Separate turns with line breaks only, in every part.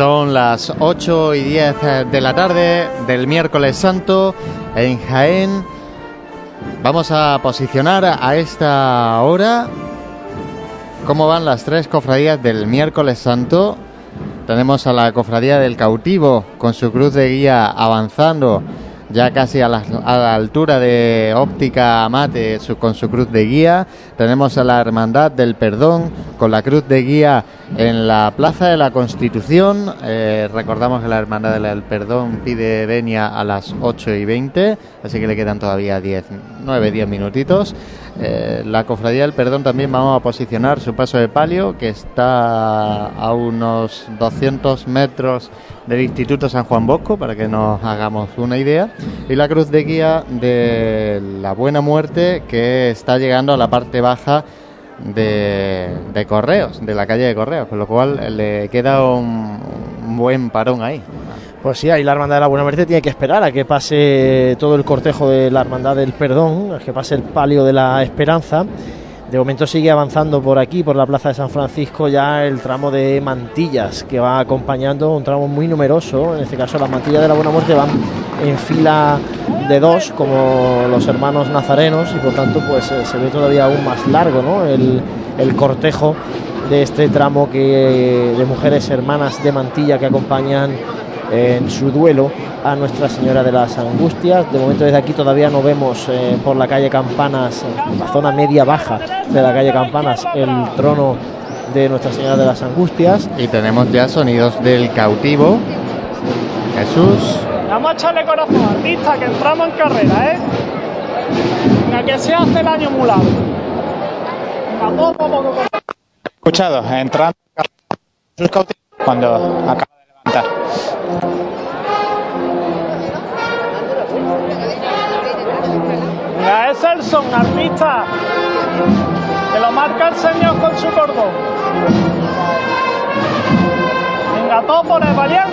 Son las 8 y 10 de la tarde del miércoles santo en Jaén. Vamos a posicionar a esta hora cómo van las tres cofradías del miércoles santo. Tenemos a la cofradía del cautivo con su cruz de guía avanzando ya casi a la, altura de óptica mate con su cruz de guía. Tenemos a la Hermandad del Perdón con la cruz de guía en la Plaza de la Constitución. Eh, recordamos que la Hermandad del Perdón pide venia a las 8 y 20, así que le quedan todavía 10, 9, 10 minutitos. Eh, la Cofradía del Perdón también vamos a posicionar su paso de palio, que está a unos 200 metros del Instituto San Juan Bosco, para que nos hagamos una idea. Y la cruz de guía de la Buena Muerte, que está llegando a la parte baja de, Correos, de la calle de Correos, con lo cual le queda un, un buen parón ahí.
Pues sí, ahí la Hermandad de la Buena Muerte tiene que esperar a que pase todo el cortejo de la Hermandad del Perdón, a que pase el palio de la Esperanza. De momento sigue avanzando por aquí, por la Plaza de San Francisco, ya el tramo de mantillas que va acompañando, un tramo muy numeroso. En este caso, las mantillas de la Buena Muerte van en fila de dos, como los hermanos nazarenos, y por tanto, pues eh, se ve todavía aún más largo ¿no? el, el cortejo de este tramo que, de mujeres hermanas de mantilla que acompañan en su duelo a Nuestra Señora de las Angustias. De momento desde aquí todavía no vemos eh, por la calle Campanas, en la zona media baja de la calle Campanas, el trono de Nuestra Señora de las Angustias.
Y tenemos ya sonidos del cautivo. Jesús.
Vamos a echarle corazón, artista, que entramos en carrera, ¿eh? Que se hace el año poco.
Escuchado, entrando cautivos cuando acaba levantar.
Venga, es el son, artista. Que lo marca el señor con su cordón. Venga, todo por el valiente.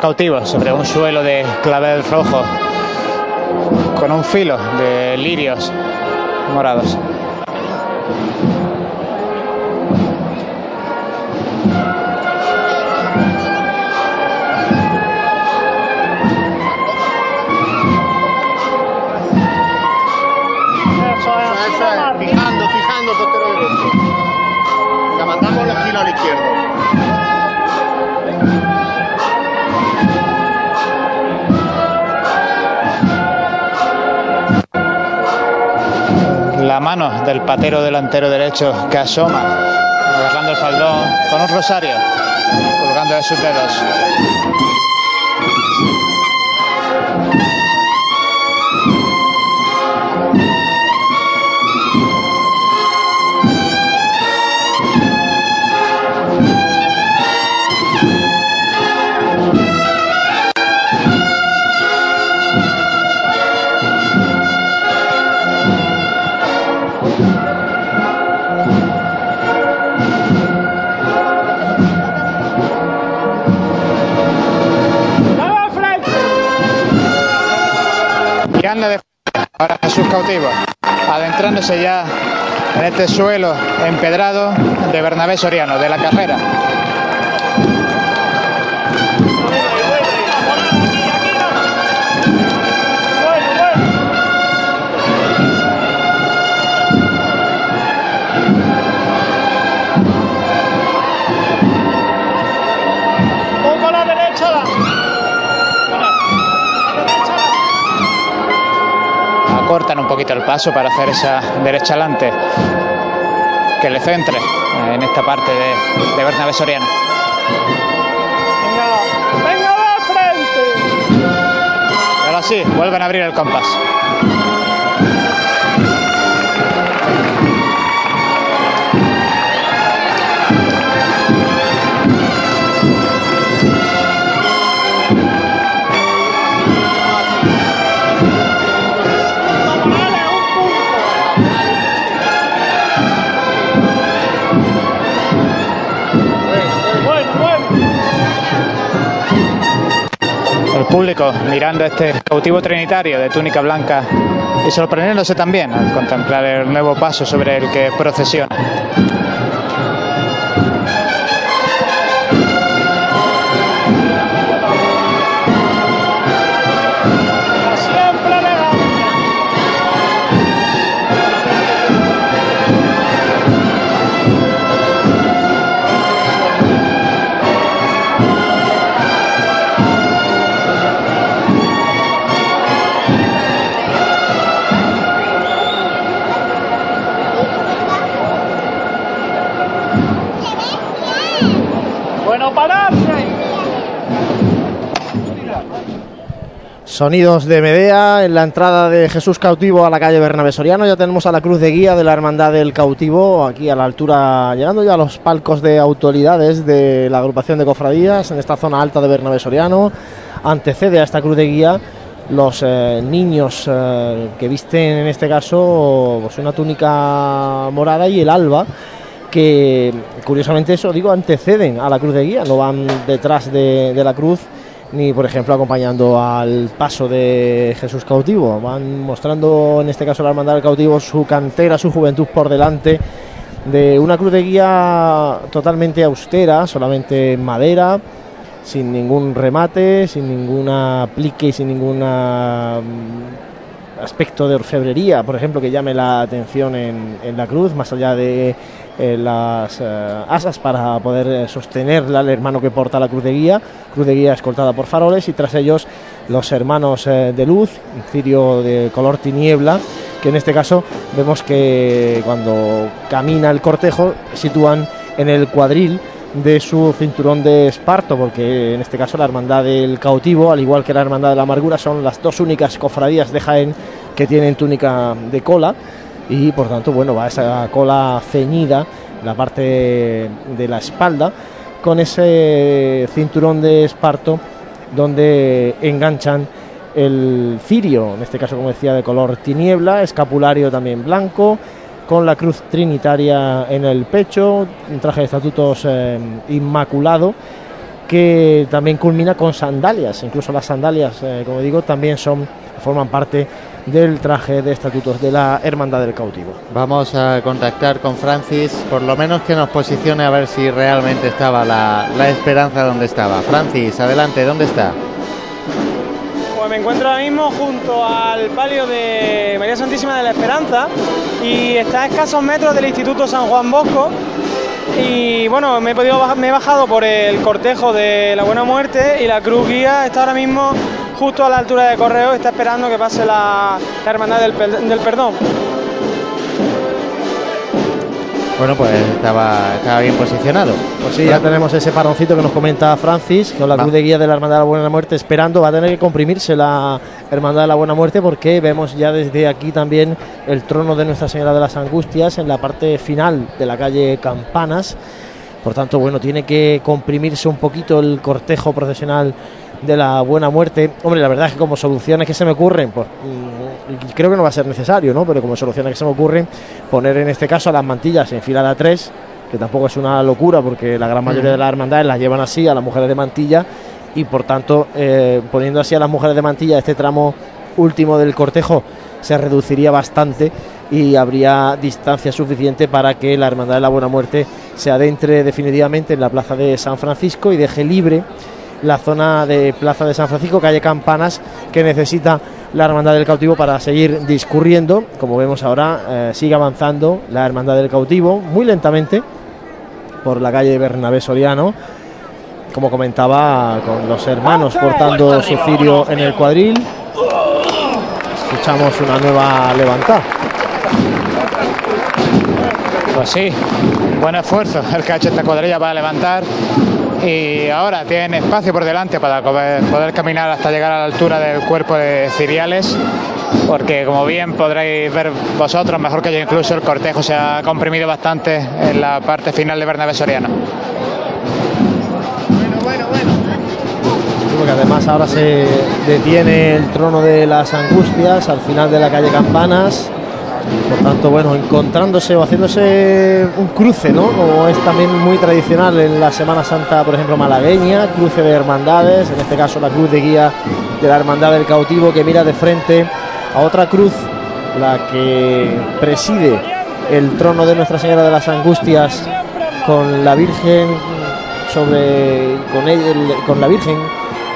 cautivo sobre un suelo de clavel rojo con un filo de lirios morados.
La
mano del patero delantero derecho que asoma, agarrando el faldón con un rosario, colgando de sus dedos. Adentrándose ya en este suelo empedrado de Bernabé Soriano, de la carrera. Acortan un poquito el paso para hacer esa derecha adelante que le centre en esta parte de, de Bernabé Soriano.
Venga, venga de frente.
Ahora sí, vuelven a abrir el compás. Público mirando este cautivo trinitario de túnica blanca y sorprendiéndose también al contemplar el nuevo paso sobre el que procesiona.
Sonidos de Medea en la entrada de Jesús Cautivo a la calle Bernabé Soriano. Ya tenemos a la cruz de guía de la Hermandad del Cautivo aquí a la altura, llegando ya a los palcos de autoridades de la agrupación de cofradías en esta zona alta de Bernabé Soriano. Antecede a esta cruz de guía los eh, niños eh, que visten en este caso pues, una túnica morada y el alba que curiosamente eso digo anteceden a la cruz de guía, no van detrás de, de la cruz ni por ejemplo acompañando al paso de Jesús cautivo, van mostrando en este caso la hermandad del cautivo su cantera, su juventud por delante de una cruz de guía totalmente austera, solamente en madera, sin ningún remate, sin ningún aplique y sin ningún aspecto de orfebrería, por ejemplo, que llame la atención en, en la cruz, más allá de eh, las eh, asas para poder eh, sostenerla el hermano que porta la cruz de guía, cruz de guía escoltada por faroles y tras ellos los hermanos de luz, cirio de color tiniebla, que en este caso vemos que cuando camina el cortejo sitúan en el cuadril de su cinturón de esparto, porque en este caso la hermandad del cautivo, al igual que la hermandad de la amargura, son las dos únicas cofradías de Jaén que tienen túnica de cola y por tanto, bueno, va esa cola ceñida, la parte de la espalda, con ese cinturón de esparto donde enganchan el cirio, en este caso como decía de color tiniebla, escapulario también blanco, con la cruz trinitaria en el pecho, un traje de estatutos eh, inmaculado que también culmina con sandalias, incluso las sandalias, eh, como digo, también son forman parte del traje de estatutos de la Hermandad del Cautivo.
Vamos a contactar con Francis, por lo menos que nos posicione a ver si realmente estaba la, la esperanza donde estaba. Francis, adelante, ¿dónde está?
Pues me encuentro ahora mismo junto al palio de María Santísima de la Esperanza y está a escasos metros del Instituto San Juan Bosco. Y bueno, me he, podido bajar- me he bajado por el cortejo de la Buena Muerte y la cruz guía está ahora mismo justo a la altura de Correo, está esperando que pase la, la Hermandad del, del Perdón.
Bueno, pues estaba, estaba bien posicionado.
Pues sí, ya tenemos ese paroncito que nos comenta Francis, que con la
Va.
cruz de guía de la Hermandad de la Buena Muerte esperando, va a tener que comprimirse la Hermandad de la Buena Muerte porque vemos ya desde aquí también el trono de Nuestra Señora de las Angustias en la parte final de la calle Campanas. Por tanto, bueno, tiene que comprimirse un poquito el cortejo procesional de la Buena Muerte. Hombre, la verdad es que como soluciones que se me ocurren, pues mm, creo que no va a ser necesario, ¿no? Pero como soluciones que se me ocurren, poner en este caso las mantillas en fila de a tres, que tampoco es una locura porque la gran mayoría de las hermandades las llevan así a las mujeres de mantilla y por tanto eh, poniendo así a las mujeres de mantilla este tramo último del cortejo se reduciría bastante y habría distancia suficiente para que la Hermandad de la Buena Muerte se adentre definitivamente en la plaza de San Francisco y deje libre la zona de Plaza de San Francisco, calle Campanas, que necesita la Hermandad del Cautivo para seguir discurriendo. Como vemos ahora, eh, sigue avanzando la Hermandad del Cautivo muy lentamente por la calle Bernabé Soriano. Como comentaba, con los hermanos portando su cirio en el cuadril. Escuchamos una nueva levantada.
Pues sí, buen esfuerzo el que ha hecho esta cuadrilla para levantar y ahora tienen espacio por delante para poder, poder caminar hasta llegar a la altura del cuerpo de ciriales porque como bien podréis ver vosotros, mejor que yo incluso, el cortejo se ha comprimido bastante en la parte final de Bernabé Soriano.
Sí, porque además ahora se detiene el trono de las angustias al final de la calle Campanas. Por tanto, bueno, encontrándose o haciéndose un cruce, ¿no? Como es también muy tradicional en la Semana Santa, por ejemplo, malagueña, cruce de hermandades, en este caso la cruz de guía de la Hermandad del Cautivo que mira de frente a otra cruz, la que preside el trono de Nuestra Señora de las Angustias con la Virgen sobre con, el, con la Virgen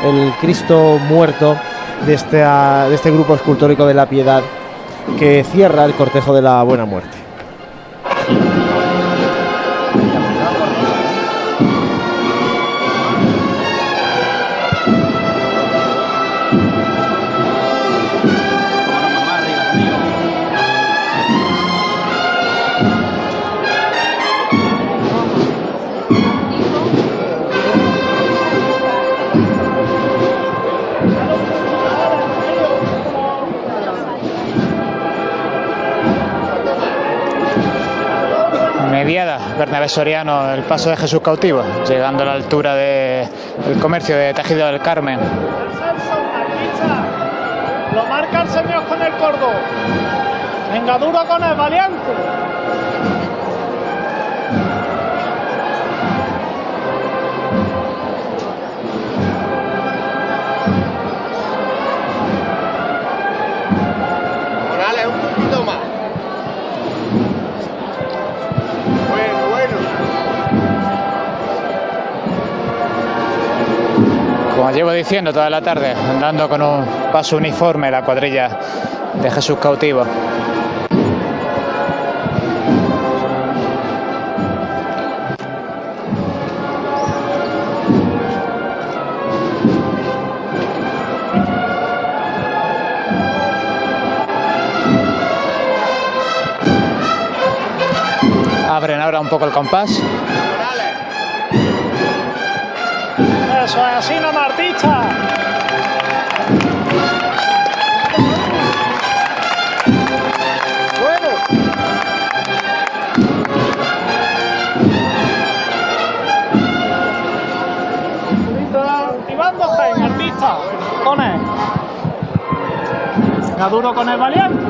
el Cristo muerto de este, de este grupo escultórico de la Piedad que cierra el cortejo de la Buena Muerte.
Soriano el paso de Jesús cautivo, llegando a la altura del comercio de Tejido del Carmen.
Lo marca el señor con el cordo. Venga duro con el valiente.
Como llevo diciendo toda la tarde, andando con un paso uniforme la cuadrilla de Jesús cautivo. Abren ahora un poco el compás.
Eso es así, no artista. Bueno. Activando Jaime, artista. Con él. Venga duro con el valiente.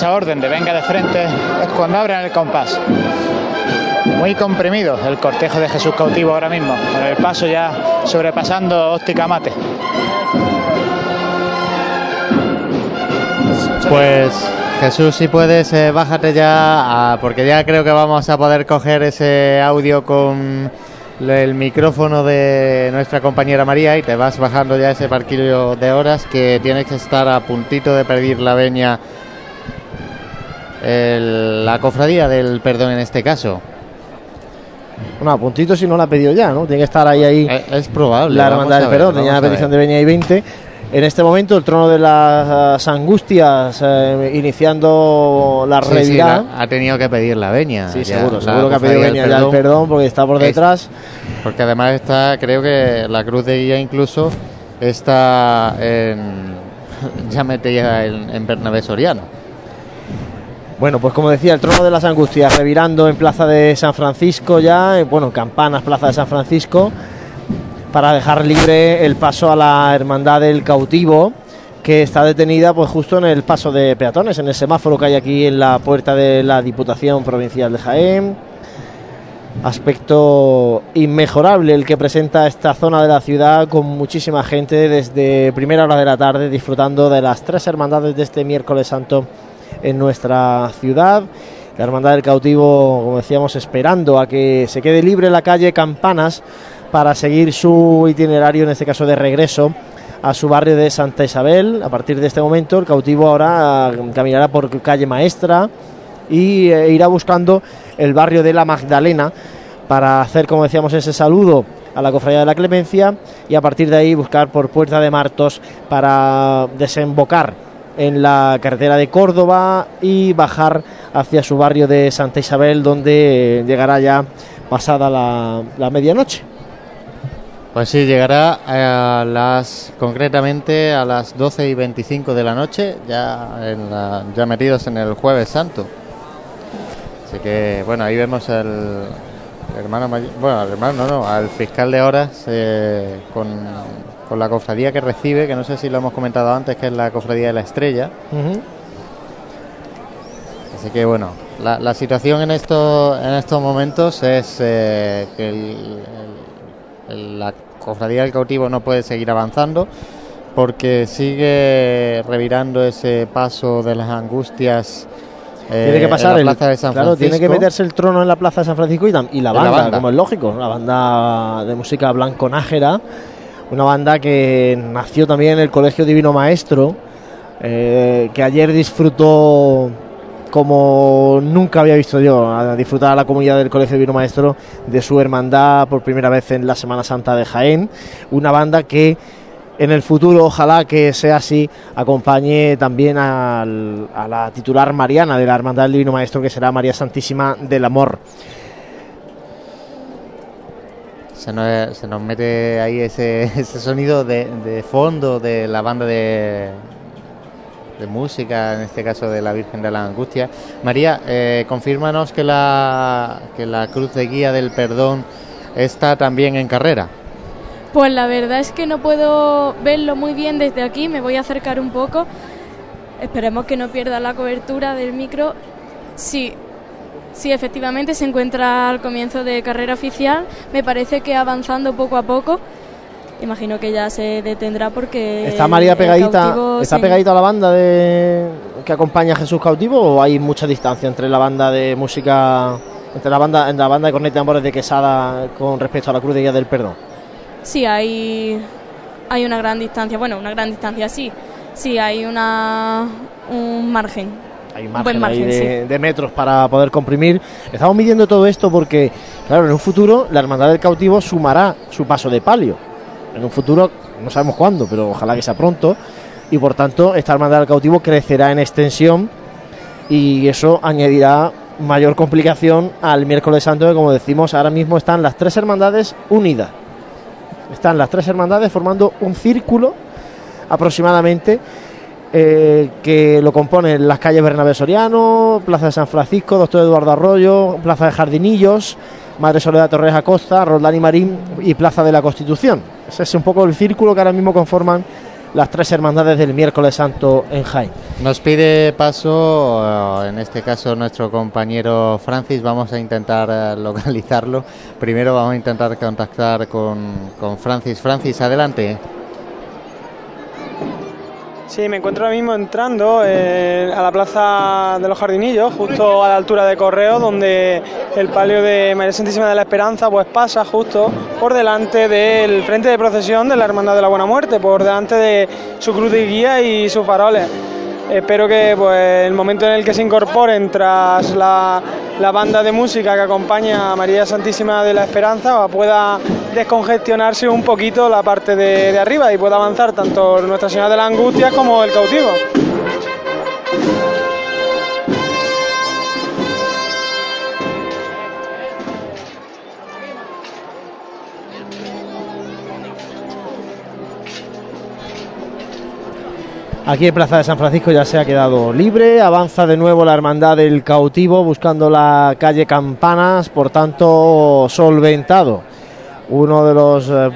Esa orden de venga de frente es cuando abren el compás. Muy comprimido el cortejo de Jesús cautivo ahora mismo, con el paso ya sobrepasando óptica mate.
Pues Jesús, si puedes, eh, bájate ya, porque ya creo que vamos a poder coger ese audio con el micrófono de nuestra compañera María y te vas bajando ya ese parquillo de horas que tienes que estar a puntito de pedir la veña el- la cofradía del perdón en este caso.
Bueno, a puntito si no la ha pedido ya, ¿no? Tiene que estar ahí, ahí
Eh, Es probable.
la hermandad del perdón. Tenía la petición de Beña y 20. En este momento, el trono de las angustias eh, iniciando la
Sí, sí,
revirada.
la- ha tenido que pedir la veña.
Sí,
ya,
seguro, seguro que ha pedido ya el
perdón.
porque está por
Es-
detrás.
Porque además está, creo que la cruz de guía incluso está en, ya metía en, en Bernabé Soriano.
Bueno, pues como decía, el trono de las angustias revirando en Plaza de San Francisco ya, eh, bueno, Campanas, Plaza de San Francisco, para dejar libre el paso a la Hermandad del Cautivo, que está detenida pues justo en el paso de peatones, en el semáforo que hay aquí en la puerta de la Diputación Provincial de Jaén. Aspecto inmejorable el que presenta esta zona de la ciudad con muchísima gente desde primera hora de la tarde disfrutando de las tres hermandades de este miércoles santo en nuestra ciudad. La Hermandad del Cautivo, como decíamos, esperando a que se quede libre la calle Campanas para seguir su itinerario, en este caso de regreso a su barrio de Santa Isabel. A partir de este momento, el cautivo ahora eh, caminará por calle Maestra y eh, irá buscando el barrio de la Magdalena para hacer, como decíamos, ese saludo a la Cofradía de la Clemencia y a partir de ahí buscar por Puerta de Martos para desembocar en la carretera de Córdoba y bajar hacia su barrio de Santa Isabel donde eh, llegará ya pasada la, la medianoche.
Pues sí, llegará a las, concretamente a las 12 y 25 de la noche, ya, en la- ya metidos en el Jueves Santo. Así que, bueno, ahí vemos al hermano bueno, al hermano no, no, al fiscal de horas eh, con, con la cofradía que recibe, que no sé si lo hemos comentado antes, que es la cofradía de la estrella. Así que bueno, la, la situación en estos en estos momentos es eh, que el- el- el- la cofradía del cautivo no puede seguir avanzando porque sigue revirando ese paso de las angustias. eh,
tiene que pasar
en la
el,
plaza de San
claro, tiene que
Francisco.
meterse el trono en la plaza de San Francisco y, y la,
Y la
banda,
banda.
como es lógico, la banda de música blanco nájera, una banda que nació también en el Colegio Divino Maestro, eh, que ayer disfrutó como nunca había visto yo, disfrutar a la comunidad del Colegio Divino Maestro de su hermandad por primera vez en la Semana Santa de Jaén, una banda que en el futuro, ojalá que sea así, acompañe también a la titular mariana de la Hermandad del Divino Maestro, que será María Santísima del Amor.
Se nos, se nos mete ahí ese, ese sonido de, de fondo de la banda de, de música, en este caso de la Virgen de la Angustia. María, eh, confírmanos que la, que la cruz de guía del perdón está también en carrera.
Pues la verdad es que no puedo verlo muy bien desde aquí, me voy a acercar un poco. Esperemos que no pierda la cobertura del micro. Sí, sí, efectivamente se encuentra al comienzo de carrera oficial. Me parece que avanzando poco a poco. Imagino que ya se detendrá porque
¿Está María pegadita, está
se-
pegadita a la banda de que acompaña a Jesús cautivo o hay mucha distancia entre la banda de música, entre la banda, en la banda de corneta y tambores de Quesada con respecto a la cruz de guía del perdón?
Sí, hay, hay una gran distancia. Bueno, una gran distancia, sí. Sí, hay una, un margen.
Hay margen,
buen margen,
ahí de,
sí.
de metros para poder comprimir. Estamos midiendo todo esto porque, claro, en un futuro la Hermandad del Cautivo sumará su paso de palio. En un futuro, no sabemos cuándo, pero ojalá que sea pronto. Y por tanto, esta Hermandad del Cautivo crecerá en extensión y eso añadirá mayor complicación al miércoles santo, que como decimos, ahora mismo están las tres hermandades unidas. Están las tres hermandades formando un círculo aproximadamente eh, que lo componen las calles Bernabé Soriano, Plaza de San Francisco, Doctor Eduardo Arroyo, Plaza de Jardinillos, Madre Soledad Torres Acosta, Roldán y Marín y Plaza de la Constitución. Ese es un poco el círculo que ahora mismo conforman las tres hermandades del miércoles santo en Jaén.
Nos pide paso, eh, en este caso nuestro compañero Francis, vamos a intentar eh, localizarlo. Primero vamos a intentar contactar con, con Francis. Francis, adelante.
Sí, me encuentro ahora mismo entrando eh, a la plaza de los Jardinillos, justo a la altura de Correo, donde el palio de María Santísima de la Esperanza pues pasa justo por delante del frente de procesión de la Hermandad de la Buena Muerte, por delante de su cruz de guía y sus faroles. Espero que pues, el momento en el que se incorporen tras la, la banda de música que acompaña a María Santísima de la Esperanza pueda descongestionarse un poquito la parte de, arriba y pueda avanzar tanto Nuestra Señora de la Angustia como el cautivo.
Aquí en Plaza de San Francisco ya se ha quedado libre, avanza de nuevo la Hermandad del Cautivo buscando la calle Campanas, por tanto solventado uno de los eh,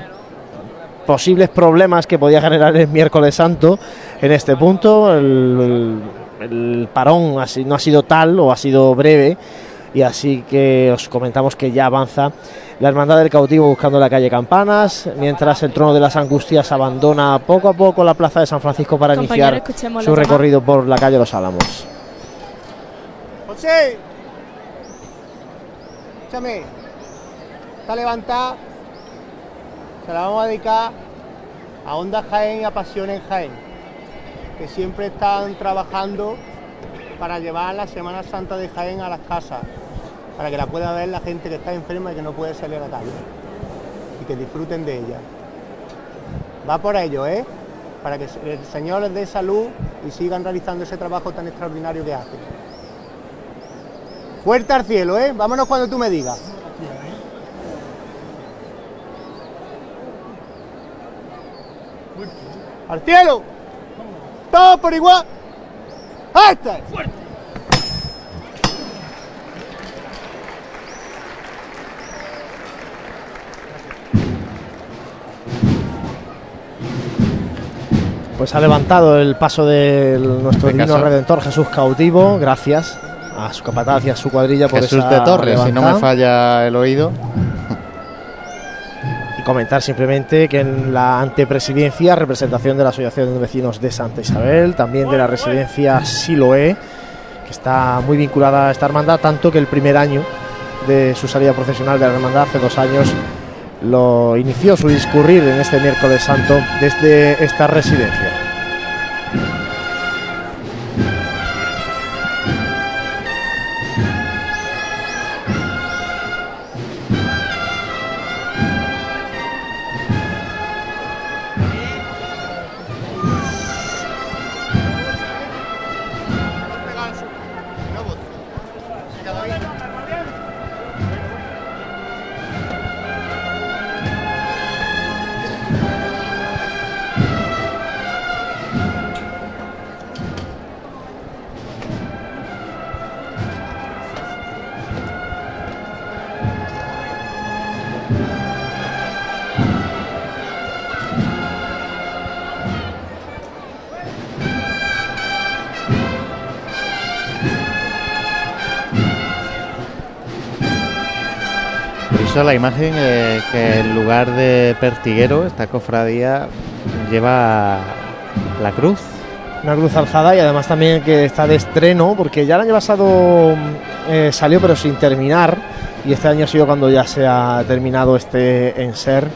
posibles problemas que podía generar el miércoles santo en este punto. El, parón no ha sido tal o ha sido breve y así que os comentamos que ya avanza la Hermandad del Cautivo buscando la calle Campanas, mientras el Trono de las Angustias abandona poco a poco la Plaza de San Francisco para
Compañero,
iniciar su recorrido por la calle Los Álamos.
José, escúchame, está levantada, se la vamos a dedicar a Onda Jaén y a Pasión en Jaén, que siempre están trabajando para llevar la Semana Santa de Jaén a las casas, para que la pueda ver la gente que está enferma y que no puede salir a la calle, y que disfruten de ella. Va por ello, ¿eh? Para que el Señor les dé salud y sigan realizando ese trabajo tan extraordinario que hacen. Fuerte al cielo, ¿eh? Vámonos cuando tú me digas. ¡Al cielo! ¡Todo por igual! ¡Este!
Pues ha levantado el paso de nuestro
Este
divino
caso.
redentor Jesús cautivo, gracias a su capataz y a su cuadrilla por
Jesús
esa
de Torres, si no me falla el oído.
Y comentar simplemente que en la antepresidencia, representación de la Asociación de Vecinos de Santa Isabel, también de la residencia Siloé, que está muy vinculada a esta hermandad, tanto que el primer año de su salida profesional de la hermandad, hace dos años, lo inició su discurrir en este miércoles santo desde esta residencia.
Imagen eh, que en lugar de pertiguero, esta cofradía lleva la cruz.
Una cruz alzada y además también que está de estreno, porque ya el año pasado mm, eh, salió pero sin terminar, y este año ha sido cuando ya se ha terminado este enser.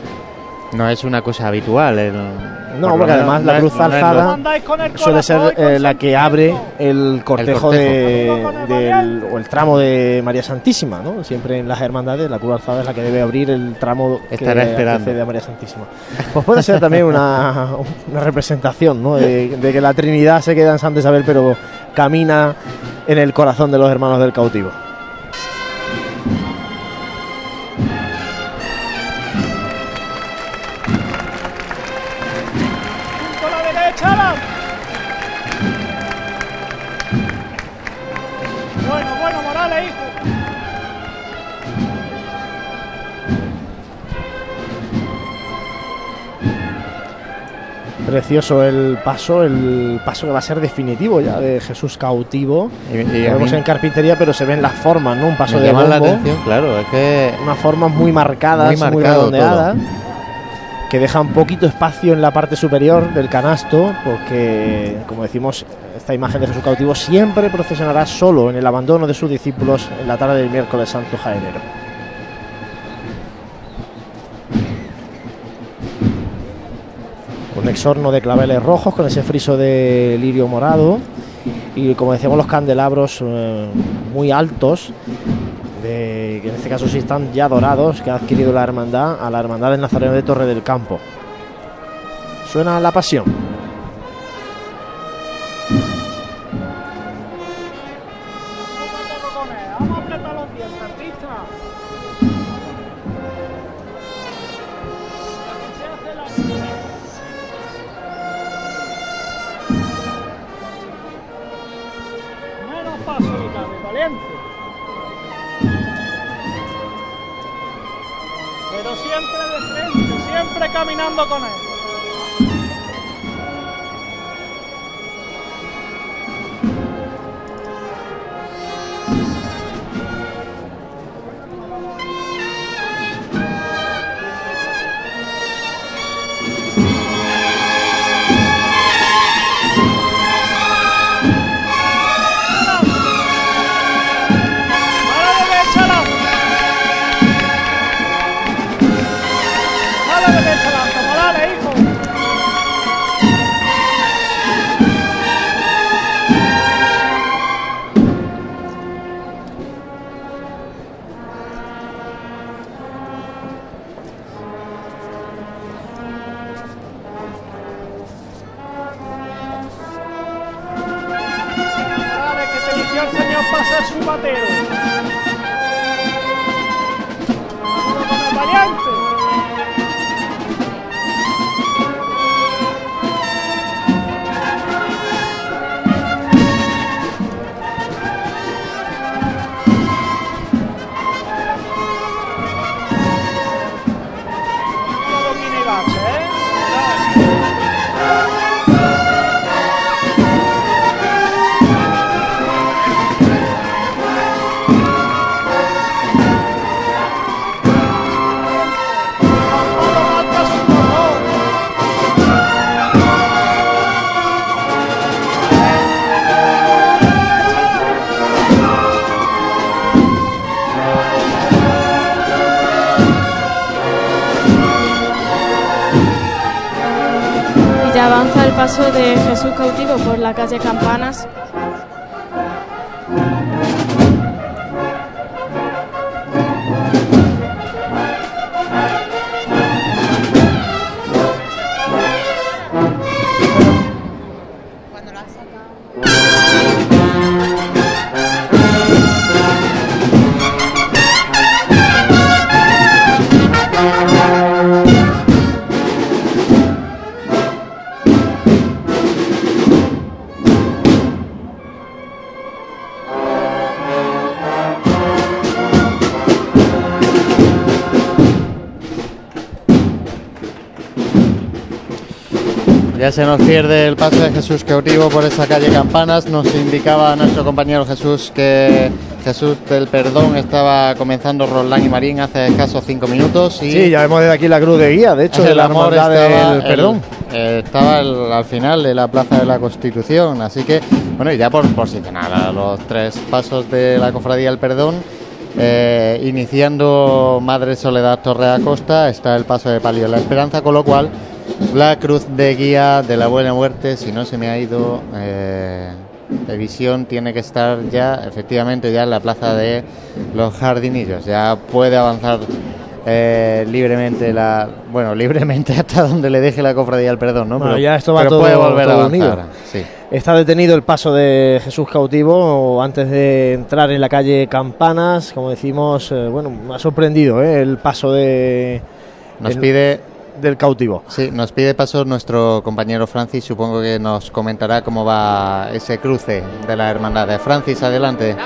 No es una cosa habitual. el-
No, porque además
no
la cruz alzada suele ser eh, la que abre el cortejo,
cortejo.
de- del, o el tramo de María Santísima, ¿no? Siempre en las hermandades la cruz alzada es la que debe abrir el tramo que
Estará esperando.
antecede a María Santísima. Pues puede ser también una, una representación, ¿no? De, de que la Trinidad se queda en Santa Isabel, pero camina en el corazón de los hermanos del cautivo. Precioso el paso, el paso que va a ser definitivo ya de Jesús cautivo.
Y, y
Lo vemos en carpintería, pero se ven las formas, ¿no? Un paso
me
de
llama la
bombo.
atención, claro, es que
unas formas muy marcadas,
Muy
muy, redondeadas, que dejan poquito espacio en la parte superior del canasto, porque, como decimos, esta imagen de Jesús cautivo siempre procesionará solo en el abandono de sus discípulos en la tarde del miércoles santo jaenero. Exorno de claveles rojos, con ese friso de lirio morado y, como decíamos, los candelabros eh, muy altos que en este caso sí están ya dorados, que ha adquirido la hermandad a la hermandad del Nazareno de Torre del Campo. Suena la pasión.
Caminando con él.
Ya se nos pierde el paso de Jesús cautivo por esa calle Campanas. Nos indicaba nuestro compañero Jesús que Jesús del Perdón estaba comenzando Roland y Marín hace escasos cinco minutos. Y
Sí, ya vemos desde aquí la cruz de guía, de hecho, de
el
la
amor estaba,
del
el-
perdón.
eh, estaba el- al final de la Plaza de la Constitución. Así que, bueno, y ya por posicionar a los tres pasos de la Cofradía del Perdón. eh, iniciando Madre Soledad Torre Acosta está el paso de Palio de la Esperanza, con lo cual la cruz de guía de la Buena Muerte, si no se me ha ido eh, de visión, tiene que estar ya efectivamente ya en la plaza de los jardinillos. Ya puede avanzar eh, libremente la bueno libremente hasta donde le deje la cofradía el perdón, ¿no?
Bueno, ya esto va
pero
todo-
puede volver a avanzar. Sí.
Está detenido el paso de Jesús cautivo antes de entrar en la calle Campanas. Como decimos, eh, bueno, me ha sorprendido eh, el paso de
Nos
el-
pide
del cautivo.
Sí, nos pide paso nuestro compañero Francis, supongo que nos comentará cómo va ese cruce de la hermandad. Francis, adelante.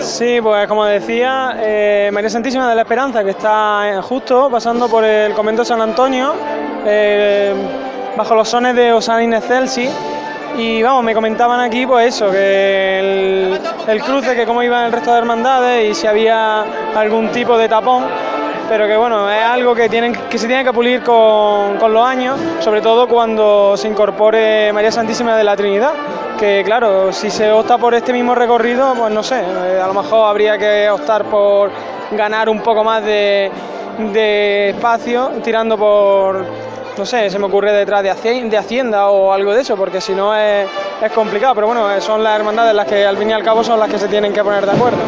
Sí, pues como decía, eh, María Santísima de la Esperanza, que está eh, justo pasando por el convento de San Antonio, eh, bajo los sones de Osana Inés Celsi. Y vamos, me comentaban aquí, pues eso, que el, el cruce, que cómo iban el resto de hermandades y si había algún tipo de tapón, pero que bueno, es algo que, tienen, que se tiene que pulir con, con los años, sobre todo cuando se incorpore María Santísima de la Trinidad, que claro, si se opta por este mismo recorrido, pues no sé, eh, a lo mejor habría que optar por ganar un poco más de, de espacio, tirando por, no sé, se me ocurre detrás de, Haci- de Hacienda o algo de eso, porque si no es, es complicado, pero bueno, son las hermandades las que al fin y al cabo son las que se tienen que poner de acuerdo.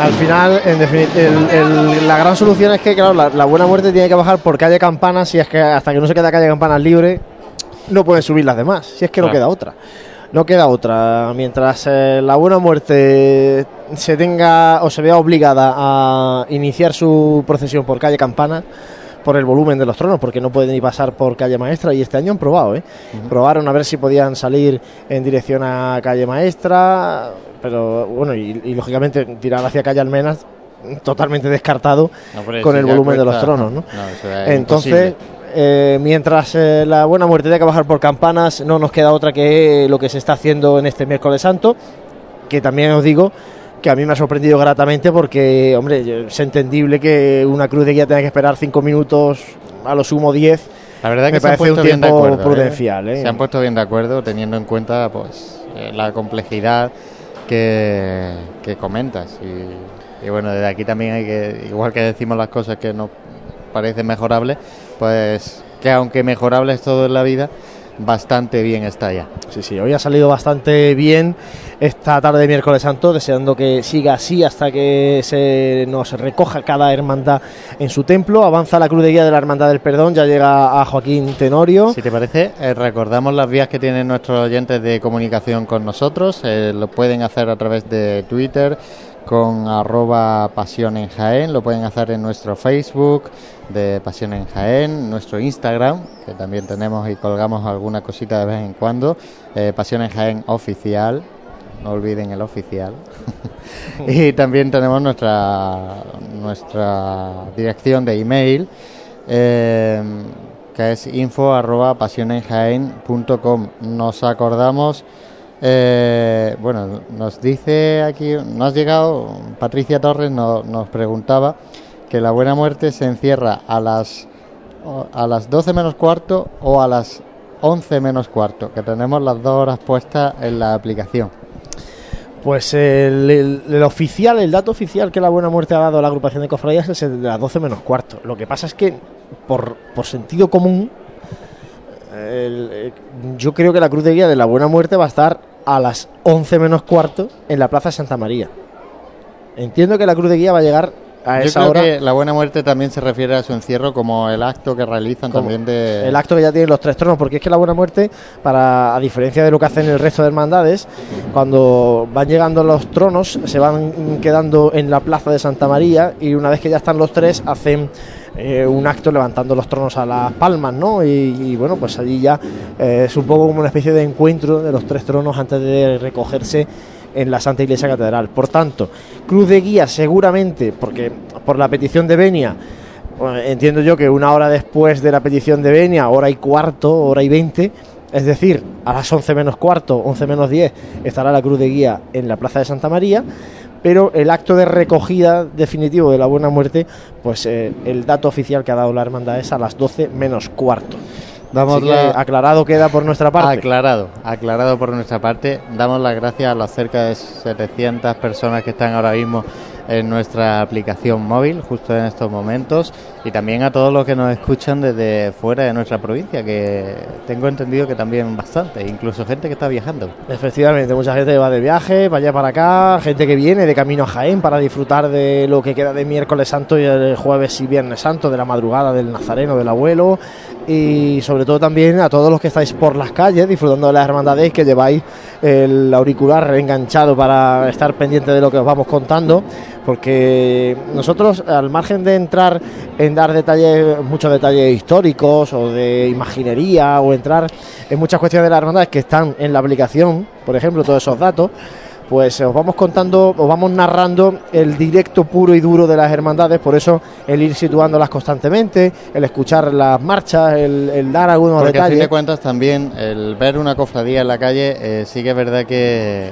Al final, en defini- el- el- la gran solución es que, claro, la, la buena muerte tiene que bajar por calle Campanas. Y es que hasta que no se queda calle Campanas libre, no pueden subir las demás. Si es que no queda otra. No queda otra. Mientras eh, la buena muerte se tenga o se vea obligada a iniciar su procesión por calle Campanas, por el volumen de los tronos, porque no pueden ni pasar por calle Maestra. Y este año han probado, ¿eh? Probaron a ver si podían salir en dirección a calle Maestra, pero bueno, y, y, lógicamente tirar hacia calle Almenas, totalmente descartado
No,
con el volumen de los tronos, ¿no?
no, es
Entonces, eh, mientras eh, la buena muerte tenga que bajar por campanas, no nos queda otra que lo que se está haciendo en este miércoles santo, que también os digo que a mí me ha sorprendido gratamente porque, hombre, es entendible que una cruz de guía tenga que esperar cinco minutos, a lo sumo 10.
La verdad que
me
se han
parece
puesto
un
bien de
tiempo
acuerdo, ¿eh?
prudencial. ¿eh?
Se han puesto bien de acuerdo teniendo en cuenta pues eh, la complejidad que, comentas. Y, y bueno, desde aquí también hay que, igual que decimos las cosas que nos parecen mejorables, pues que aunque mejorable es todo en la vida, bastante bien está ya.
Sí, sí, hoy ha salido bastante bien esta tarde de miércoles santo, deseando que siga así hasta que se nos recoja cada hermandad en su templo. Avanza la cruz de guía de la Hermandad del Perdón, ya llega a Joaquín Tenorio.
Si te parece, eh, recordamos las vías que tienen nuestros oyentes de comunicación con nosotros. Eh, lo pueden hacer a través de Twitter con arroba pasión en Jaén, lo pueden hacer en nuestro Facebook de Pasión en Jaén, nuestro Instagram, que también tenemos y colgamos alguna cosita de vez en cuando, eh, Pasión en Jaén oficial, no olviden el oficial. y también tenemos nuestra, nuestra dirección de email. eh, que es info arroba pasionenjaen.com. Nos acordamos, eh, bueno, nos dice aquí, nos ha llegado, Patricia Torres no- nos preguntaba que la buena muerte se encierra a las, a las 12 menos cuarto o a las 11 menos cuarto, que tenemos las dos horas puestas en la aplicación.
Pues el, oficial, el dato oficial que la Buena Muerte ha dado a la agrupación de cofradías es el de las 12 menos cuarto. Lo que pasa es que, por, por sentido común, eh, yo creo que la Cruz de Guía de la Buena Muerte va a estar a las 11 menos cuarto en la Plaza Santa María. Entiendo que la Cruz de Guía va a llegar a
Yo
esa
creo
hora.
que la buena muerte también se refiere a su encierro como el acto que realizan
Como
también de...
El acto que ya tienen los tres tronos, porque es que la Buena Muerte, para a diferencia de lo que hacen el resto de hermandades, cuando van llegando los tronos, se van quedando en la plaza de Santa María y una vez que ya están los tres, hacen eh, un acto levantando los tronos a las palmas, ¿no? Y, y, bueno, pues allí ya eh, es un poco como una especie de encuentro de los tres tronos antes de recogerse en la Santa Iglesia Catedral. Por tanto, Cruz de Guía seguramente, porque por la petición de Benia, bueno, entiendo yo que una hora después de la petición de Benia, hora y cuarto, hora y veinte, es decir, a las 11 menos cuarto, 11 menos 10, estará la Cruz de Guía en la Plaza de Santa María, pero el acto de recogida definitivo de la Buena Muerte, pues eh, el dato oficial que ha dado la hermandad es a las 12 menos cuarto.
Damos la-
aclarado queda por nuestra parte.
Aclarado, aclarado por nuestra parte. Damos las gracias a las cerca de 700 personas que están ahora mismo en nuestra aplicación móvil, justo en estos momentos, y también a todos los que nos escuchan desde fuera de nuestra provincia, que tengo entendido que también bastante, incluso gente que está viajando.
Efectivamente, mucha gente va de viaje, allá para acá, gente que viene de camino a Jaén para disfrutar de lo que queda de miércoles santo y el jueves y viernes santo, de la madrugada del nazareno, del abuelo, y sobre todo también a todos los que estáis por las calles disfrutando de las hermandades que lleváis el auricular enganchado para estar pendiente de lo que os vamos contando, porque nosotros, al margen de entrar en dar detalles, muchos detalles históricos o de imaginería o entrar en muchas cuestiones de las hermandades que están en la aplicación, por ejemplo, todos esos datos, pues os vamos contando, os vamos narrando el directo puro y duro de las hermandades, por eso el ir situándolas constantemente, el escuchar las marchas, el, el dar algunos
Porque a fin
detalles.
de cuentas también el ver una cofradía en la calle eh, sí que es verdad que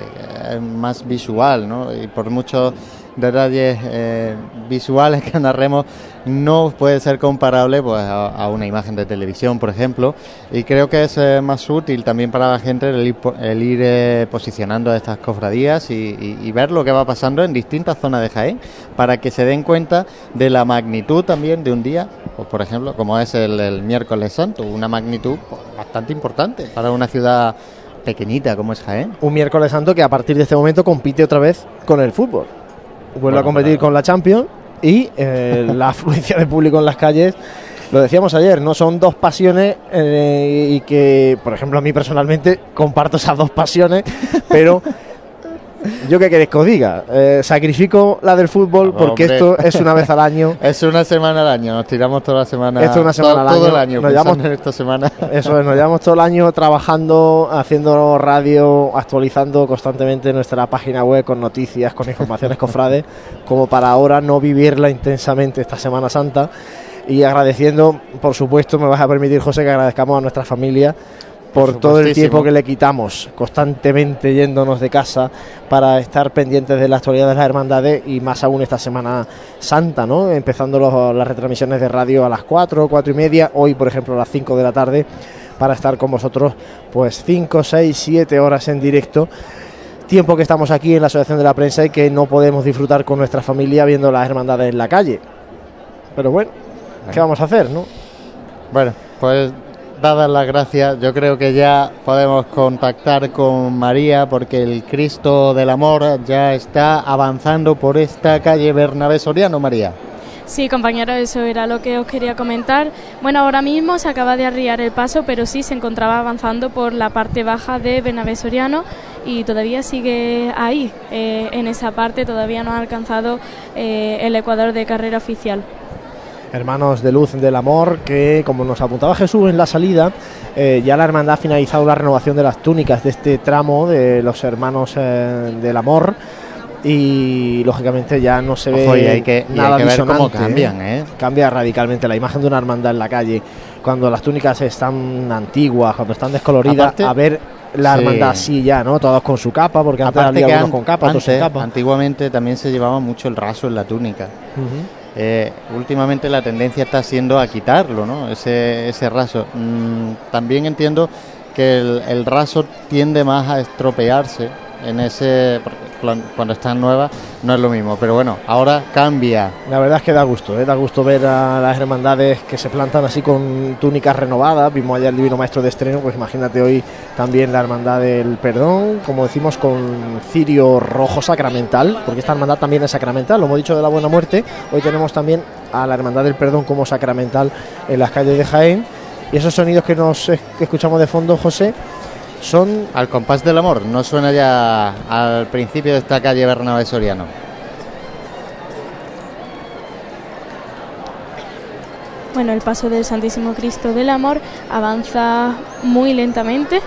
es más visual, ¿no? Y por muchos detalles eh, visuales que narremos no puede ser comparable pues a, una imagen de televisión, por ejemplo. Y creo que es más útil también para la gente el ir, el ir eh, posicionando estas cofradías y, ver lo que va pasando en distintas zonas de Jaén para que se den cuenta de la magnitud también de un día, pues, por ejemplo, como es el, el miércoles santo, una magnitud pues, bastante importante para una ciudad pequeñita como es Jaén.
Un miércoles santo que a partir de este momento compite otra vez con el fútbol. Vuelve a competir
claro.
con la Champions y eh, la afluencia de público en las calles. Lo decíamos ayer, no son dos pasiones eh, y que, por ejemplo, a mí personalmente comparto esas dos pasiones, pero yo qué queréis que os diga, Eh, sacrifico la del fútbol porque
Hombre.
esto es una vez al año.
Es una semana al año, nos tiramos toda la semana.
Esto es una semana
todo,
al
todo
año.
el año.
Nos llevamos-
en esta semana.
Eso es, nos llevamos todo el año trabajando, haciendo radio, actualizando constantemente nuestra página web con noticias, con informaciones cofrades, como para ahora no vivirla intensamente esta Semana Santa. Y agradeciendo, por supuesto, me vas a permitir, José, que agradezcamos a nuestra familia por todo el tiempo que le quitamos constantemente yéndonos de casa para estar pendientes de la actualidad de las hermandades y más aún esta Semana Santa, ¿no? Empezando los- las retransmisiones de radio a las 4, 4 y media, hoy por ejemplo a las 5 de la tarde para estar con vosotros pues 5, 6, 7 horas en directo. Tiempo que estamos aquí en la Asociación de la Prensa y que no podemos disfrutar con nuestra familia viendo las hermandades en la calle. Pero bueno, ¿qué vamos a hacer, no?
Bueno, pues dadas las gracias, yo creo que ya podemos contactar con María porque el Cristo del Amor ya está avanzando por esta calle Bernabé Soriano, María.
Sí, compañero, eso era lo que os quería comentar. Bueno, ahora mismo se acaba de arriar el paso, pero sí se encontraba avanzando por la parte baja de Bernabé Soriano y todavía sigue ahí, eh, en esa parte, todavía no ha alcanzado eh, el ecuador de carrera oficial.
Hermanos de luz del amor, que como nos apuntaba Jesús en la salida, eh, ya la hermandad ha finalizado la renovación de las túnicas de este tramo de los hermanos eh, del amor y lógicamente ya no se ve
Ojo, y hay que, y hay
nada
que ver cómo cambian,
¿eh?
¿eh?
Cambia radicalmente la imagen de una hermandad en la calle cuando las túnicas están antiguas, cuando están descoloridas,
Aparte-
a ver la
Sí.
hermandad así ya, ¿no? Todos con su capa, porque antes había
an-
con capa, otros sin
antes,
capa.
antiguamente también se llevaba mucho el raso en la túnica.
Ujú.
Eh, últimamente la tendencia está siendo a quitarlo, ¿no? Ese, ese raso. Mm, también entiendo que el, el raso tiende más a estropearse en ese... cuando están nuevas no es lo mismo. Pero bueno, ahora cambia.
La verdad es que da gusto, ¿eh? da gusto ver a las hermandades que se plantan así con túnicas renovadas. Vimos ayer el Divino Maestro de estreno, pues imagínate hoy también la Hermandad del Perdón, como decimos, con cirio rojo sacramental, porque esta hermandad también es sacramental, lo hemos dicho de la Buena Muerte. Hoy tenemos también a la Hermandad del Perdón como sacramental en las calles de Jaén. Y esos sonidos que nos escuchamos de fondo, José, son
Al compás del amor, no suena ya al principio de esta calle Bernabé Soriano.
Bueno, el paso del Santísimo Cristo del Amor avanza muy lentamente,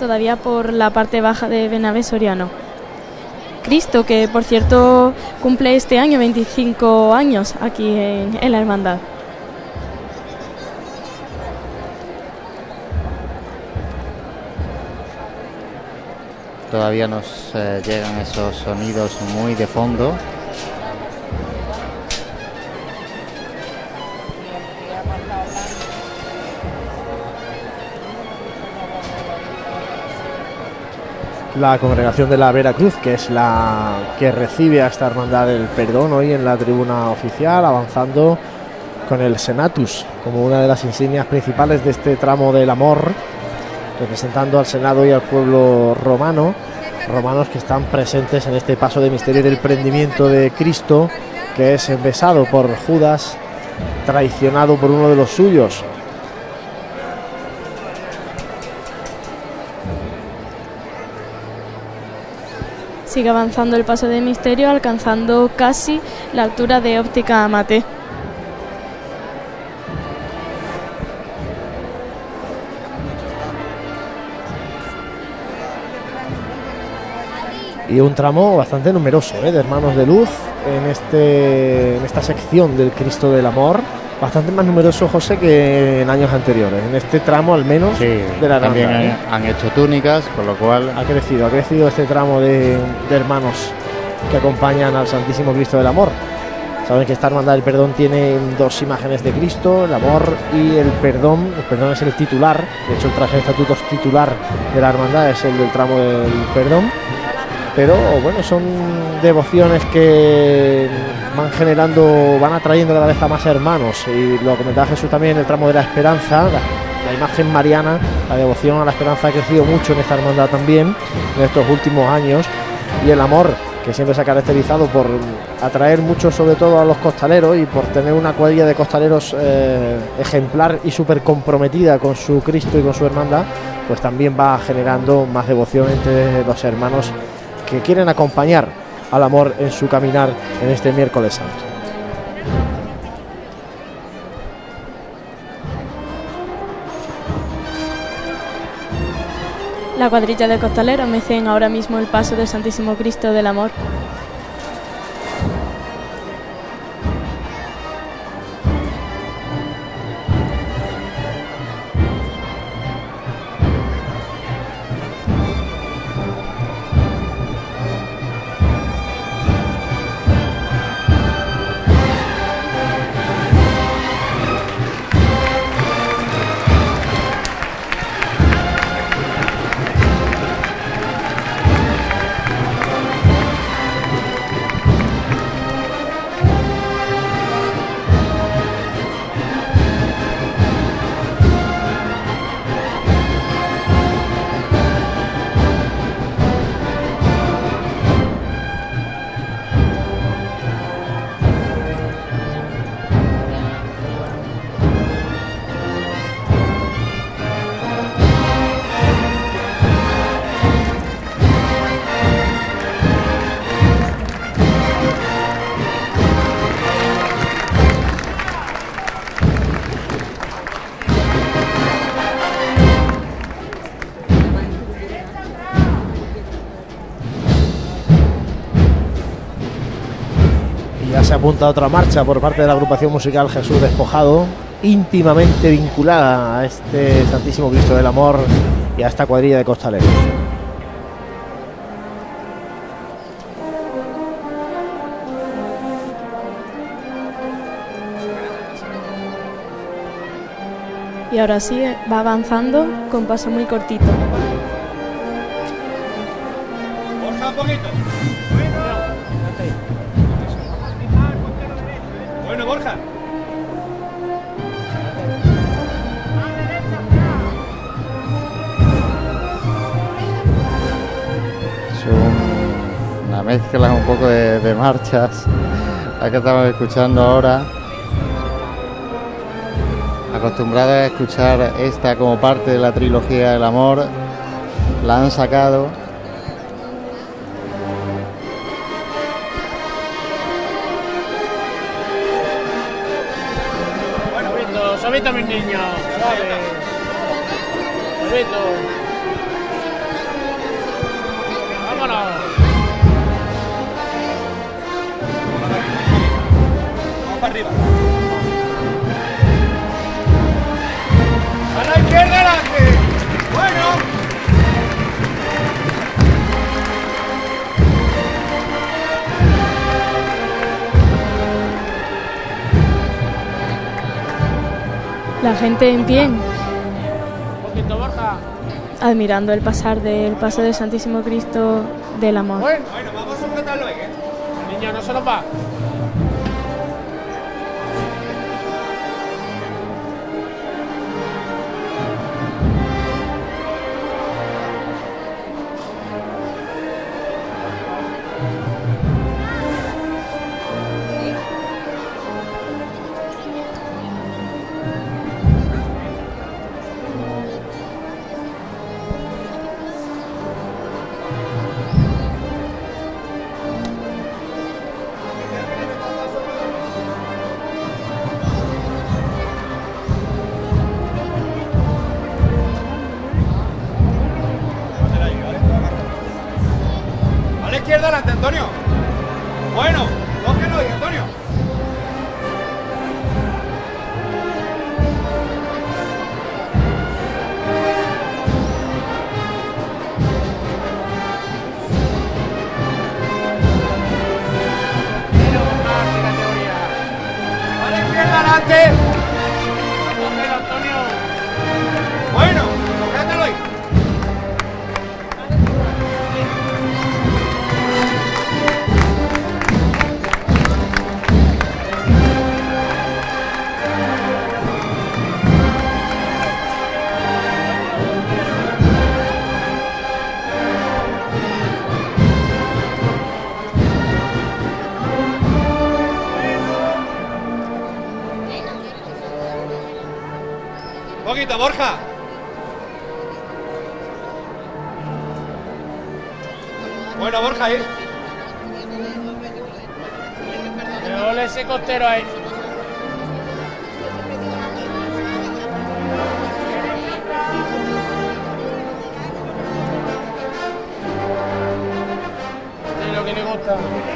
todavía por la parte baja de Benavés Soriano. Cristo, que por cierto cumple este año 25 años aquí en, en la Hermandad.
Todavía nos eh, llegan esos sonidos muy de fondo.
la congregación de la Veracruz, que es la que recibe a esta hermandad del perdón hoy en la tribuna oficial, avanzando con el Senatus como una de las insignias principales de este tramo del amor, representando al Senado y al pueblo romano, romanos que están presentes en este paso de misterio del prendimiento de Cristo, que es besado por Judas, traicionado por uno de los suyos.
Sigue avanzando el paso de misterio, alcanzando casi la altura de óptica Amate.
Y un tramo bastante numeroso ¿eh? de hermanos de luz en, este, en esta sección del Cristo del Amor. Bastante más numeroso, José, que en años anteriores. En este tramo, al menos, de la
también han,
¿eh?
han hecho túnicas, con lo cual
Ha crecido, ha crecido este tramo de, de hermanos que acompañan al Santísimo Cristo del Amor. Saben que esta hermandad del perdón tiene dos imágenes de Cristo, el amor y el perdón. El perdón es el titular, de hecho el traje de estatutos titular de la hermandad es el del tramo del perdón. Pero bueno, son devociones que van generando, van atrayendo cada vez a más hermanos. Y lo comentaba Jesús también, el tramo de la esperanza, la, la imagen mariana, la devoción a la esperanza ha crecido mucho en esta hermandad también en estos últimos años. Y el amor, que siempre se ha caracterizado por atraer mucho, sobre todo a los costaleros, y por tener una cuadrilla de costaleros eh, ejemplar y súper comprometida con su Cristo y con su hermandad, pues también va generando más devoción entre los hermanos que quieren acompañar al amor en su caminar en este miércoles santo.
La cuadrilla de costaleros mecen ahora mismo el paso del Santísimo Cristo del Amor.
Apunta otra marcha por parte de la agrupación musical Jesús Despojado, íntimamente vinculada a este Santísimo Cristo del Amor y a esta cuadrilla de costaleros.
Y ahora sí, va avanzando con paso muy cortito.
Un- una mezcla un poco de, de marchas. La que estamos escuchando ahora. Acostumbrado a escuchar esta como parte de la trilogía del amor. La han sacado.
Bueno, Vito, mis niños, suave.
La
gente en pie,
Un poquito, Borja.
admirando el pasar del paso del Santísimo Cristo del Amor.
Bueno,
Bueno, vamos a sujetarlo ¿eh?
niño, no se nos va.
Bueno, poquito, Borja. Bueno, Borja, ahí.
Me ole ese costero ahí. Lo que le gusta.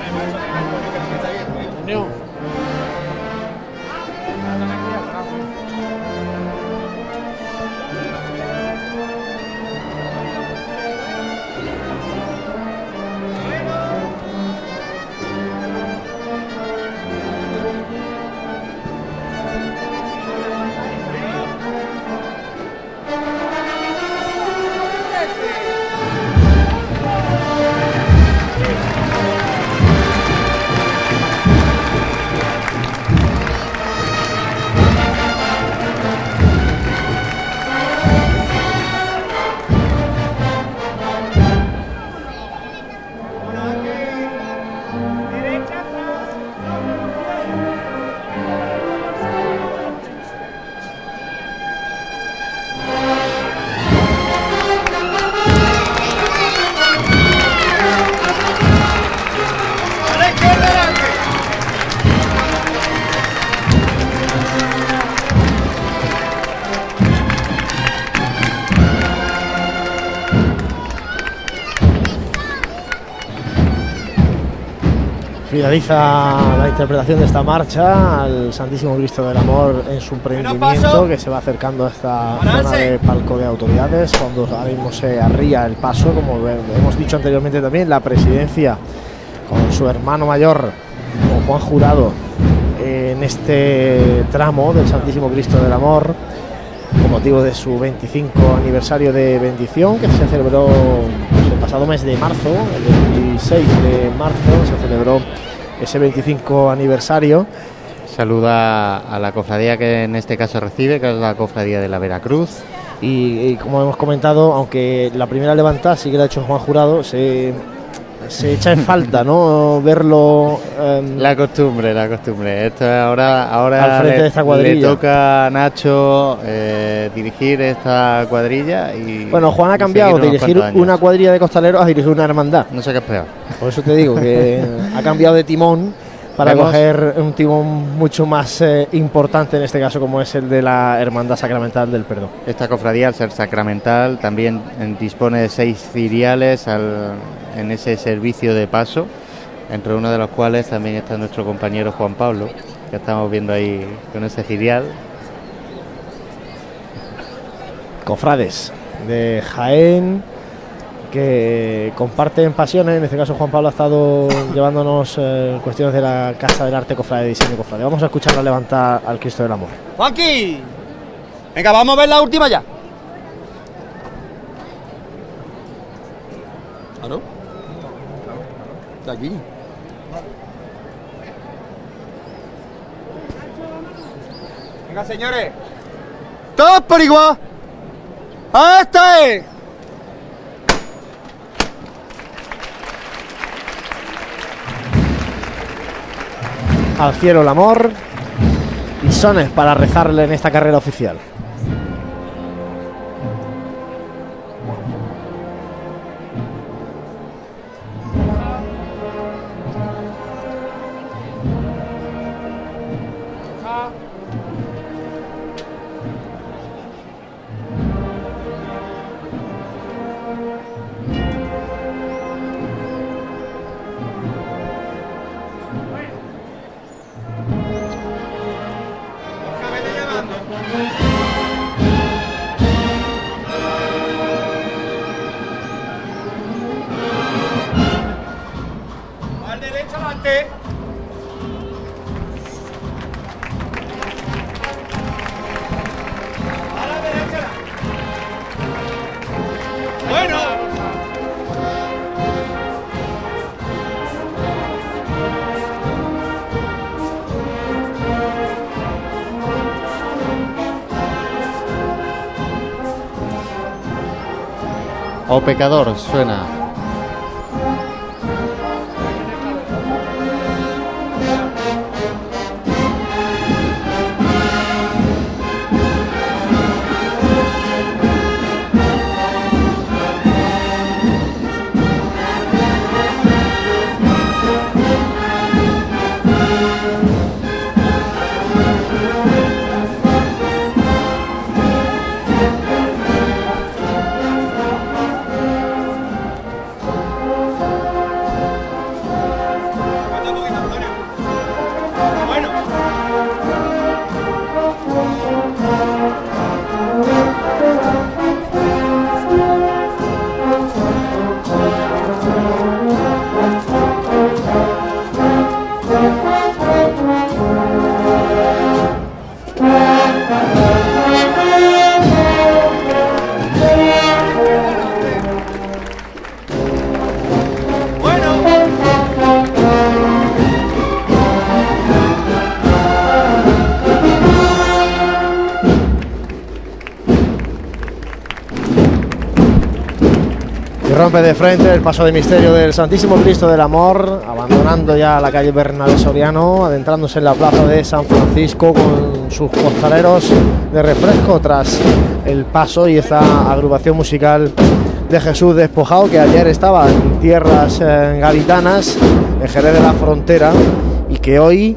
Finaliza la interpretación de esta marcha al Santísimo Cristo del Amor en su prendimiento que se va acercando a esta zona de palco de autoridades cuando ahora mismo se arría el paso como hemos dicho anteriormente también la presidencia con su hermano mayor con Juan Jurado en este tramo del Santísimo Cristo del Amor con motivo de su 25 aniversario de bendición que se celebró pues, el pasado mes de marzo, el 26 de marzo se celebró ese 25 aniversario
saluda a la cofradía que en este caso recibe, que es la cofradía de la Veracruz.
Y, y como hemos comentado, aunque la primera levantada sí que la ha hecho Juan Jurado, se, se echa en falta, ¿no? Verlo. em,
La costumbre, la costumbre. Esto es ahora, ahora
Al frente
le,
de esta cuadrilla.
le toca a Nacho eh, dirigir esta cuadrilla y
bueno, Juan ha cambiado de dirigir una cuadrilla de costaleros a dirigir una hermandad.
No sé qué es peor.
Por eso te digo que ha cambiado de timón para
Vemos-
coger un timón mucho más eh, importante en este caso como es el de la Hermandad Sacramental del Perdón.
Esta cofradía, al ser sacramental, también eh, dispone de seis ciriales al- en ese servicio de paso, entre uno de los cuales también está nuestro compañero Juan Pablo, que estamos viendo ahí con ese cirial.
Cofrades de Jaén que comparten pasiones, en este caso Juan Pablo ha estado llevándonos eh, cuestiones de la Casa del Arte Cofrade de Diseño Cofrade. Vamos a escuchar la levantada al Cristo del Amor.
¡Juanqui! Venga, vamos a ver la última ya. ¿Ah, no? De aquí. Venga, señores. Todos por igual. ¡Esta es!
Al cielo el amor y sones para rezarle en esta carrera oficial.
Pecador suena.
De frente el paso de misterio del Santísimo Cristo del Amor, abandonando ya la calle Bernabé Soriano, adentrándose en la plaza de San Francisco con sus costaleros de refresco tras el paso y esta agrupación musical de Jesús despojado que ayer estaba en tierras eh, gaditanas, en Jerez de la Frontera, y que hoy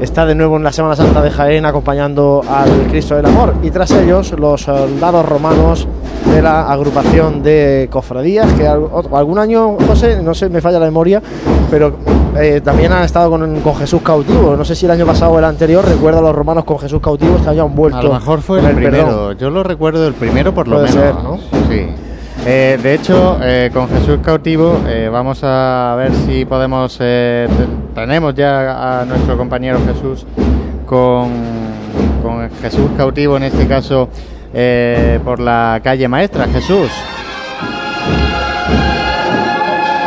está de nuevo en la Semana Santa de Jaén acompañando al Cristo del Amor. Y tras ellos, los soldados romanos de la agrupación de cofradías, que algún año, José, no sé, me falla la memoria, pero eh, también han estado con, con Jesús cautivo. No sé si el año pasado o el anterior, recuerdo a los romanos con Jesús cautivo, que hayan vuelto.
A lo mejor fue el primero.
perdón.
Yo lo recuerdo el primero por lo
Puede
menos.
ser, ¿no?
Sí. Eh, de hecho, eh, con Jesús cautivo vamos a ver si podemos. te- tenemos ya a nuestro compañero Jesús con, con Jesús cautivo en este caso eh, por la calle maestra. Jesús.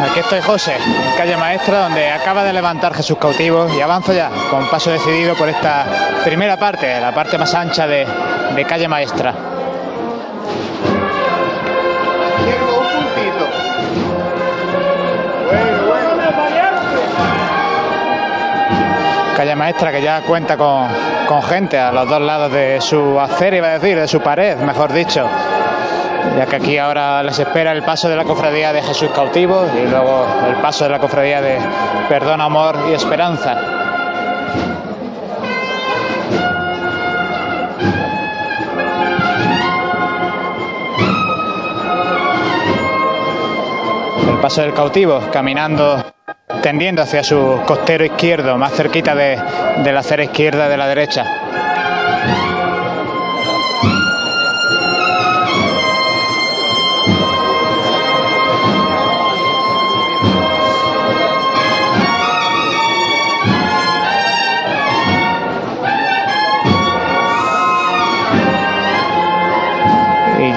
Aquí estoy José, en calle Maestra, donde acaba de levantar Jesús cautivo y avanzo ya con paso decidido por esta primera parte, la parte más ancha de, de calle Maestra. Calle Maestra que ya cuenta con, con gente a los dos lados de su acera, iba a decir, de su pared, mejor dicho. Ya que aquí ahora les espera el paso de la cofradía de Jesús cautivo y luego el paso de la cofradía de Perdón, Amor y Esperanza. El paso del cautivo caminando tendiendo hacia su costero izquierdo, más cerquita de, la acera izquierda de la derecha.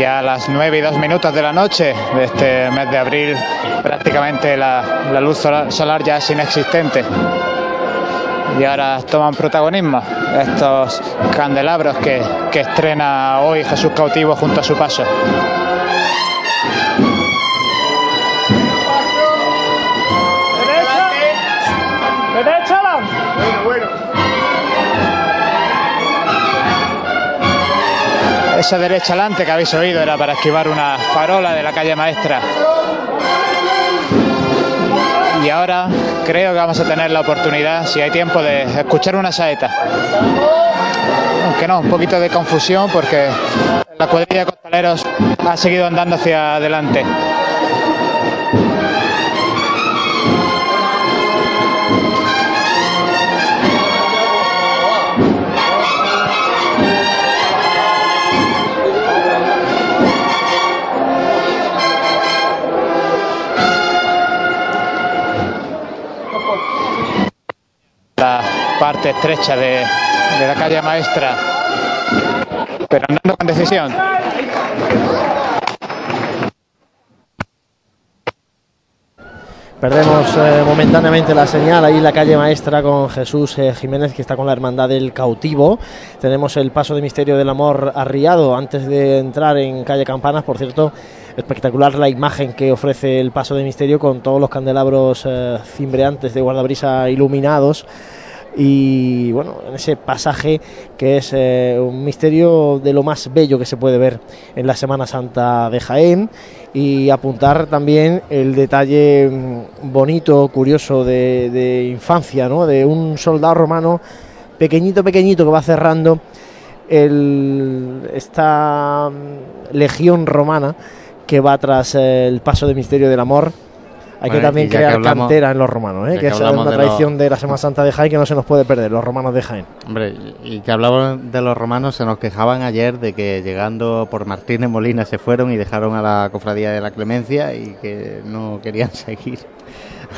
Ya a las 9 y 2 minutos de la noche de este mes de abril, prácticamente la, luz solar, solar ya es inexistente. Y ahora toman protagonismo estos candelabros que, que estrena hoy Jesús cautivo junto a su paso. Esa derecha adelante que habéis oído era para esquivar una farola de la calle maestra. Y ahora creo que vamos a tener la oportunidad, si hay tiempo, de escuchar una saeta. Aunque no, un poquito de confusión porque la cuadrilla de costaleros ha seguido andando hacia adelante. Parte estrecha de, de la calle maestra, pero andando con decisión.
Perdemos eh, momentáneamente la señal ahí en la calle maestra con Jesús eh, Jiménez que está con la hermandad del cautivo. Tenemos el paso de misterio del amor arriado antes de entrar en calle Campanas. Por cierto, espectacular la imagen que ofrece el paso de misterio con todos los candelabros eh, cimbreantes de guardabrisa iluminados. Y bueno, en ese pasaje que es eh, un misterio de lo más bello que se puede ver en la Semana Santa de Jaén y apuntar también el detalle mm, bonito, curioso de, de infancia, ¿no? de un soldado romano pequeñito, pequeñito que va cerrando el, esta mm, legión romana que va tras eh, el paso de misterio del amor. Hay que también
que
crear
hablamos-
cantera en los romanos, ¿eh? que,
que
es
hablamos
una
de
tradición de la Semana Santa de Jaén que no se nos puede perder, los romanos de Jaén.
Hombre, y que hablaban de los romanos, se nos quejaban ayer de que llegando por Martínez Molina se fueron y dejaron a la cofradía de la Clemencia y que no querían seguir.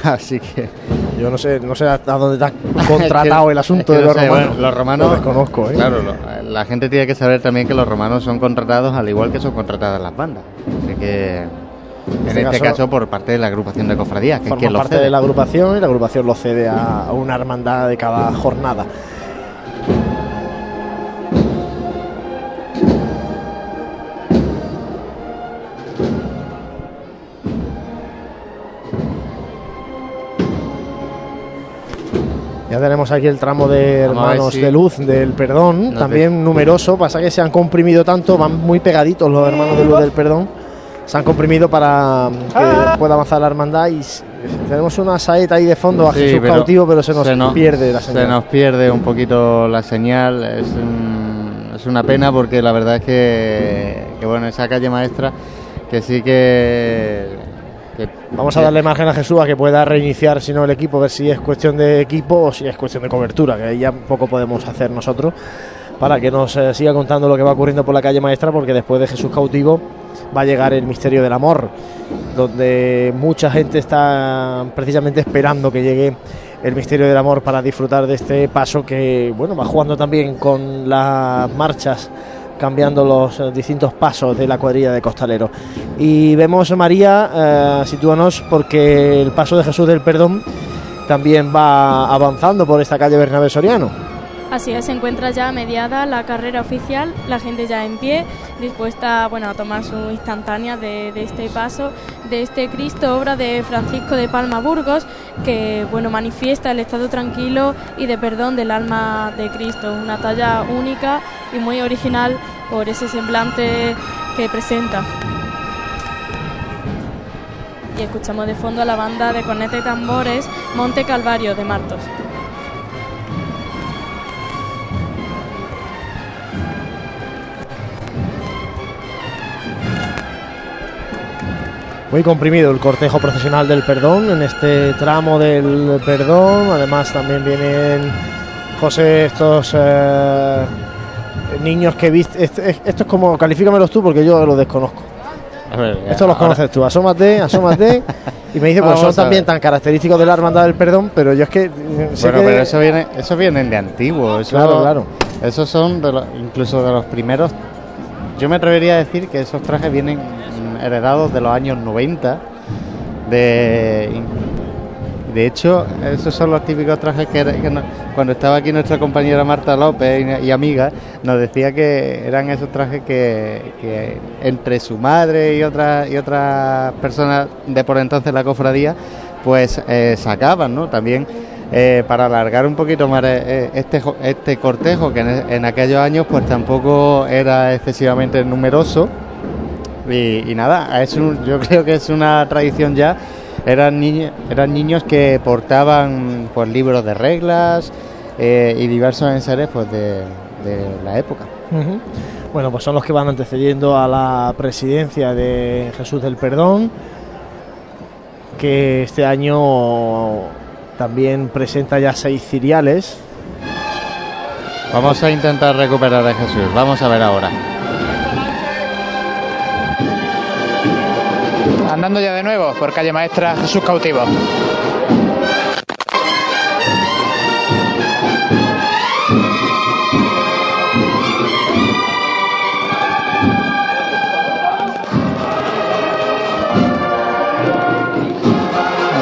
Así que.
Yo no sé, no sé hasta dónde está contratado el asunto
Es que
de
no
los
sé,
romanos.
bueno, los romanos.
Lo desconozco, ¿eh?
Claro, lo- la gente tiene que saber también que los romanos son contratados al igual que son contratadas las bandas. Así que. En
este
este,
caso-
caso, por parte de la agrupación de cofradías, que
Forma parte
cede.
de la agrupación y la agrupación lo cede a, una hermandad de cada jornada. Ya tenemos aquí el tramo de hermanos
si-
de luz del perdón, también numeroso, pasa que se han comprimido tanto, van muy pegaditos los hermanos de luz del perdón, se han comprimido para mm, que pueda avanzar la hermandad y tenemos una saeta ahí de fondo a
Sí,
Jesús
pero
cautivo, pero se nos
nos-
pierde la
Se
señal.
nos pierde un poquito la señal. Es, un- es una pena porque la verdad es que, que, bueno, esa calle maestra que sí que. que-
Vamos a darle margen a Jesús a que pueda reiniciar si no el equipo, ver si es cuestión de equipo o si es cuestión de cobertura, que ahí ya poco podemos hacer nosotros para que nos eh, siga contando lo que va ocurriendo por la calle maestra, porque después de Jesús cautivo va a llegar el misterio del amor, donde mucha gente está precisamente esperando que llegue el misterio del amor para disfrutar de este paso que bueno va jugando también con las marchas cambiando los eh, distintos pasos de la cuadrilla de costaleros. Y vemos, María, eh, sitúanos porque el paso de Jesús del Perdón también va avanzando por esta calle Bernabé Soriano.
Así es, se encuentra ya mediada la carrera oficial, la gente ya en pie, dispuesta bueno, a tomar su instantánea de, este paso, de este Cristo, obra de Francisco de Palma Burgos, que bueno, manifiesta el estado tranquilo y de perdón del alma de Cristo, una talla única y muy original por ese semblante que presenta. Y escuchamos de fondo a la banda de corneta y tambores Monte Calvario de Martos.
Muy comprimido el cortejo procesional del perdón en este tramo del perdón. Además también vienen José estos eh, niños que viste. Esto, esto es como califícamelos tú porque yo los desconozco. Esto los
ahora-
conoces tú. Asómate, asómate. y me dice pues
Vamos
son también tan característicos de la hermandad del perdón, pero yo es que eh, sé
Bueno,
que-
pero eso viene, eso vienen de antiguo. Eso,
Claro, claro.
Esos son de los- incluso de los primeros. Yo me atrevería a decir que esos trajes vienen heredados de los años 90. De, de hecho, esos son los típicos trajes que, cuando estaba aquí nuestra compañera Marta López y, amiga, nos decía que eran esos trajes que, entre su madre y otras y personas de por entonces la cofradía, pues eh, sacaban, ¿no? También eh, para alargar un poquito más eh, este este cortejo que en, en aquellos años pues tampoco era excesivamente numeroso y, y nada es un- yo creo que es una tradición ya eran niños eran niños que portaban pues libros de reglas eh, y diversos enseres pues de, de la época.
Bueno, pues son los que van antecediendo a la presidencia de Jesús del Perdón, que este año también presenta ya seis ciriales.
vamos a intentar recuperar a Jesús vamos a ver ahora
Andando ya de nuevo por calle maestra Jesús Cautivo.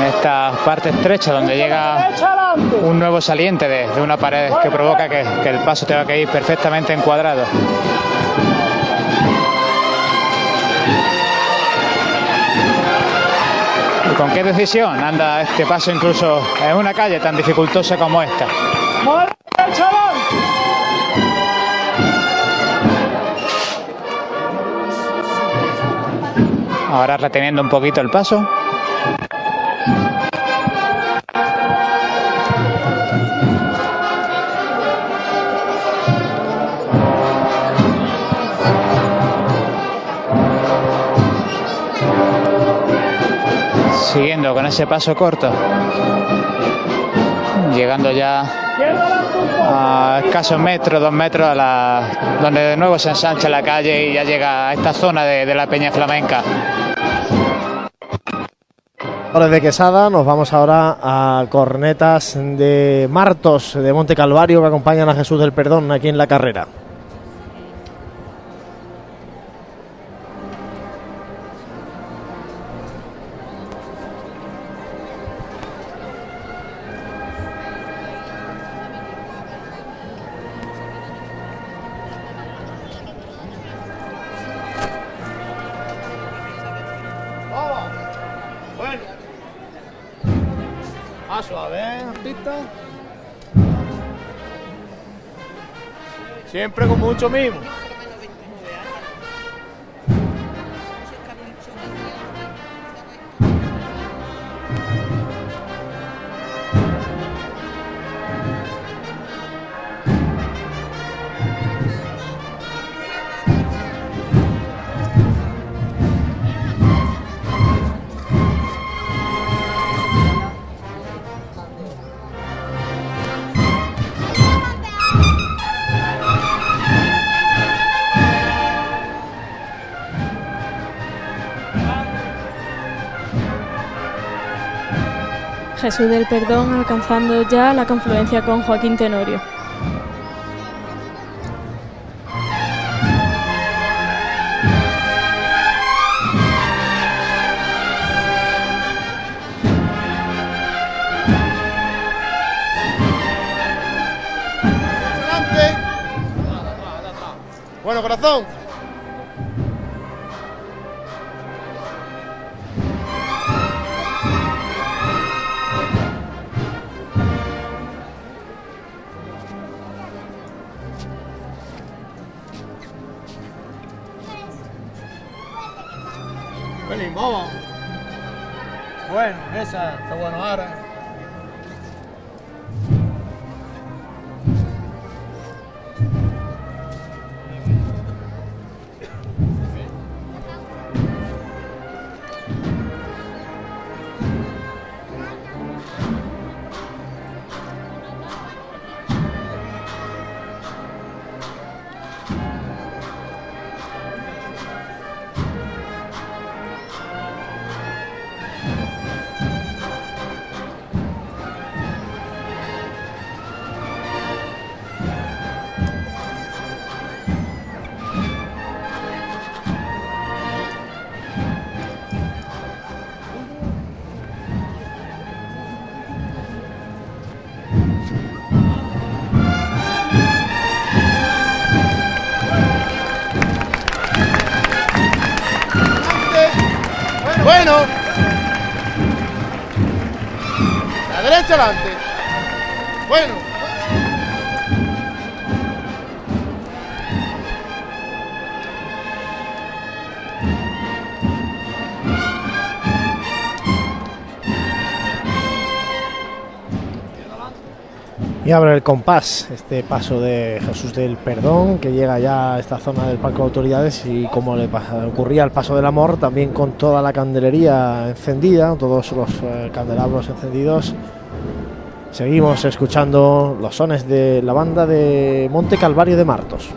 Esta parte estrecha donde llega un nuevo saliente de, de una pared que provoca que, que el paso tenga que ir perfectamente encuadrado. Con qué decisión anda este paso incluso en una calle tan dificultosa como esta? Ahora reteniendo un poquito el paso. Siguiendo con ese paso corto. Llegando ya a escasos metros, dos metros, a la, donde de nuevo se ensancha la calle y ya llega a esta zona de, de la Peña Flamenca.
Ahora de Quesada nos vamos ahora a cornetas de Martos de Monte Calvario que acompañan a Jesús del Perdón aquí en la carrera.
Mucho mimo.
Jesús del Perdón alcanzando ya la confluencia con Joaquín Tenorio.
Bueno, corazón,
Bueno.
Y abre el compás este paso de Jesús del Perdón que llega ya a esta zona del Parque de Autoridades y como le ocurría al paso del amor, también con toda la candelería encendida, todos los eh, candelabros encendidos. Seguimos escuchando los sones de la banda de Monte Calvario de Martos.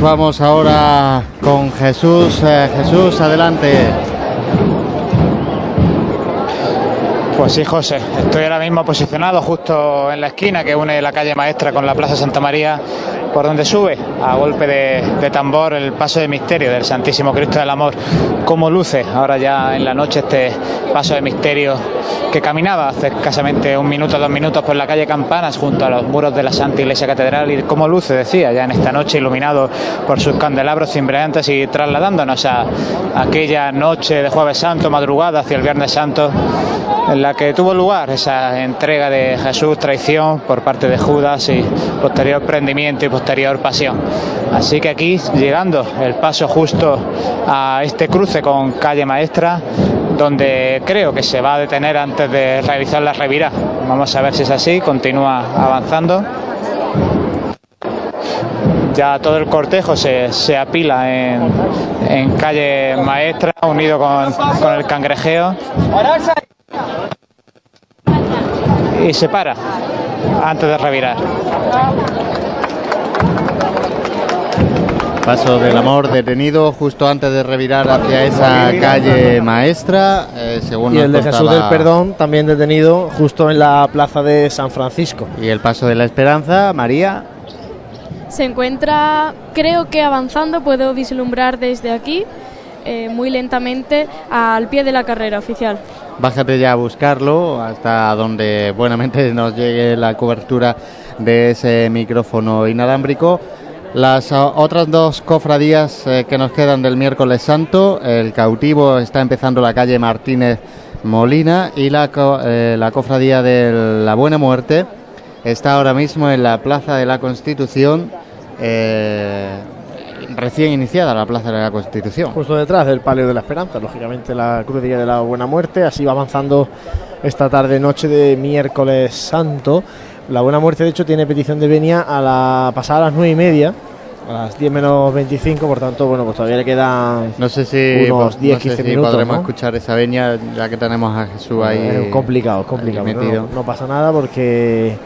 Vamos ahora con Jesús. Eh, Jesús, adelante.
Pues sí, José, estoy ahora mismo posicionado justo en la esquina que une la calle Maestra con la Plaza Santa María, por donde sube a golpe de, de tambor el paso de misterio del Santísimo Cristo del Amor. Cómo luce ahora ya en la noche este paso de misterio que caminaba hace escasamente un minuto, dos minutos por la calle Campanas junto a los muros de la Santa Iglesia Catedral y cómo luce, decía, ya en esta noche iluminado por sus candelabros cimbreantes y trasladándonos a aquella noche de Jueves Santo, madrugada hacia el Viernes Santo, en la que tuvo lugar esa entrega de Jesús, traición por parte de Judas y posterior prendimiento y posterior pasión. Así que aquí, llegando el paso justo a este cruce con calle Maestra, donde creo que se va a detener antes de realizar la revirá. Vamos a ver si es así, continúa avanzando. Ya todo el cortejo se, se apila en, en calle Maestra, unido con, con el cangrejeo. Y se para antes de revirar.
Paso del amor detenido justo antes de revirar hacia esa calle maestra. eh, según
Y el de Jesús del Perdón también detenido justo en la plaza de San Francisco.
Y el paso de la esperanza, María.
Se encuentra, creo que avanzando, puedo vislumbrar desde aquí, eh, muy lentamente, al pie de la carrera oficial.
Bájate ya a buscarlo hasta donde buenamente nos llegue la cobertura de ese micrófono inalámbrico. Las otras dos cofradías eh, que nos quedan del miércoles santo, el cautivo está empezando la calle Martínez Molina y la, eh, la cofradía de la Buena Muerte está ahora mismo en la Plaza de la Constitución, eh, recién iniciada la Plaza de la Constitución.
Justo detrás del Palio de la Esperanza, lógicamente la Crudilla de la Buena Muerte, así va avanzando esta tarde noche de miércoles santo. La Buena Muerte de hecho tiene petición de venia a la pasada a las nueve y media, a las 10 menos 25, por tanto, bueno, pues todavía le quedan
No sé si,
unos
no
10,
sé
15
si
minutos.
podremos
¿no?
escuchar esa veña ya que tenemos a Jesús ahí.
Eh, complicado, complicado.
ahí metido.
No, no pasa nada porque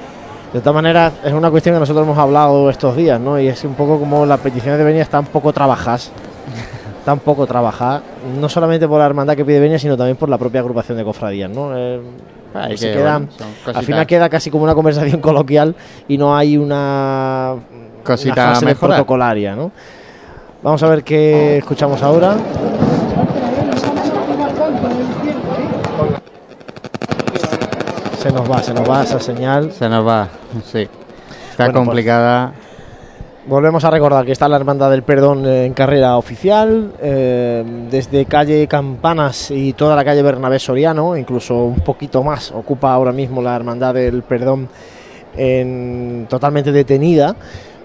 de todas maneras es una cuestión que nosotros hemos hablado estos días, ¿no? Y es un poco como las peticiones de venia están poco trabajadas. Están poco trabajadas, no solamente por la hermandad que pide venia, sino también por la propia agrupación de cofradías, ¿no? Eh, se
bueno, son
al final queda casi como una conversación coloquial y no hay una,
Cosita
una fase protocolaria, ¿no? Vamos a ver qué escuchamos ahora. Se nos va, se nos va esa señal.
Se nos va, sí. Está
Bueno, pues,
complicada.
Volvemos a recordar que está la Hermandad del Perdón en carrera oficial, eh, desde calle Campanas y toda la calle Bernabé Soriano, incluso un poquito más, ocupa ahora mismo la Hermandad del Perdón en, totalmente detenida.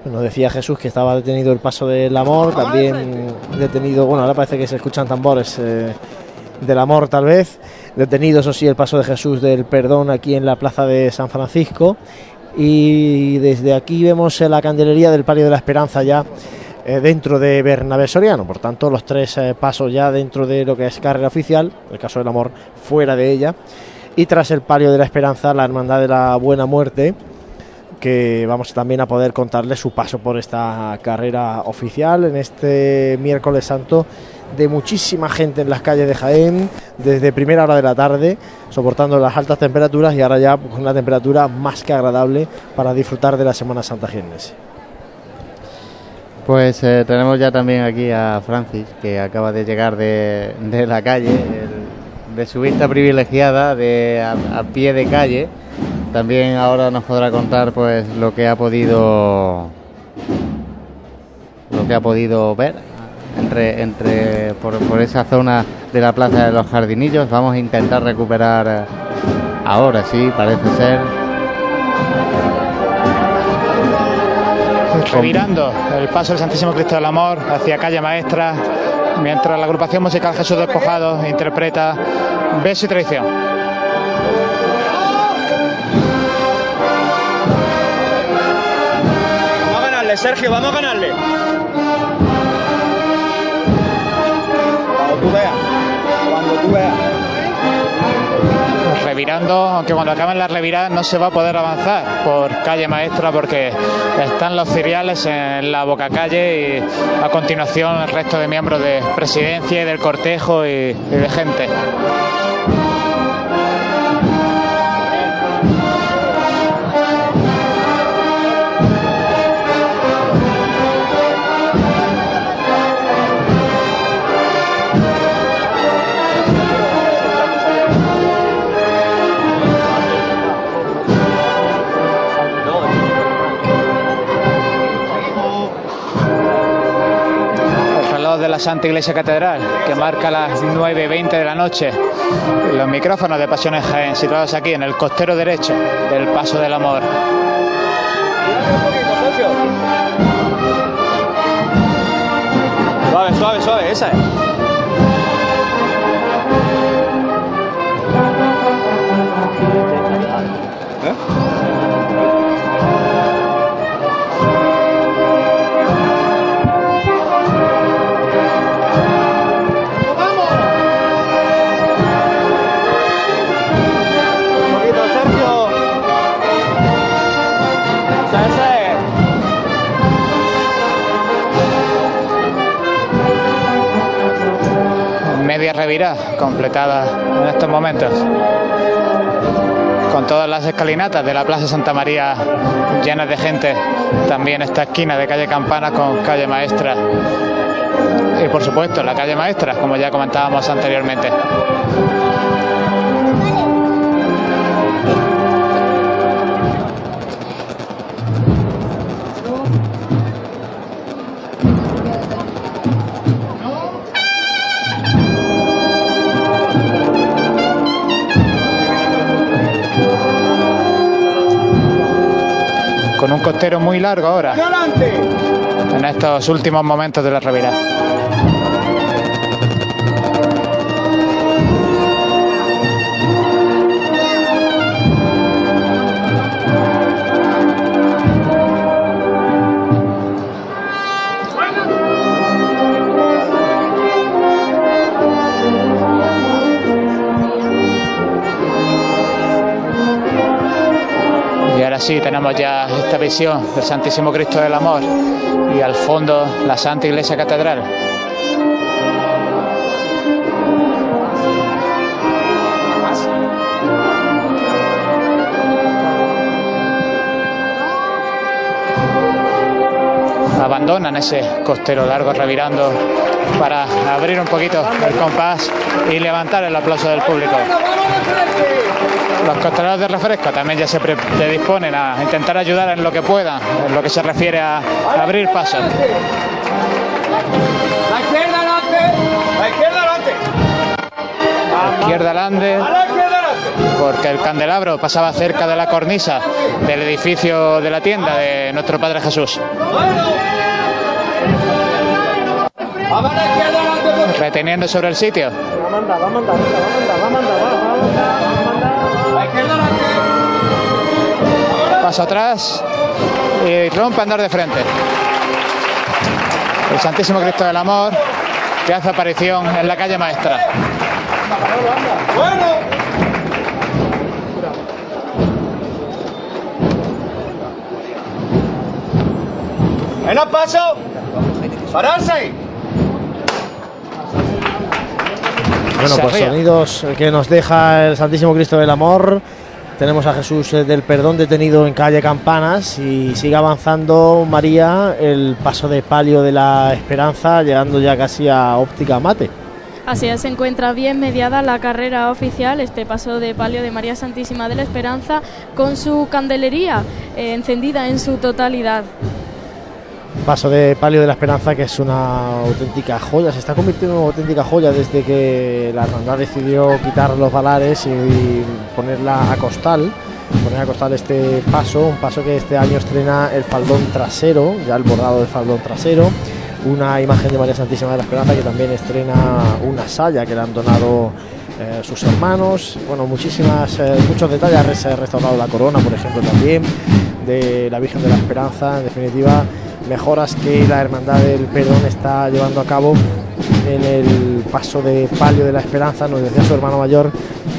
Nos decía Jesús que estaba detenido el paso del amor, también detenido, bueno, ahora parece que se escuchan tambores eh, del amor tal vez, detenido eso sí el paso de Jesús del Perdón aquí en la plaza de San Francisco. Y desde aquí vemos la candelería del Palio de la Esperanza ya eh, dentro de Bernabé Soriano, por tanto los tres eh, pasos ya dentro de lo que es carrera oficial, el caso del amor fuera de ella, y tras el Palio de la Esperanza la Hermandad de la Buena Muerte, que vamos también a poder contarle su paso por esta carrera oficial en este miércoles santo de muchísima gente en las calles de Jaén desde primera hora de la tarde, soportando las altas temperaturas y ahora ya con una temperatura más que agradable para disfrutar de la Semana Santa jiennense.
Pues eh, tenemos ya también aquí a Francis, que acaba de llegar de, de la calle, de su vista privilegiada, de a, a pie de calle. También ahora nos podrá contar pues lo que ha podido lo que ha podido ver entre, entre por, por, esa zona de la Plaza de los Jardinillos. Vamos a intentar recuperar eh, ahora, sí, parece ser.
Revirando el paso del Santísimo Cristo del Amor hacia calle maestra, mientras la agrupación musical Jesús Despojado interpreta Beso y Traición.
vamos a ganarle Sergio, vamos a ganarle. Tú veas. Cuando tú veas.
revirando, aunque cuando acaben las reviradas no se va a poder avanzar por calle maestra porque están los ciriales en la boca calle y a continuación el resto de miembros de presidencia y del cortejo y de gente. La Santa Iglesia Catedral, que marca las 9.20 de la noche. Los micrófonos de Pasiones Jaén, situados aquí en el costero derecho del Paso del Amor.
Suave, suave, suave, esa es.
Revirada completada en estos momentos. Con todas las escalinatas de la Plaza Santa María llenas de gente. También esta esquina de calle Campana con calle Maestra. Y por supuesto la calle Maestra, como ya comentábamos anteriormente. Un costero muy largo ahora. En estos últimos momentos de la revirada. Ahora sí, tenemos ya esta visión del Santísimo Cristo del Amor y al fondo la Santa Iglesia Catedral. Abandonan ese costero largo revirando para abrir un poquito el compás y levantar el aplauso del público. Los costaleros de refresco también ya se pre- se disponen a intentar ayudar en lo que puedan, en lo que se refiere a abrir paso.
La izquierda adelante. La izquierda adelante. La izquierda adelante.
porque el candelabro pasaba cerca de la cornisa del edificio de la tienda de nuestro Padre Jesús. Reteniendo sobre el sitio.
Va a mandar.
Paso atrás y rompe andar de frente. El Santísimo Cristo del Amor que hace aparición en la calle Maestra.
Bueno. En el paso. Pararse.
Bueno, pues sonidos que nos deja el Santísimo Cristo del Amor. Tenemos a Jesús eh, del Perdón detenido en calle Campanas y sigue avanzando María el paso de palio de la Esperanza, llegando ya casi a óptica mate.
Así es, se encuentra bien mediada la carrera oficial, este paso de palio de María Santísima de la Esperanza, con su candelería eh, encendida en su totalidad.
Paso de palio de la Esperanza que es una auténtica joya, se está convirtiendo en una auténtica joya desde que la hermandad decidió quitar los valares y, y ponerla a costal. Poner a costal este paso, un paso que este año estrena el faldón trasero, ya el bordado del faldón trasero, una imagen de María Santísima de la Esperanza que también estrena una saya que le han donado eh, sus hermanos, bueno, muchísimas, eh, muchos detalles, se ha restaurado la corona, por ejemplo, también, de la Virgen de la Esperanza, en definitiva, mejoras que la Hermandad del Perdón está llevando a cabo en el paso de palio de la esperanza. Nos decía su hermano mayor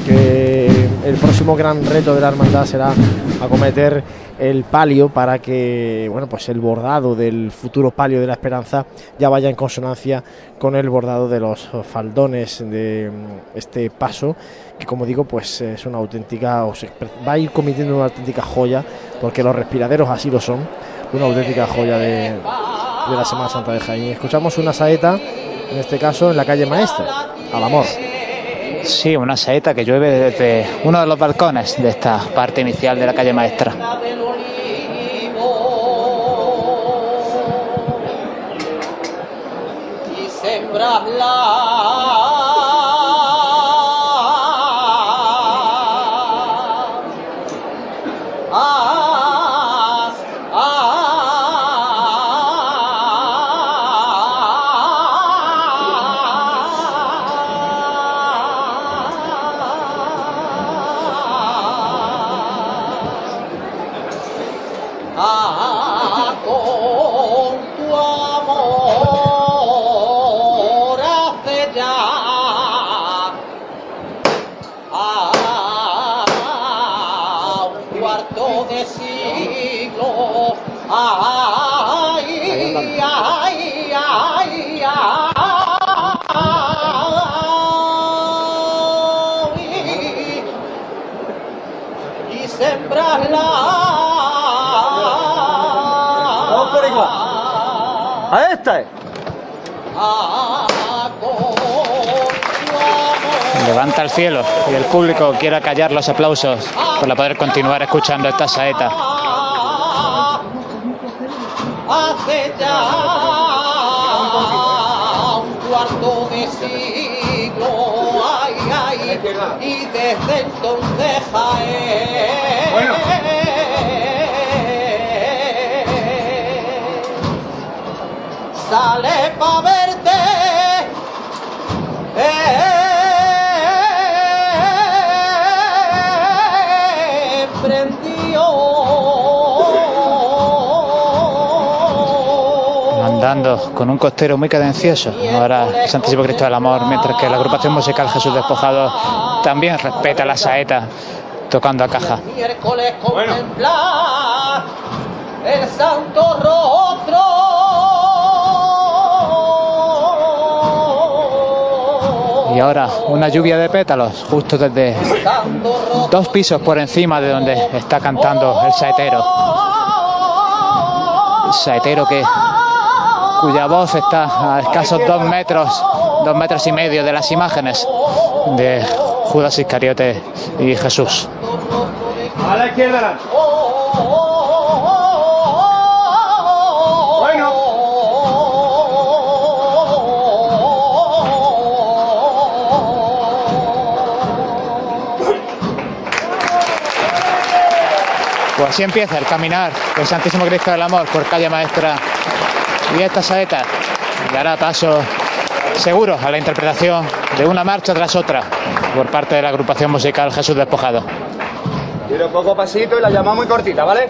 que el próximo gran reto de la hermandad será acometer el palio para que bueno pues el bordado del futuro palio de la esperanza ya vaya en consonancia con el bordado de los faldones de mm, este paso que como digo pues es una auténtica va a ir cometiendo una auténtica joya porque los respiraderos así lo son una auténtica joya de, de la Semana Santa de Jaén escuchamos una saeta en este caso en la calle Maestra al amor
Sí, una saeta que llueve desde uno de los balcones de esta parte inicial de la calle Maestra.
y.
A esta es.
Levanta el cielo y el público quiere callar los aplausos para poder continuar escuchando esta saeta.
hace ya un cuarto de siglo, ay, ay, y desde entonces Jaén sale pa' verte. Eh, prendió.
Andando con un costero muy cadencioso. Ahora el Santísimo Cristo del Amor, mientras que la agrupación musical Jesús Despojado también respeta la saeta tocando a caja.
miércoles contemplar el santo rostro.
Y ahora una lluvia de pétalos justo desde dos pisos por encima de donde está cantando el saetero. El saetero que cuya voz está a escasos dos metros, dos metros y medio de las imágenes de Judas Iscariote y Jesús.
A la izquierda
Pues así empieza el caminar del Santísimo Cristo del Amor por calle Maestra y esta saeta dará paso seguro a la interpretación de una marcha tras otra por parte de la agrupación musical Jesús Despojado.
Tiro poco pasito y la llamamos muy cortita, ¿vale?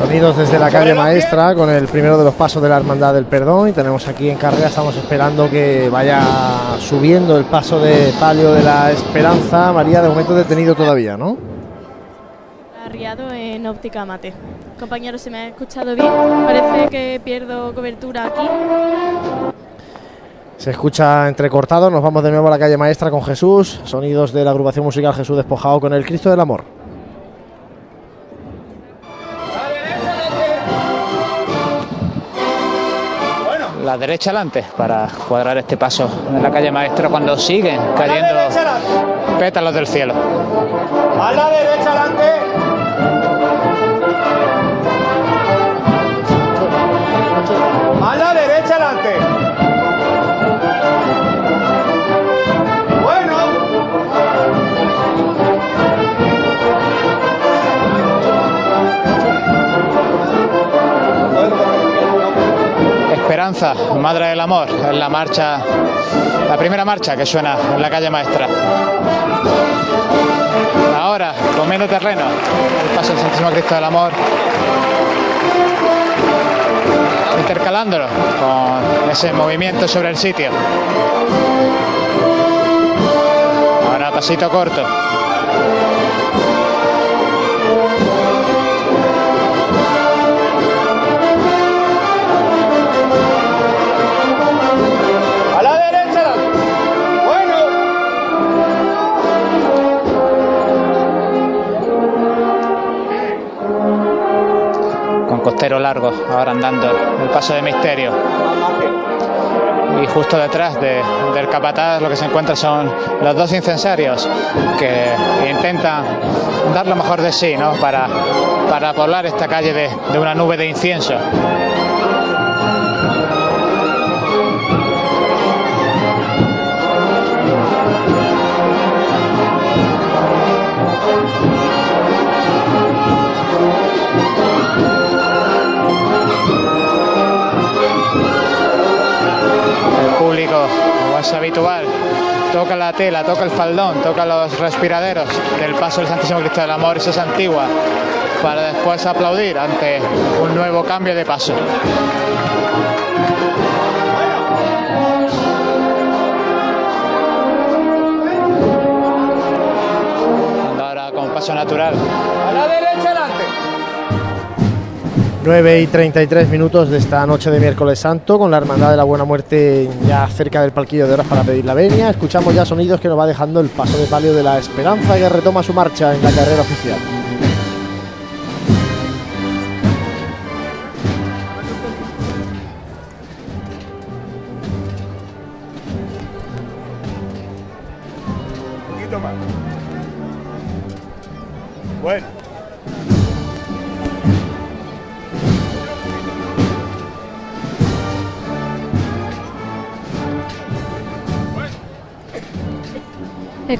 Sonidos desde la calle Maestra con el primero de los pasos de la Hermandad del Perdón y tenemos aquí en carrera, estamos esperando que vaya subiendo el paso de palio de la Esperanza. María, de momento detenido todavía, ¿no?
Arriado en óptica mate. Compañeros, ¿se me ha escuchado bien? Parece que pierdo cobertura aquí.
Se escucha entrecortado, nos vamos de nuevo a la calle Maestra con Jesús, sonidos de la agrupación musical Jesús Despojado con el Cristo del Amor.
La derecha adelante para cuadrar este paso en la calle Maestra cuando siguen cayendo pétalos del cielo.
A la derecha adelante.
Madre del Amor, es la marcha, la primera marcha que suena en la calle Maestra. Ahora comiendo terreno el paso del Santísimo Cristo del Amor intercalándolo con ese movimiento sobre el sitio ahora pasito corto con costero largo, ahora andando el paso de misterio. Y justo detrás de- del capataz lo que se encuentra son los dos incensarios que intentan dar lo mejor de sí ¿no? para, para poblar esta calle de, de una nube de incienso. El público, como es habitual, toca la tela, toca el faldón, toca los respiraderos del paso del Santísimo Cristo del Amor y esa antigua para después aplaudir ante un nuevo cambio de paso. Ahora con paso natural.
A la derecha adelante.
9 y 33 minutos de esta noche de miércoles santo, con la Hermandad de la Buena Muerte ya cerca del palquillo de horas para pedir la venia. Escuchamos ya sonidos que nos va dejando el paso de palio de la Esperanza que retoma su marcha en la carrera oficial.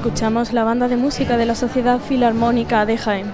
Escuchamos la banda de música de la Sociedad Filarmónica de Jaén.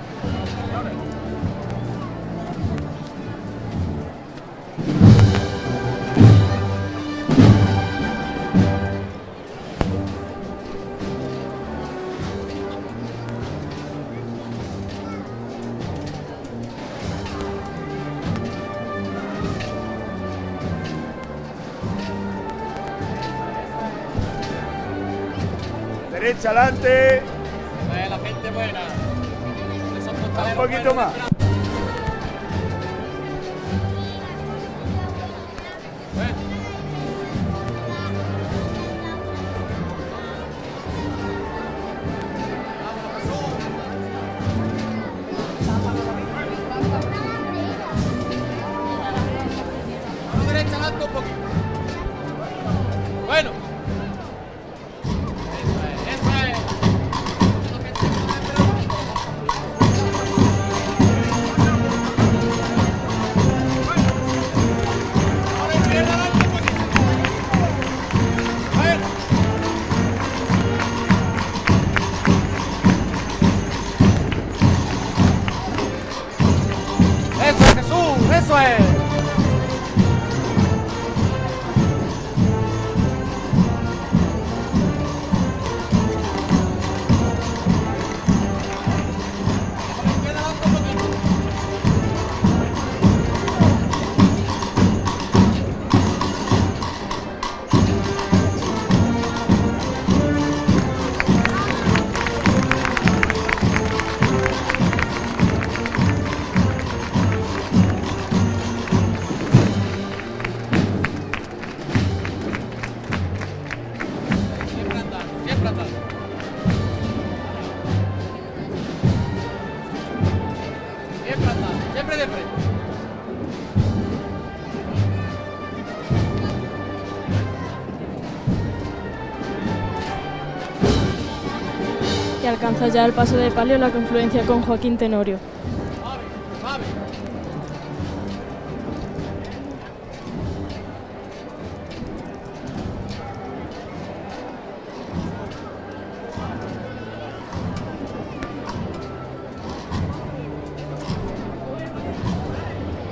Y alcanza ya el paso de palio la confluencia con Joaquín Tenorio.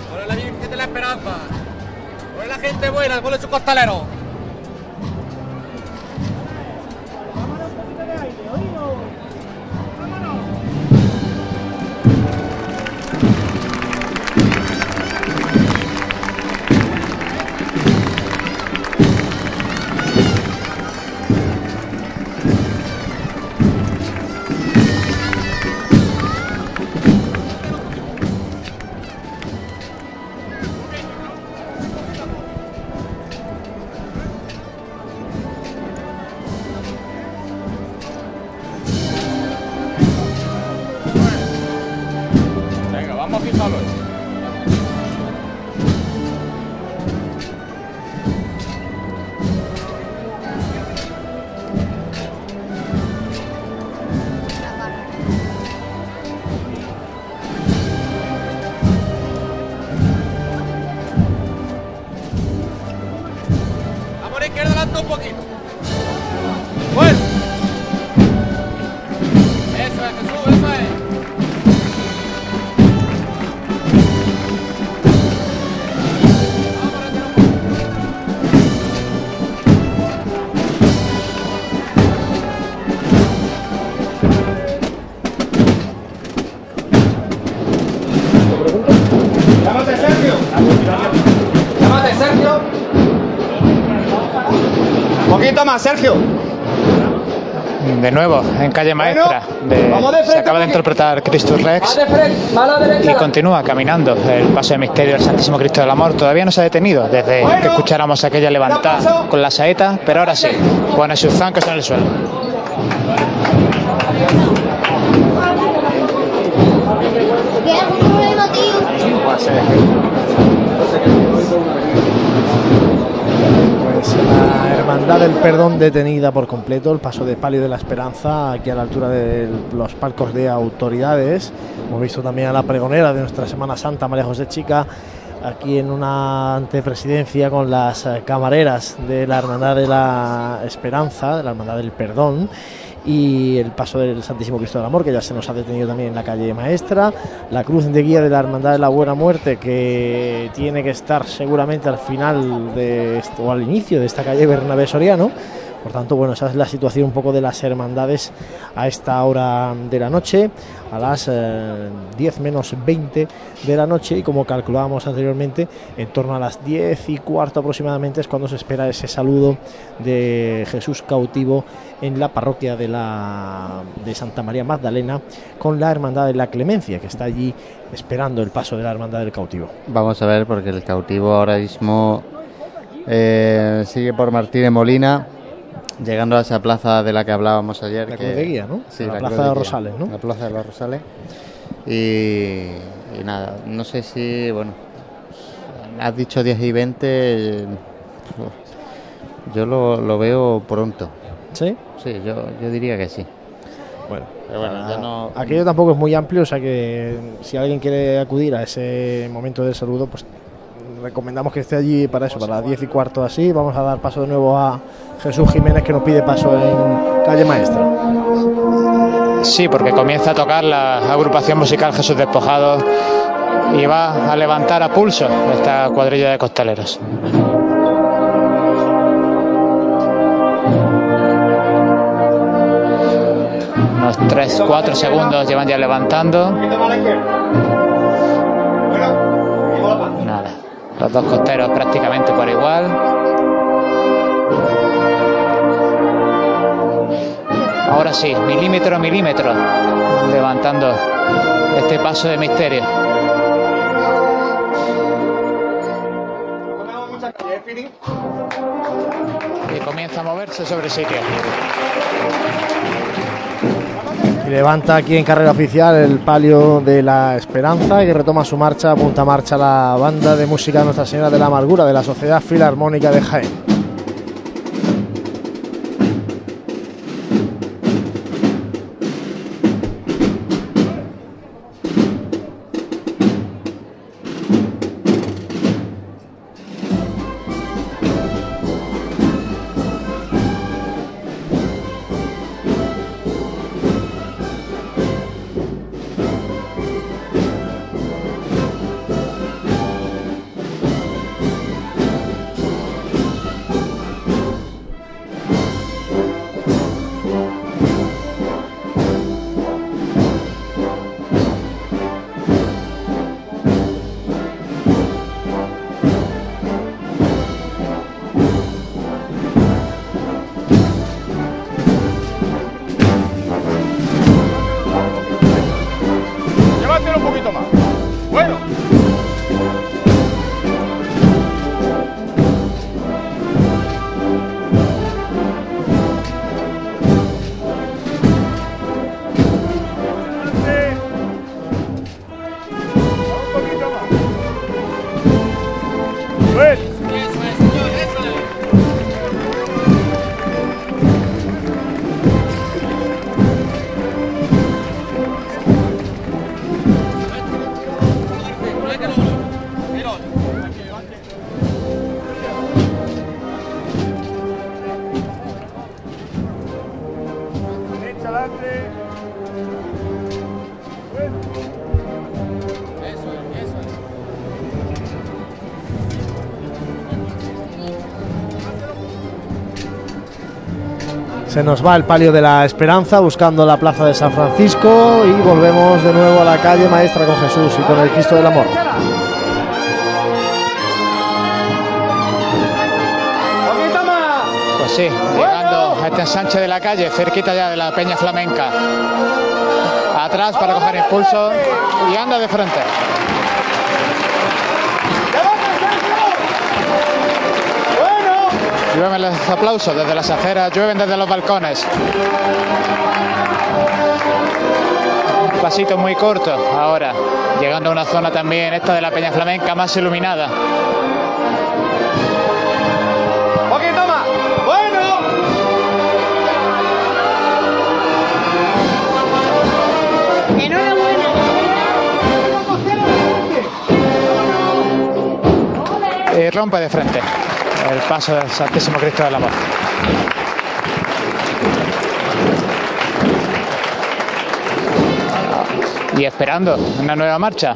Ponle la Virgen de la Esperanza. Ponle la gente buena, ponle su costalero. Sergio.
De nuevo, en calle maestra. de-
vamos de frente
se acaba de interpretar Christus Rex
de frente,
y continúa caminando el paso de misterio del Santísimo Cristo del Amor. Todavía no se ha detenido desde que escucháramos aquella levantada con la saeta, pero ahora sí, pone sus zancos en el suelo.
Hermandad del Perdón detenida por completo, el paso de Palio de la Esperanza aquí a la altura de los palcos de autoridades. Hemos visto también a la pregonera de nuestra Semana Santa, María José Chica, aquí en una antepresidencia con las camareras de la Hermandad de la Esperanza, de la Hermandad del Perdón. Y el paso del Santísimo Cristo del Amor, que ya se nos ha detenido también en la calle Maestra. La cruz de guía de la Hermandad de la Buena Muerte, que tiene que estar seguramente al final de esto, o al inicio de esta calle Bernabé Soriano. Por tanto, bueno, esa es la situación un poco de las hermandades a esta hora de la noche, a las eh, 10 menos 20 de la noche y como calculábamos anteriormente, en torno a las 10 y cuarto aproximadamente es cuando se espera ese saludo de Jesús cautivo en la parroquia de, la, de Santa María Magdalena con la Hermandad de la Clemencia, que está allí esperando el paso de la Hermandad del cautivo.
Vamos a ver, porque el cautivo ahora mismo eh, sigue por Martínez Molina, llegando a esa plaza de la que hablábamos ayer.
La
que-
Cruz de Guía, ¿no?
Sí,
La
la,
plaza de Rosales, ¿no?
La plaza de los Rosales. Y, y nada, no sé si, bueno, has dicho 10 y 20, eh, yo lo, lo veo pronto.
¿Sí?
Sí, yo, yo diría que sí.
Bueno,
Pero bueno, ya no...
Aquello tampoco es muy amplio, o sea que si alguien quiere acudir a ese momento del saludo, pues recomendamos que esté allí para eso, para las 10 y cuarto así. Vamos a dar paso de nuevo a Jesús Jiménez que nos pide paso en calle Maestra.
Sí, porque comienza a tocar la agrupación musical Jesús Despojado y va a levantar a pulso esta cuadrilla de costaleros. Unos 3-4 segundos llevan ya levantando. Los dos costeros prácticamente por igual. Ahora sí, milímetro a milímetro, levantando este paso de misterio. Y comienza a moverse sobre sitio.
Y levanta aquí en carrera oficial el palio de la Esperanza y retoma su marcha, punta marcha la banda de música Nuestra Señora de la Amargura de la Sociedad Filarmónica de Jaén. Se nos va el palio de la Esperanza buscando la plaza de San Francisco y volvemos de nuevo a la calle Maestra con Jesús y con el Cristo del Amor.
Pues sí, llegando a este ensanche de la calle, cerquita ya de la Peña Flamenca. Atrás para coger impulso y anda de frente. Llueven los aplausos desde las aceras, llueven desde los balcones. Un pasito muy corto ahora, llegando a una zona también, esta de la Peña Flamenca, más iluminada.
¡Poquito más! ¡Bueno!
Y rompe de frente el paso del Santísimo Cristo del Amor. Y esperando una nueva marcha.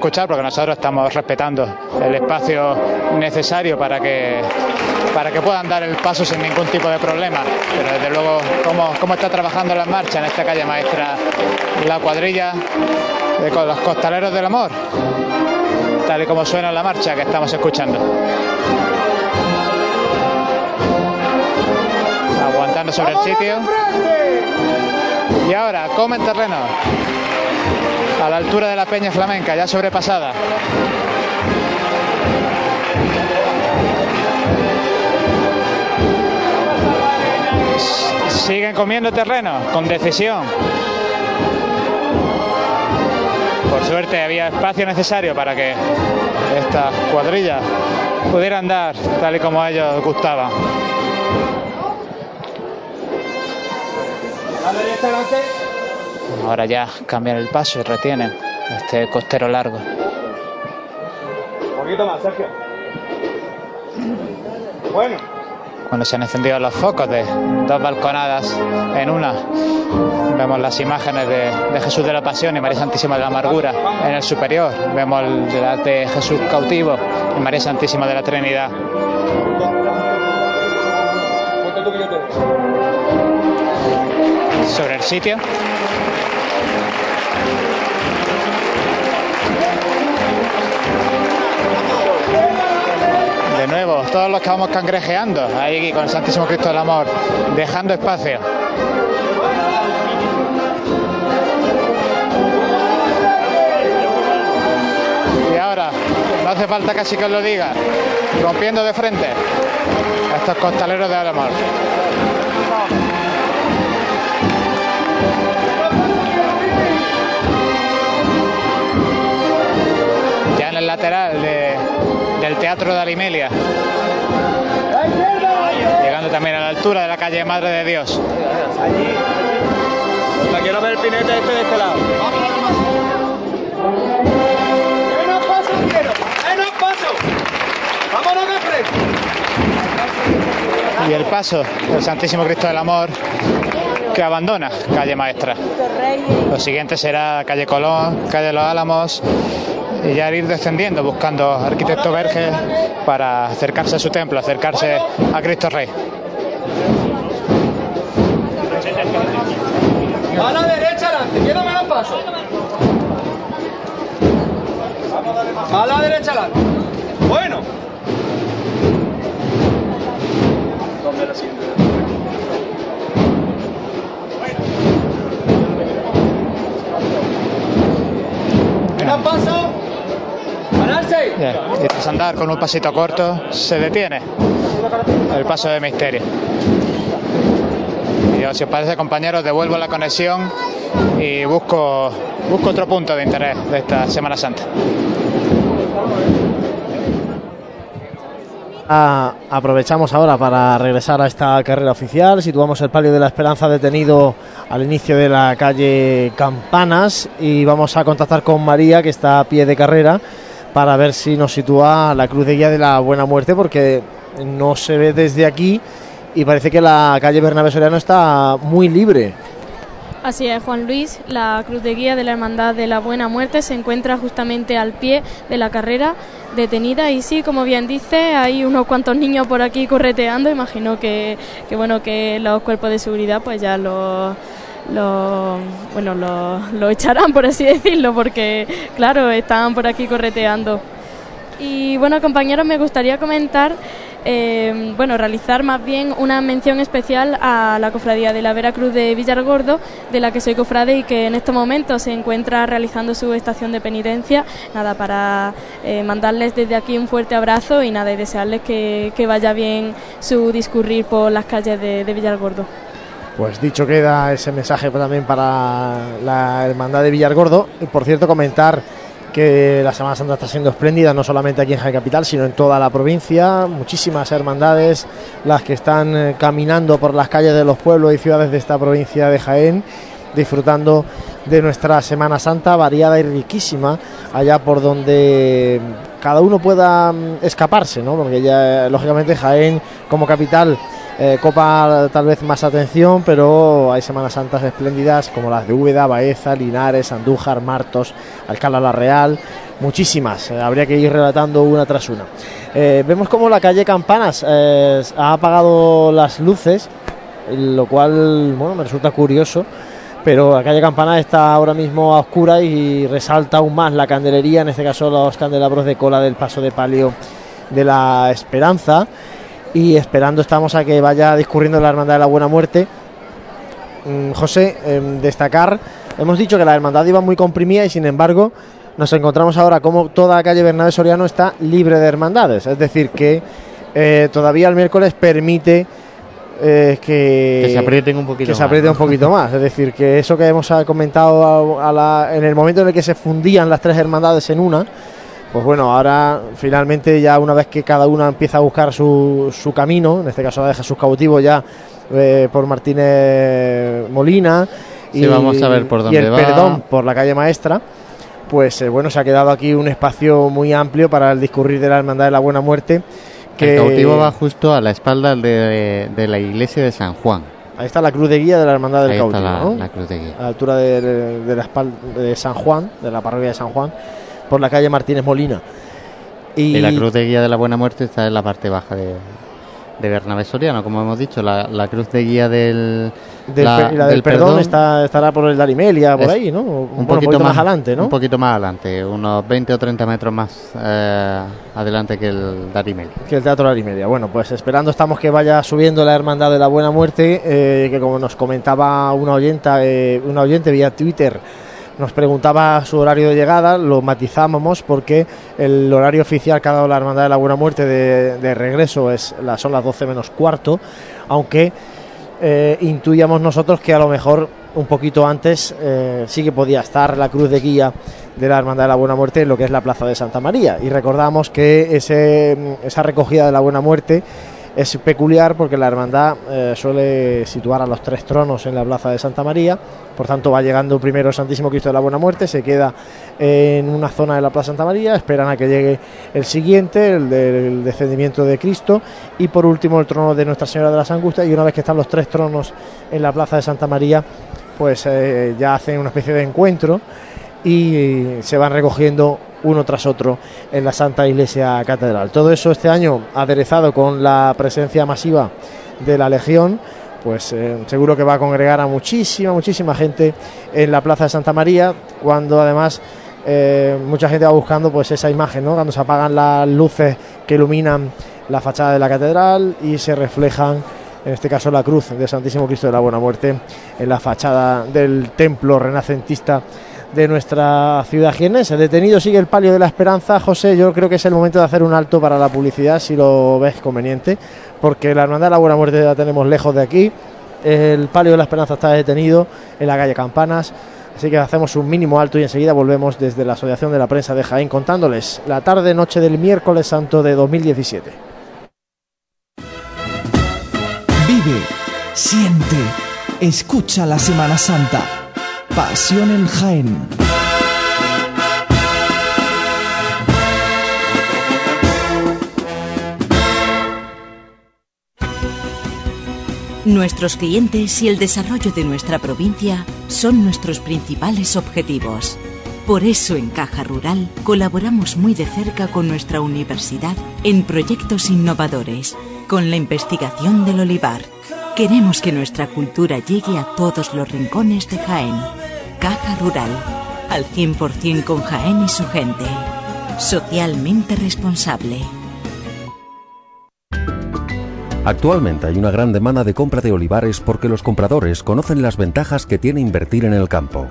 Escuchar porque nosotros estamos respetando el espacio necesario para que para que puedan dar el paso sin ningún tipo de problema. Pero desde luego, cómo, cómo está trabajando la marcha en esta calle maestra la cuadrilla de con los costaleros del amor, tal y como suena la marcha que estamos escuchando. Aguantando sobre el sitio. Y ahora, come en terreno. A la altura de la Peña Flamenca, ya sobrepasada. Siguen comiendo terreno con decisión. Por suerte había espacio necesario para que esta cuadrilla pudiera andar tal y como a ellos gustaba. Ahora ya cambian el paso y retienen este costero largo.
Un poquito más, Sergio. Bueno.
Cuando se han encendido los focos de dos balconadas en una, vemos las imágenes de, de Jesús de la Pasión y María Santísima de la Amargura en el superior. Vemos el de Jesús cautivo y María Santísima de la Trinidad. Sobre el sitio. De nuevo, todos los que vamos cangrejeando, ahí con el Santísimo Cristo del Amor, dejando espacio. Y ahora, no hace falta casi que os lo diga, rompiendo de frente a estos costaleros del amor. Lateral de- del Teatro de Alimelia. Llegando también a la altura de la calle Madre de Dios.
La quiero ver el pinete este de este lado. ¡Menos paso quiero! ¡Menos paso!
Y el paso del Santísimo Cristo del Amor que abandona calle Maestra. Lo siguiente será calle Colón, calle Los Álamos y ya ir descendiendo buscando arquitecto Verge para acercarse a su templo, acercarse a Cristo Rey.
A la derecha adelante, queda menos paso. A la derecha adelante. Bueno. ¿Dónde la siguiente? Menos paso.
Y tras andar con un pasito corto, se detiene el paso de misterio. Y yo, si os parece, compañeros, devuelvo la conexión y busco, busco otro punto de interés de esta Semana Santa.
Ah, aprovechamos ahora para regresar a esta carrera oficial. Situamos el palio de la Esperanza detenido al inicio de la calle Campanas y vamos a contactar con María, que está a pie de carrera, para ver si nos sitúa la cruz de guía de la Buena Muerte, porque no se ve desde aquí y parece que la calle Bernabé Soriano está muy libre.
Así es, Juan Luis, la cruz de guía de la Hermandad de la Buena Muerte se encuentra justamente al pie de la carrera detenida. Y sí, como bien dice, hay unos cuantos niños por aquí correteando, imagino que, que bueno, que los cuerpos de seguridad pues ya lo lo, bueno, lo, lo echarán, por así decirlo, porque, claro, están por aquí correteando. Y bueno, compañeros, me gustaría comentar, eh, bueno, realizar más bien una mención especial a la cofradía de la Veracruz de Villargordo, de la que soy cofrade y que en este momento se encuentra realizando su estación de penitencia. Nada, para eh, mandarles desde aquí un fuerte abrazo y nada, y desearles que, que vaya bien su discurrir por las calles de, de Villargordo.
Pues dicho queda ese mensaje también para la Hermandad de Villargordo. Y por cierto, comentar que la Semana Santa está siendo espléndida, no solamente aquí en Jaén Capital, sino en toda la provincia. Muchísimas hermandades, las que están eh, caminando por las calles de los pueblos y ciudades de esta provincia de Jaén, disfrutando de nuestra Semana Santa variada y riquísima, allá por donde cada uno pueda mm, escaparse, ¿no? Porque ya, lógicamente, Jaén como capital eh, copa tal vez más atención, pero hay Semanas Santas espléndidas como las de Úbeda, Baeza, Linares, Andújar, Martos, Alcalá la Real, muchísimas. Eh, habría que ir relatando una tras una. Eh, vemos como la calle Campanas ha apagado las luces, lo cual bueno, me resulta curioso. Pero la calle Campanas está ahora mismo a oscura y resalta aún más la candelería, en este caso los candelabros de cola del paso de palio de la Esperanza y esperando estamos a que vaya discurriendo la Hermandad de la Buena Muerte. Mm, José, em, destacar, hemos dicho que la hermandad iba muy comprimida y sin embargo nos encontramos ahora como toda la calle Bernabé Soriano está libre de hermandades, es decir que eh, todavía el miércoles permite eh, que,
Que se aprieten un poquito
que se
más,
apriete
¿no?
un poquito más, es decir que eso que hemos comentado a- a la- en el momento en el que se fundían las tres hermandades en una, pues bueno, ahora finalmente ya una vez que cada una empieza a buscar su, su camino, en este caso la de Jesús Cautivo ya eh, por Martínez Molina
Sí, vamos a ver por
y
dónde
el
va.
perdón por la calle Maestra, pues eh, bueno, se ha quedado aquí un espacio muy amplio para el discurrir de la Hermandad de la Buena Muerte. Que
El cautivo va justo a la espalda de, de la iglesia de San Juan.
Ahí está la cruz de guía de la Hermandad del
Ahí está
Cautivo,
la,
¿no?
la cruz de guía.
a la altura de la espalda de San Juan, de la parroquia de San Juan, por la calle Martínez Molina. Y,
Y la cruz de guía de la Buena Muerte está en la parte baja de, de Bernabé Soriano, como hemos dicho. La, la cruz de guía del,
del
la-
y la del,
del
perdón, está, estará por el Darimelia, por ahí, ¿no?
un,
Bueno,
poquito, más,
adelante, ¿no?
Un poquito más adelante, unos 20 o 30 metros más eh, adelante que el Darimel.
que el Teatro Darimelia. Bueno, pues esperando estamos que vaya subiendo la Hermandad de la Buena Muerte, eh, que como nos comentaba una oyenta, eh, una oyente vía Twitter, nos preguntaba su horario de llegada, lo matizábamos porque el horario oficial que ha dado la Hermandad de la Buena Muerte de, regreso es son las 12 menos cuarto, aunque eh, intuíamos nosotros que a lo mejor un poquito antes eh, sí que podía estar la cruz de guía de la Hermandad de la Buena Muerte en lo que es la Plaza de Santa María. Y recordamos que ese, esa recogida de la Buena Muerte es peculiar porque la hermandad eh, suele situar a los tres tronos en la plaza de Santa María, por tanto va llegando primero el Santísimo Cristo de la Buena Muerte, se queda en una zona de la plaza Santa María, esperan a que llegue el siguiente, el del descendimiento de Cristo, y por último el trono de Nuestra Señora de las Angustias, y una vez que están los tres tronos en la plaza de Santa María, pues eh, ya hacen una especie de encuentro y se van recogiendo uno tras otro en la Santa Iglesia Catedral. Todo eso este año aderezado con la presencia masiva de la Legión, pues eh, seguro que va a congregar a muchísima, muchísima gente en la Plaza de Santa María, cuando además eh, mucha gente va buscando pues esa imagen. Cuando se apagan las luces que iluminan la fachada de la catedral y se reflejan en este caso la cruz de Santísimo Cristo de la Buena Muerte en la fachada del templo renacentista de nuestra ciudad jienense. Detenido sigue el palio de la esperanza. José, yo creo que es el momento de hacer un alto para la publicidad, si lo ves conveniente, porque la Hermandad de la Buena Muerte la tenemos lejos de aquí. El palio de la esperanza está detenido en la calle Campanas. Así que hacemos un mínimo alto y enseguida volvemos desde la Asociación de la Prensa de Jaén contándoles la tarde-noche del miércoles santo de 2017.
Vive, siente, escucha la Semana Santa. Pasión en Jaén.
Nuestros clientes y el desarrollo de nuestra provincia son nuestros principales objetivos. Por eso en Caja Rural colaboramos muy de cerca con nuestra universidad en proyectos innovadores, con la investigación del olivar. Queremos que nuestra cultura llegue a todos los rincones de Jaén. Caja Rural, al 100% con Jaén y su gente. Socialmente responsable.
Actualmente hay una gran demanda de compra de olivares porque los compradores conocen las ventajas que tiene invertir en el campo.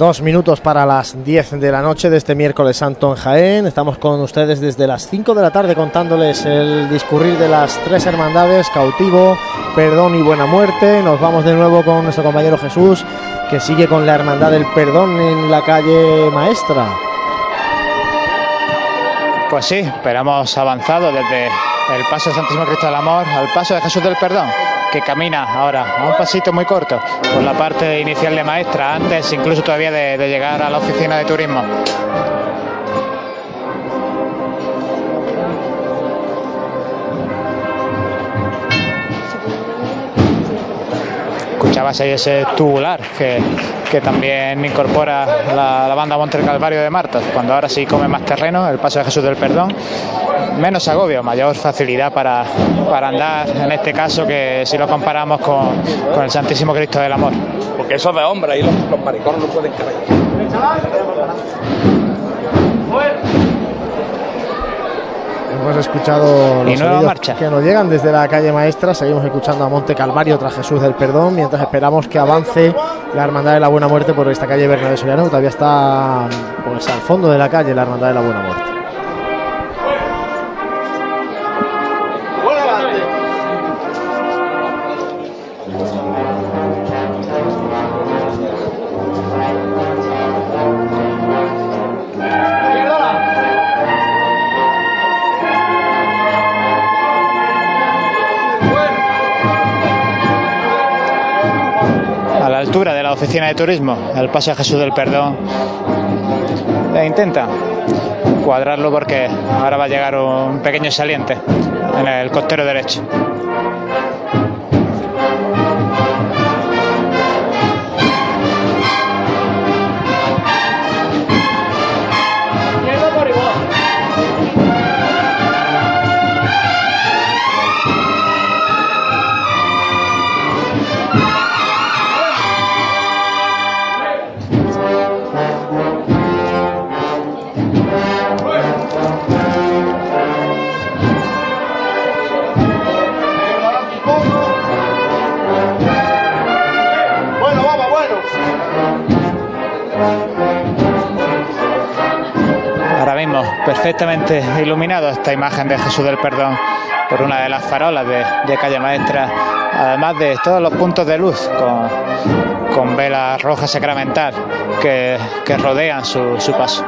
Dos minutos para las 10 de la noche de este miércoles santo en Jaén. Estamos con ustedes desde las 5 de la tarde contándoles el discurrir de las tres hermandades, cautivo, perdón y buena muerte. Nos vamos de nuevo con nuestro compañero Jesús, que sigue con la hermandad del perdón en la calle Maestra.
Pues sí, pero hemos avanzado desde el paso de Santísimo Cristo del Amor al paso de Jesús del Perdón, que camina ahora a un pasito muy corto por la parte inicial de maestra, antes incluso todavía de, de llegar a la oficina de turismo. Escuchabas ahí ese tubular que, que también incorpora la, la banda Monte Calvario de Marta, cuando ahora sí come más terreno, el paso de Jesús del Perdón, menos agobio, mayor facilidad para, para andar, en este caso que si lo comparamos con, con el Santísimo Cristo del Amor.
Porque eso es de hombre, ahí los, los maricones no pueden creer.
Hemos escuchado los
nueva marcha.
que nos llegan desde la calle Maestra. Seguimos escuchando a Monte Calvario tras Jesús del Perdón, mientras esperamos que avance la Hermandad de la Buena Muerte por esta calle Bernabé Soriano, que todavía está pues, al fondo de la calle, la Hermandad de la Buena Muerte.
Oficina de turismo, el paso de Jesús del Perdón. E intenta cuadrarlo porque ahora va a llegar un pequeño saliente en el costero derecho. Iluminado esta imagen de Jesús del Perdón por una de las farolas de, calle Maestra, además de todos los puntos de luz con, con vela roja sacramental que, rodean su, su paso.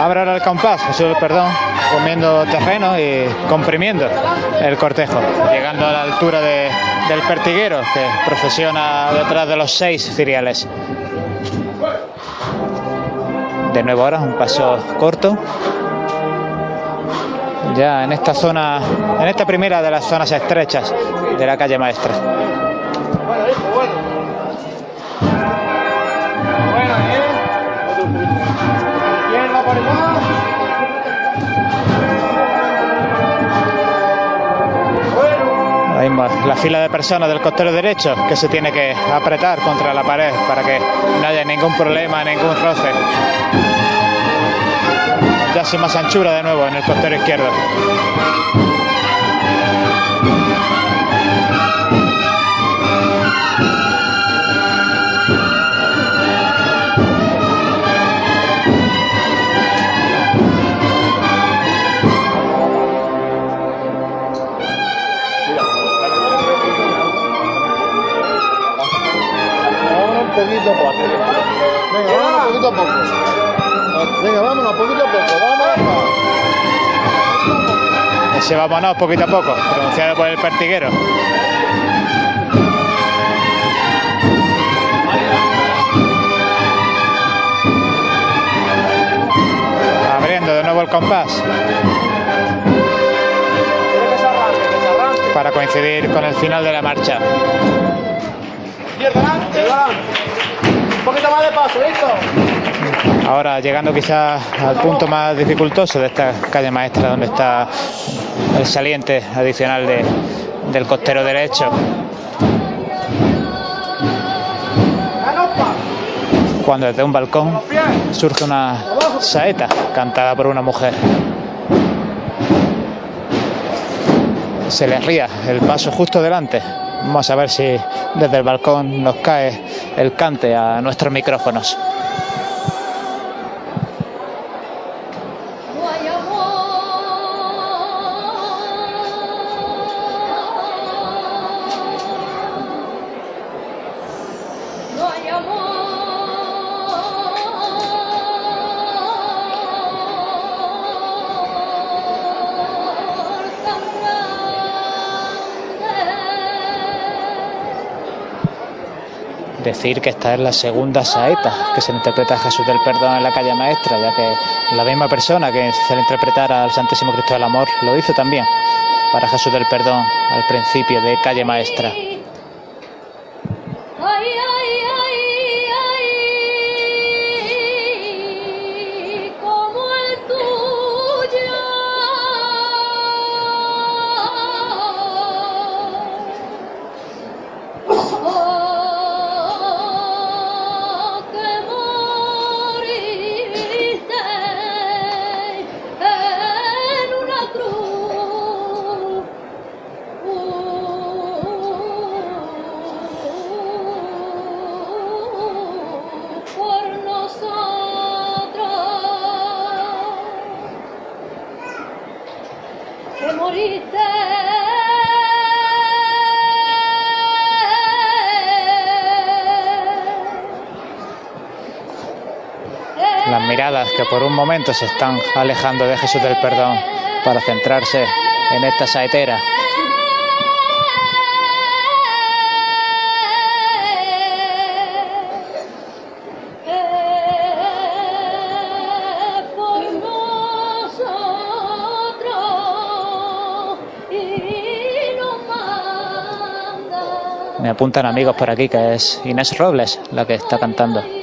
Abre ahora el compás, Jesús del Perdón, comiendo terreno y comprimiendo el cortejo, llegando a la altura de- del pertiguero que procesiona detrás de los seis ciriales. De nuevo ahora un paso corto. Ya en esta zona, en esta primera de las zonas estrechas de la calle maestra.
Bueno, ¿eh?
La fila de personas del costero derecho que se tiene que apretar contra la pared para que no haya ningún problema, ningún roce. Ya sin más anchura de nuevo en el costero izquierdo.
Venga, vámonos poquito a poco. Venga, vámonos poquito a poco. Vámonos.
Ese vámonos poquito a poco, pronunciado por el pertiguero. Abriendo de nuevo el compás. Para coincidir con el final de la marcha. Ahora llegando quizás al punto más dificultoso de esta calle maestra donde está el saliente adicional de- del costero derecho. Cuando desde un balcón surge una saeta cantada por una mujer. Se le ría el paso justo delante. Vamos a ver si desde el balcón nos cae el cante a nuestros micrófonos. Decir que esta es la segunda saeta que se le interpreta a Jesús del Perdón en la calle maestra, ya que la misma persona que se le interpretara al Santísimo Cristo del Amor lo hizo también para Jesús del Perdón al principio de calle maestra.
Por
un momento se están alejando de Jesús del Perdón para centrarse en esta saetera. Me apuntan amigos por aquí que es Inés Robles la que está cantando.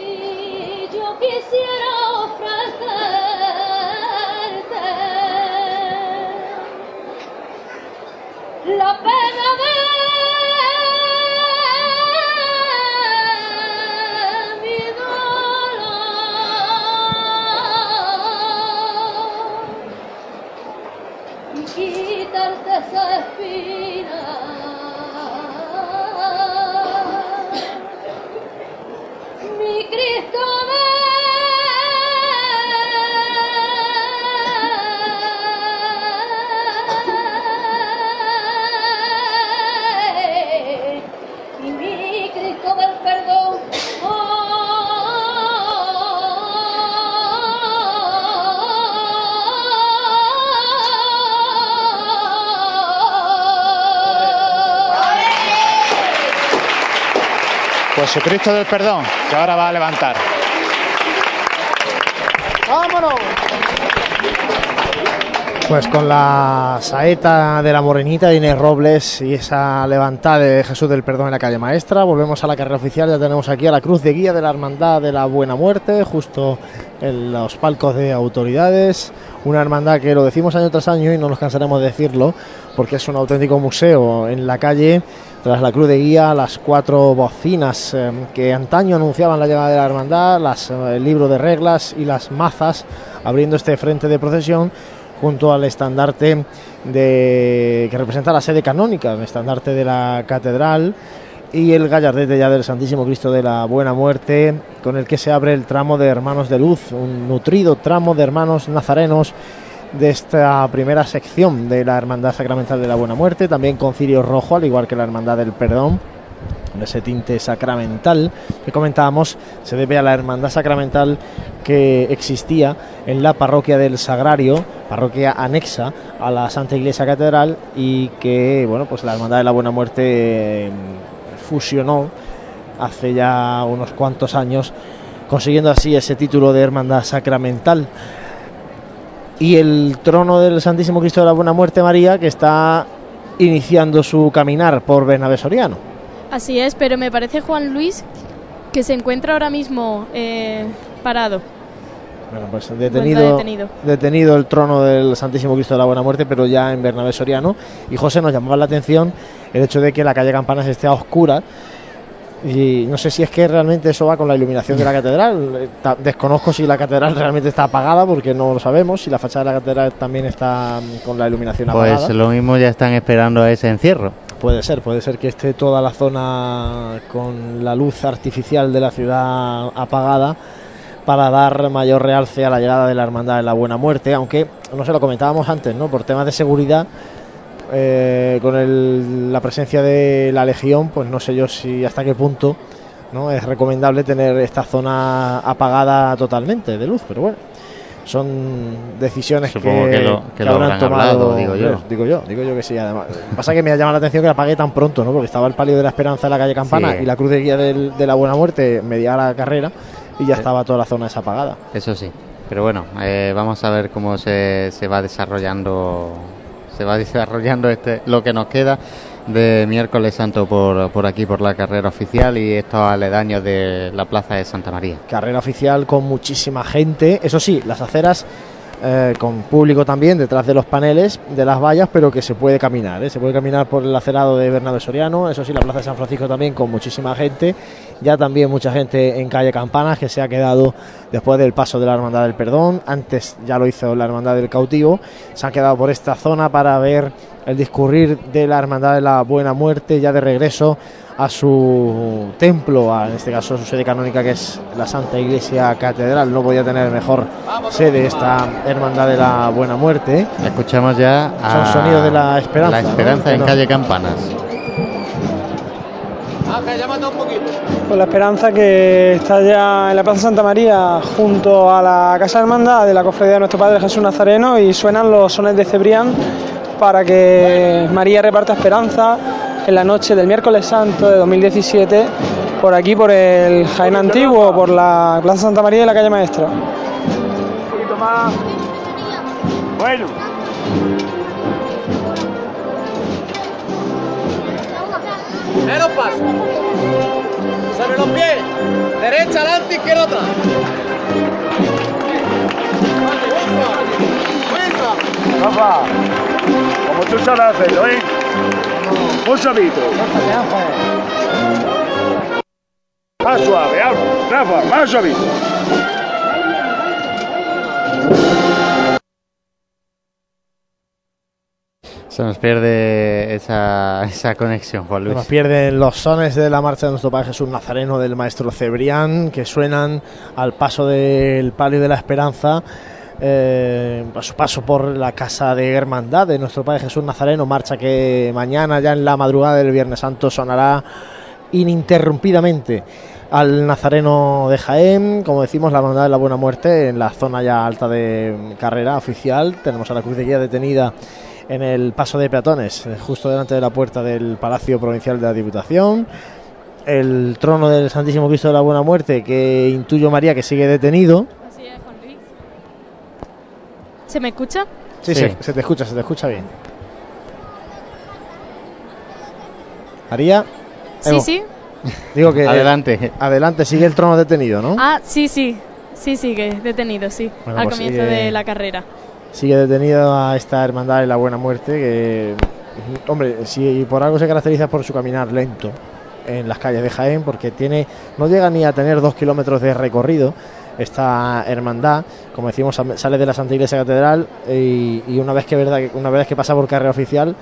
Pues su Cristo del Perdón, que ahora va a levantar.
¡Vámonos!
Pues con la saeta de la Morenita de Inés Robles y esa levantada de Jesús del Perdón en la calle Maestra, volvemos a la carrera oficial. Ya tenemos aquí a la cruz de guía de la Hermandad de la Buena Muerte, justo en los palcos de autoridades. Una hermandad que lo decimos año tras año y no nos cansaremos de decirlo, porque es un auténtico museo en la calle. Tras la cruz de guía, las cuatro bocinas eh, que antaño anunciaban la llegada de la hermandad, eh, el libro de reglas y las mazas abriendo este frente de procesión junto al estandarte que representa la sede canónica, el estandarte de la catedral y el gallardete ya del Santísimo Cristo de la Buena Muerte, con el que se abre el tramo de Hermanos de Luz, un nutrido tramo de hermanos nazarenos de esta primera sección de la Hermandad Sacramental de la Buena Muerte, también con cirio rojo, al igual que la Hermandad del Perdón. ese tinte sacramental que comentábamos se debe a la hermandad sacramental que existía en la parroquia del Sagrario, parroquia anexa a la Santa Iglesia Catedral y que bueno pues la hermandad de la Buena Muerte eh, fusionó hace ya unos cuantos años consiguiendo así ese título de hermandad sacramental y el trono del Santísimo Cristo de la Buena Muerte María que está iniciando su caminar por Bernabé Soriano.
Así es, pero me parece Juan Luis que se encuentra ahora mismo eh, parado.
Bueno, pues detenido,
detenido.
detenido el trono del Santísimo Cristo de la Buena Muerte, pero ya en Bernabé Soriano. Y José nos llamaba la atención el hecho de que la calle Campanas esté a oscura. Y no sé si es que realmente eso va con la iluminación de la catedral. Eh, Desconozco si la catedral realmente está apagada, porque no lo sabemos. Si la fachada de la catedral también está mm, con la iluminación apagada.
Pues lo mismo ya están esperando a ese encierro.
Puede ser, puede ser que esté toda la zona con la luz artificial de la ciudad apagada para dar mayor realce a la llegada de la Hermandad de la Buena Muerte, aunque no se lo comentábamos antes, ¿no? Por temas de seguridad, eh, con el- la presencia de la Legión, pues no sé yo si hasta qué punto no es recomendable tener esta zona apagada totalmente de luz, pero bueno. Son decisiones
Supongo
que,
que lo- que lo
habrán tomado,
hablado, digo yo.
hombre, Digo yo, digo yo que sí. Además, pasa que me ha llamado la atención que la apague tan pronto, ¿no? Porque estaba el palio de la esperanza en la calle Campana
Sí.
y la cruz de guía del- de la buena muerte media la carrera y ya
Sí.
estaba toda la zona esa apagada.
Eso sí. Pero bueno, eh, vamos a ver cómo se, se va desarrollando se va desarrollando este lo que nos queda de miércoles santo por, por aquí por la carrera oficial y estos aledaños de la plaza de Santa María.
Carrera oficial con muchísima gente. Eso sí, las aceras eh, con público también detrás de los paneles de las vallas, pero que se puede caminar. ¿eh? Se puede caminar por el acerado de Bernabé Soriano. Eso sí, la plaza de San Francisco también con muchísima gente. Ya también mucha gente en calle Campanas que se ha quedado después del paso de la Hermandad del Perdón. Antes ya lo hizo la Hermandad del Cautivo. Se han quedado por esta zona para ver el discurrir de la Hermandad de la Buena Muerte ya de regreso a su templo, a, en este caso su sede canónica que es la Santa Iglesia Catedral. No podía tener mejor sede esta Hermandad de la Buena Muerte.
Escuchamos ya
Son
a
sonidos de la esperanza.
La esperanza en
no-
calle Campanas.
Con la esperanza que está ya en la Plaza Santa María junto a la Casa Hermandad de la Cofradía de Nuestro Padre Jesús Nazareno y suenan los sones de Cebrián para que María reparta esperanza en la noche del miércoles santo de 2017 por aquí, por el Jaén Antiguo, por la Plaza Santa María y la calle Maestra.
Un poquito más. Bueno. Menos paso. Sobre los pies. Derecha, adelante, izquierda, atrás. Rafa, como tú sabes hacerlo, ¿eh? Muy suavito. Más suave, Alba. Rafa, más suavito.
Se nos pierde esa, esa conexión, Juan Luis.
Nos pierden los sones de la marcha de nuestro Padre Jesús Nazareno del maestro Cebrián que suenan al paso del palio de la esperanza. Eh, su paso por la casa de hermandad de nuestro Padre Jesús Nazareno, marcha que mañana ya en la madrugada del Viernes Santo sonará ininterrumpidamente al Nazareno de Jaén, como decimos, la hermandad de la Buena Muerte en la zona ya alta de carrera oficial. Tenemos a la Cruz de Guía detenida en el paso de peatones, justo delante de la puerta del Palacio Provincial de la Diputación. El trono del Santísimo Cristo de la Buena Muerte, que intuyo María que sigue detenido.
Así es, Juan Luis. ¿Se me escucha?
Sí,
Sí.
Se, se te escucha, se te escucha bien. María.
Sí,
Evo,
sí.
Digo que
Adelante.
adelante, sigue el trono detenido, ¿no?
Ah, sí, sí. Sí, sigue detenido, sí.
Bueno,
al
pues
comienzo
sigue-
de la carrera.
Sigue detenido a esta hermandad de la Buena Muerte que, hombre, si por algo se caracteriza por su caminar lento en las calles de Jaén, porque tiene no llega ni a tener dos kilómetros de recorrido esta hermandad, como decimos, sale de la Santa Iglesia Catedral y, una vez que verdad una vez que pasa por carrera oficial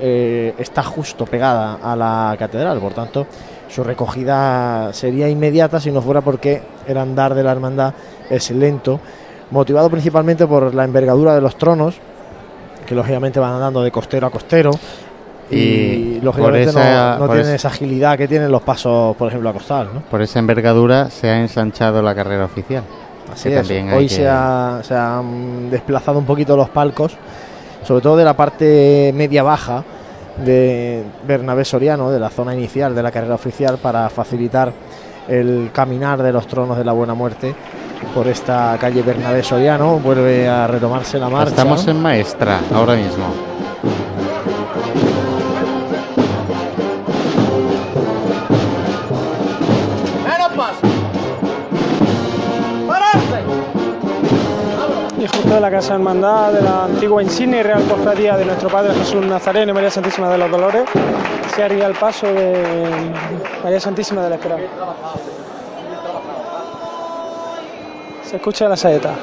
eh, está justo pegada a la catedral, por tanto su recogida sería inmediata si no fuera porque el andar de la hermandad es lento, motivado principalmente por la envergadura de los tronos, que lógicamente van andando de costero a costero, Y,
Y
lógicamente
por esa-
no, no tienen
esa-
agilidad que tienen los pasos, por ejemplo, a costal. ¿no?
Por esa envergadura se ha ensanchado la carrera oficial.
Así
Que
es.
también
Hoy
que-
se, ha- se han desplazado un poquito los palcos, sobre todo de la parte media-baja de Bernabé Soriano, de la zona inicial de la carrera oficial, para facilitar el caminar de los tronos de la Buena Muerte por esta calle Bernabé Soriano. Vuelve a retomarse la marcha.
Estamos en maestra ahora mismo.
De la Casa Hermandad de la antigua insignia y Real Cofradía de nuestro Padre Jesús Nazareno y María Santísima de los Dolores, se haría el paso de María Santísima de la Esperanza. Se escucha la saeta.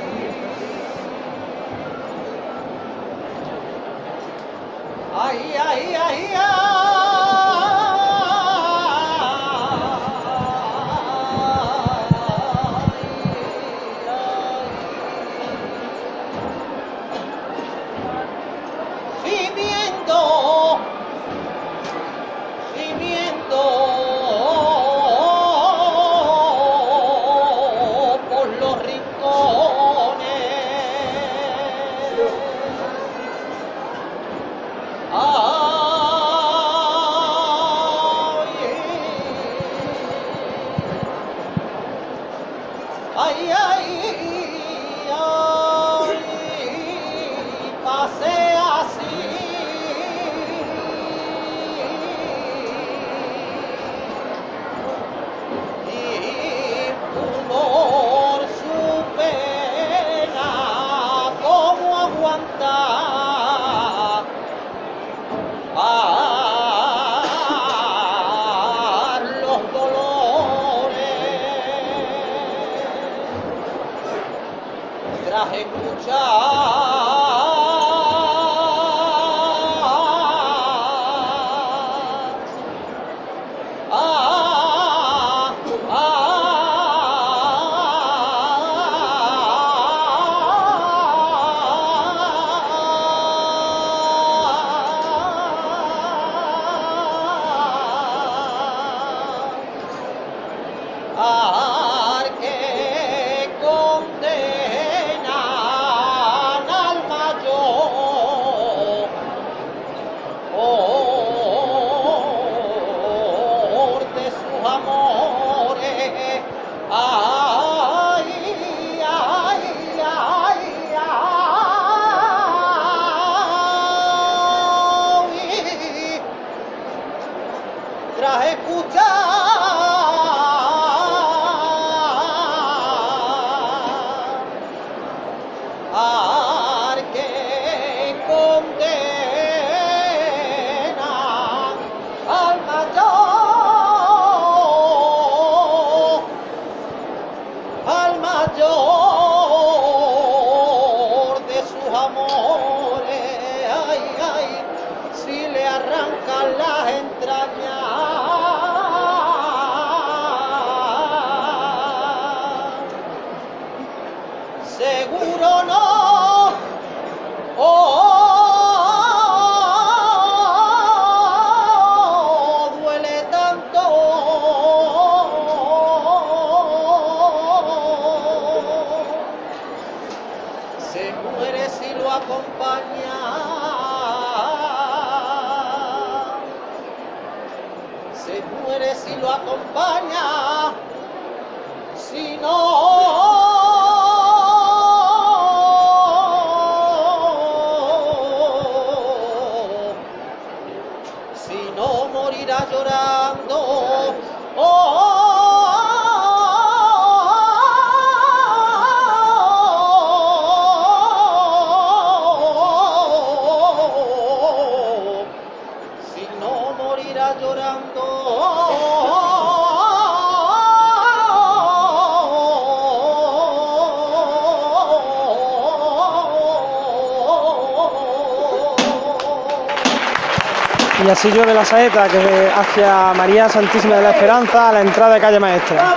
Saeta que hacia María Santísima de la Esperanza a la entrada de calle Maestra.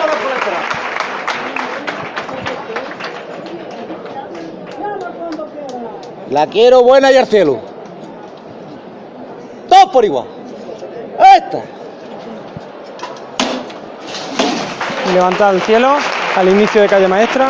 La quiero buena y al cielo. ¡Top!
por igual. Esta.
Levanta al cielo al inicio de calle maestra.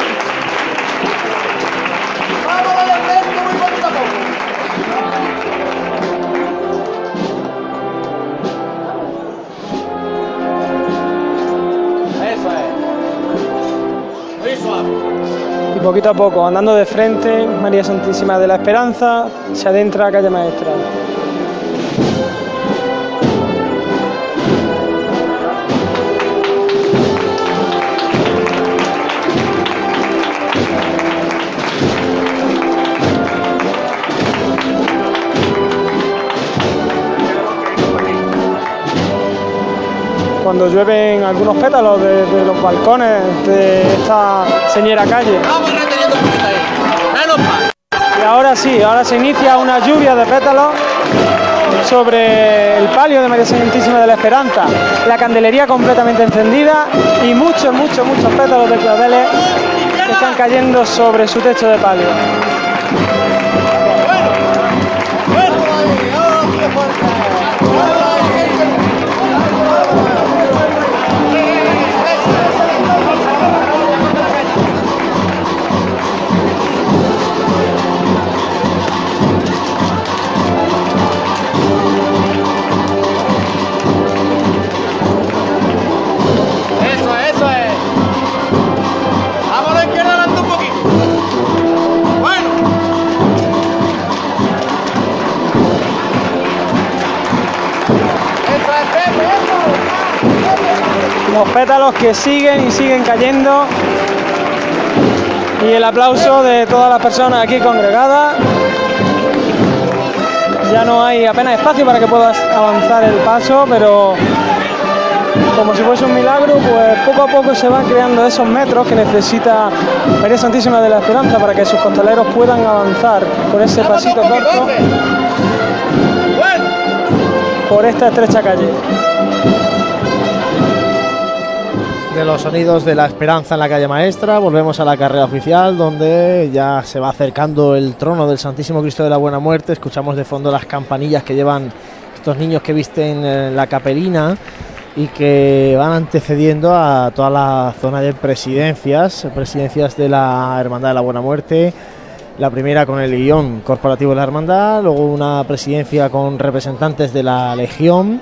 Poquito a poco, andando de frente, María Santísima de la Esperanza se adentra a calle maestra. Cuando llueven algunos pétalos de, de los balcones de esta señera calle. Ahora sí, ahora se inicia una lluvia de pétalos sobre el palio de María Santísima de la Esperanza. La candelería completamente encendida y muchos, muchos, muchos pétalos de claveles que están cayendo sobre su techo de palio. Los pétalos que siguen y siguen cayendo. Y el aplauso de todas las personas aquí congregadas. Ya no hay apenas espacio para que puedas avanzar el paso, pero como si fuese un milagro, pues poco a poco se van creando esos metros que necesita María Santísima de la Esperanza para que sus costaleros puedan avanzar por ese pasito corto por esta estrecha calle.
De los sonidos de la esperanza en la calle maestra, volvemos a la carrera oficial donde ya se va acercando el trono del Santísimo Cristo de la Buena Muerte, escuchamos de fondo las campanillas que llevan estos niños que visten eh, la capelina y que van antecediendo a toda la zona de presidencias, presidencias de la Hermandad de la Buena Muerte, la primera con el guion corporativo de la Hermandad, luego una presidencia con representantes de la Legión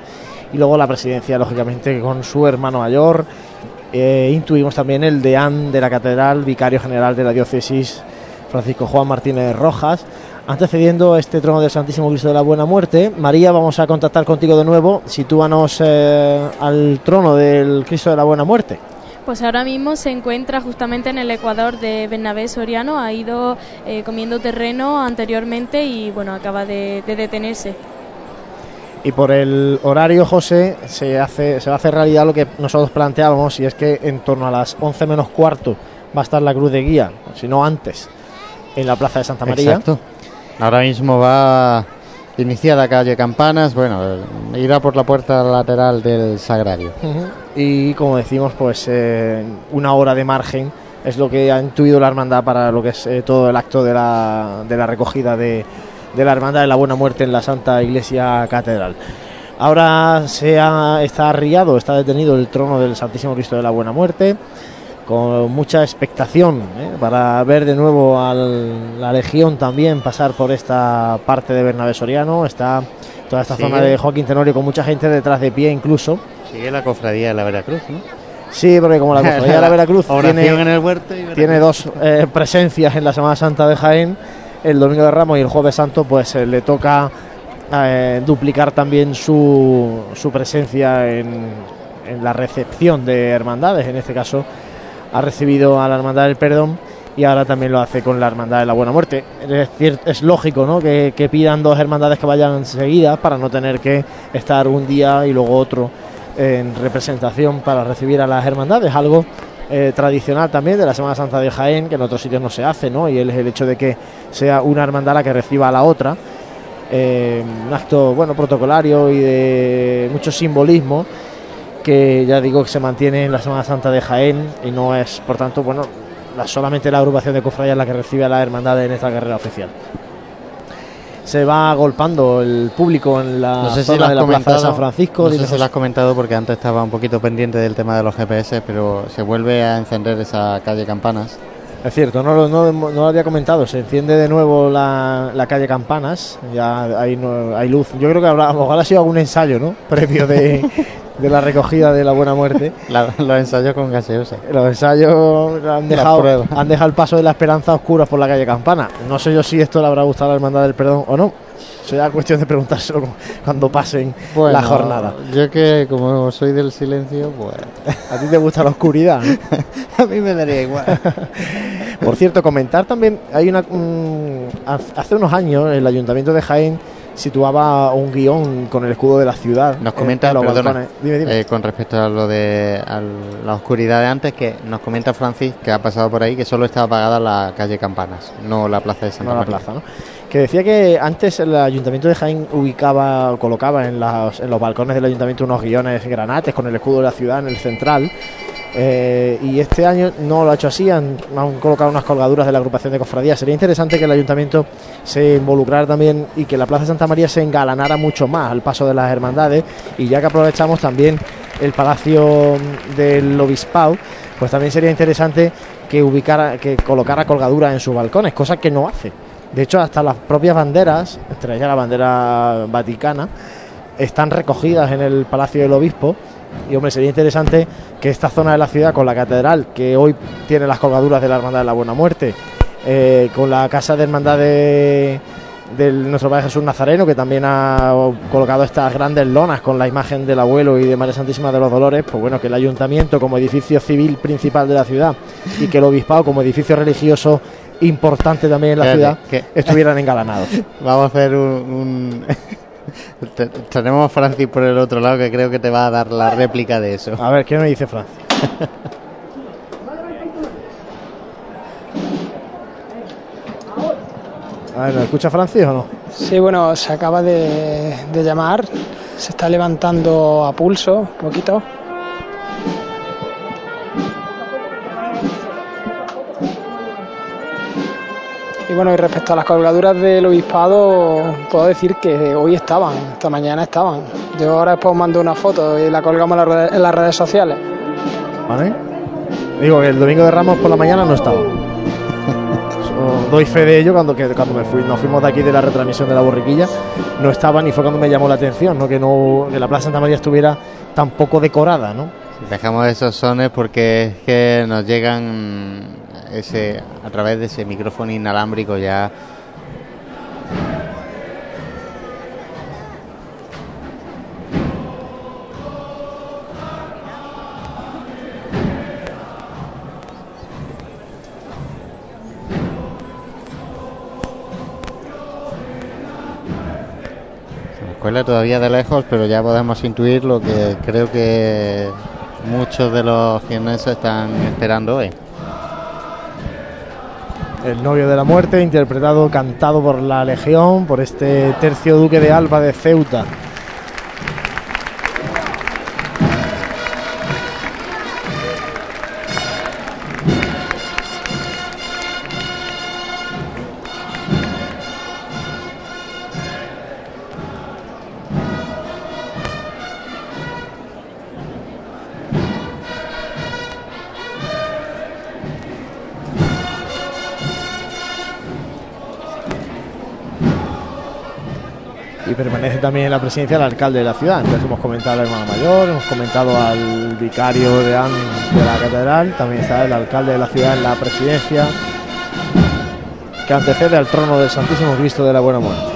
y luego la presidencia, lógicamente, con su hermano mayor. Eh, intuimos también el deán de la Catedral, vicario general de la diócesis, Francisco Juan Martínez Rojas. Antecediendo este trono del Santísimo Cristo de la Buena Muerte, María, vamos a contactar contigo de nuevo. Sitúanos eh, al trono del Cristo de la Buena Muerte.
Pues ahora mismo se encuentra justamente en el Ecuador de Bernabé Soriano, ha ido eh, comiendo terreno anteriormente y bueno, acaba de, de detenerse.
Y por el horario, José, se, hace, se va a hacer realidad lo que nosotros planteábamos, y es que en torno a las 11 menos cuarto va a estar la cruz de guía, si no antes, en la Plaza de Santa María.
Exacto. Ahora mismo va iniciada calle Campanas, bueno, irá por la puerta lateral del Sagrario.
Y como decimos, pues eh, una hora de margen es lo que ha intuido la hermandad para lo que es eh, todo el acto de la, de la recogida de, de la hermandad de la Buena Muerte en la Santa Iglesia Catedral. Ahora se ha, está arriado, está detenido el trono del Santísimo Cristo de la Buena Muerte, con mucha expectación ¿eh? para ver de nuevo a la Legión también pasar por esta parte de Bernabé Soriano. Está toda esta
Sigue.
zona de Joaquín Tenorio con mucha gente detrás de pie incluso.
Sigue la cofradía de la Veracruz, ¿no?
Sí, porque como la cofradía de la Veracruz tiene,
en el huerto y Veracruz.
tiene dos eh, presencias en la Semana Santa de Jaén, el Domingo de Ramos y el Jueves Santo, pues eh, le toca eh, duplicar también su, presencia en, la recepción de hermandades. En este caso ha recibido a la Hermandad del Perdón y ahora también lo hace con la Hermandad de la Buena Muerte. Es lógico ¿no? que, que pidan dos hermandades que vayan seguidas para no tener que estar un día y luego otro en representación para recibir a las hermandades, algo eh, tradicional también de la Semana Santa de Jaén, que en otros sitios no se hace, ¿no? Y es el hecho de que sea una hermandad la que reciba a la otra, eh, un acto, bueno, protocolario y de mucho simbolismo, que ya digo que se mantiene en la Semana Santa de Jaén y no es, por tanto, bueno, la- solamente la agrupación de cofradías la que recibe a la hermandad en esta carrera oficial. Se va agolpando el público en la
No sé
zona de la plaza de. San Francisco.
No sé si lo has comentado porque antes estaba un poquito pendiente del tema de los GPS, pero se vuelve a encender esa calle Campanas.
Es cierto, no lo, no, no lo había comentado. Se enciende de nuevo la, la calle Campanas. Ya hay, no- hay luz. Yo creo que habrá, ojalá ha sido algún ensayo, ¿no? Previo de, de la recogida de la buena muerte.
La- los ensayos con gaseosa.
Los ensayos han dejado, han dejado el paso de la esperanza a oscuras por la calle Campana. No sé yo si esto le habrá gustado a la Hermandad del Perdón o no. Será cuestión de preguntárselo cu- cuando pasen
Bueno,
la jornada.
Yo que como soy del silencio, pues...
A ti te gusta la oscuridad.
a mí me daría igual.
Por cierto, comentar también, hay una hace unos años el Ayuntamiento de Jaén situaba un guion con el escudo de la ciudad.
Nos
en-
comenta, perdona.
Dime, dime.
eh, con respecto a lo de a la oscuridad de antes, que nos comenta Francis que ha pasado por ahí que solo está apagada la calle Campanas, no la plaza de Santa
No la plaza, ¿no? Que decía que antes el Ayuntamiento de Jaén ubicaba, colocaba en, las- en los balcones del Ayuntamiento unos guiones granates con el escudo de la ciudad en el central. Eh, y este año no lo ha hecho así, han, colocado unas colgaduras de la agrupación de cofradías. Sería interesante que el Ayuntamiento se involucrara también y que la Plaza Santa María se engalanara mucho más al paso de las hermandades. Y ya que aprovechamos también el Palacio del Obispado, pues también sería interesante que ubicara, que colocara colgaduras en sus balcones, cosa que no hace. De hecho, hasta las propias banderas, entre ellas la bandera vaticana, están recogidas en el Palacio del Obispo. Y hombre, sería interesante que esta zona de la ciudad, con la catedral, que hoy tiene las colgaduras de la Hermandad de la Buena Muerte, eh, con la Casa de Hermandad de, del nuestro Padre Jesús Nazareno, que también ha colocado estas grandes lonas con la imagen del abuelo y de María Santísima de los Dolores, pues bueno, que el ayuntamiento como edificio civil principal de la ciudad y que el obispado como edificio religioso importante también en la ciudad
que-
estuvieran engalanados.
Vamos a hacer un... Tenemos a Francis por el otro lado que creo que te va a dar la réplica de eso.
A ver, ¿qué me dice Francia? A ver, ¿me escucha Francis o no?
Sí, bueno, se acaba de, de llamar, se está levantando a pulso un poquito. Y bueno, y respecto a las colgaduras del obispado, puedo decir que hoy estaban, esta mañana estaban. Yo ahora después os mando una foto y la colgamos en las redes, en las redes sociales.
¿Vale? Digo que el domingo de Ramos por la mañana no estaba. So- Doy fe de ello cuando, que, cuando me fui, nos fuimos de aquí de la retransmisión de la borriquilla. No estaban y fue cuando me llamó la atención, ¿no? Que, no, que la Plaza Santa María estuviera tan poco decorada, ¿no?
Dejamos esos sones porque es que nos llegan ese a través de ese micrófono inalámbrico ya todavía de lejos, pero ya podemos intuir lo que creo que muchos de los jienenses están esperando hoy.
El novio de la muerte, interpretado, cantado por la Legión, por este tercio duque de Alba de Ceuta. Permanece también en la presidencia el alcalde de la ciudad. Entonces hemos comentado al hermano mayor, hemos comentado al vicario de, la catedral, también está el alcalde de la ciudad en la presidencia, que antecede al trono del Santísimo Cristo de la Buena Muerte.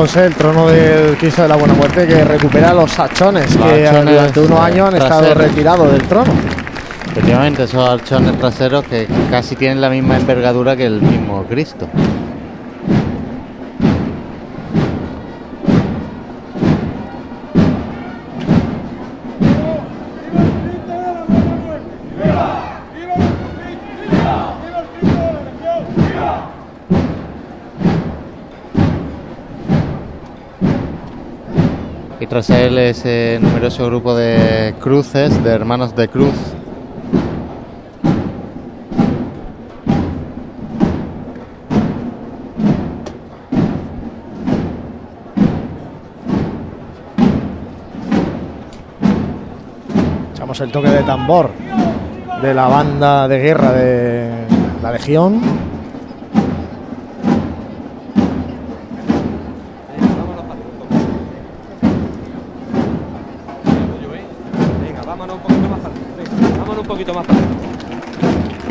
José, el trono del Cristo de la Buena Muerte que recupera los sachones
Los
que
archones,
durante unos años han estado retirados del trono.
Efectivamente, esos archones traseros que casi tienen la misma envergadura que el mismo Cristo. Tras él ese numeroso grupo de cruces, de hermanos de cruz,
Echamos el toque de tambor de la banda de guerra de la Legión.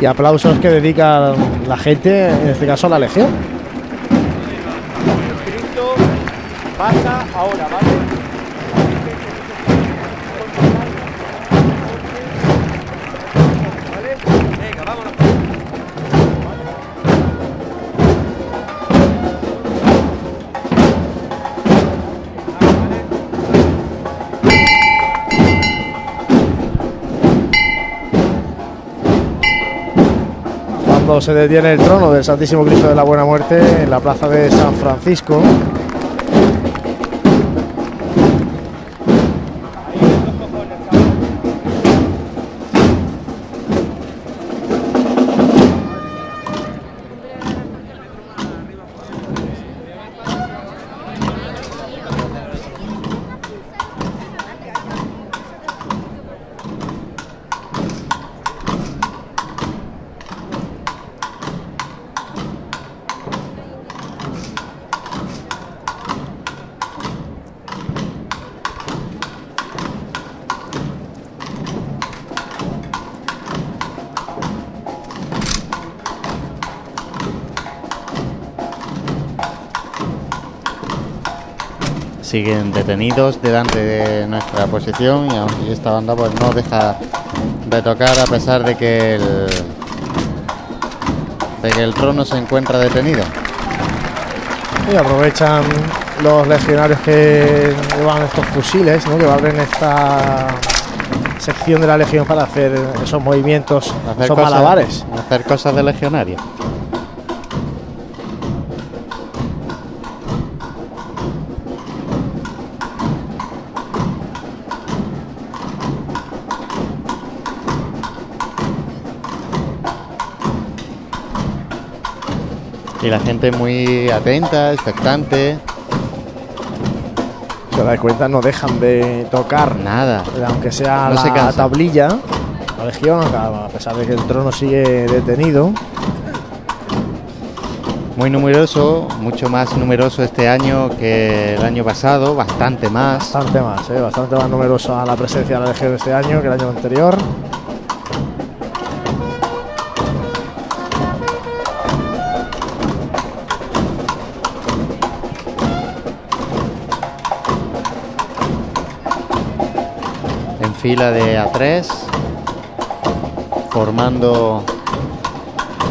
Y aplausos que dedica la gente, en este caso a la Legión. Se detiene el trono del Santísimo Cristo de la Buena Muerte en la plaza de San Francisco.
Siguen detenidos delante de nuestra posición y esta banda pues no deja de tocar a pesar de que el de que el trono se encuentra detenido.
Y aprovechan los legionarios que llevan estos fusiles, ¿no? que abren esta sección de la legión para hacer esos movimientos,
Hacer
esos
cosas-
malabares.
hacer cosas de legionario. Y la gente muy atenta, expectante.
Se da cuenta, no dejan de tocar
nada,
aunque sea
No
la
se
tablilla. La legión, a pesar de que el trono sigue detenido.
Muy numeroso, mucho más numeroso este año que el año pasado, bastante más.
Bastante más, ¿eh? bastante más numerosa la presencia de la legión este año que el año anterior.
Fila de A3, formando,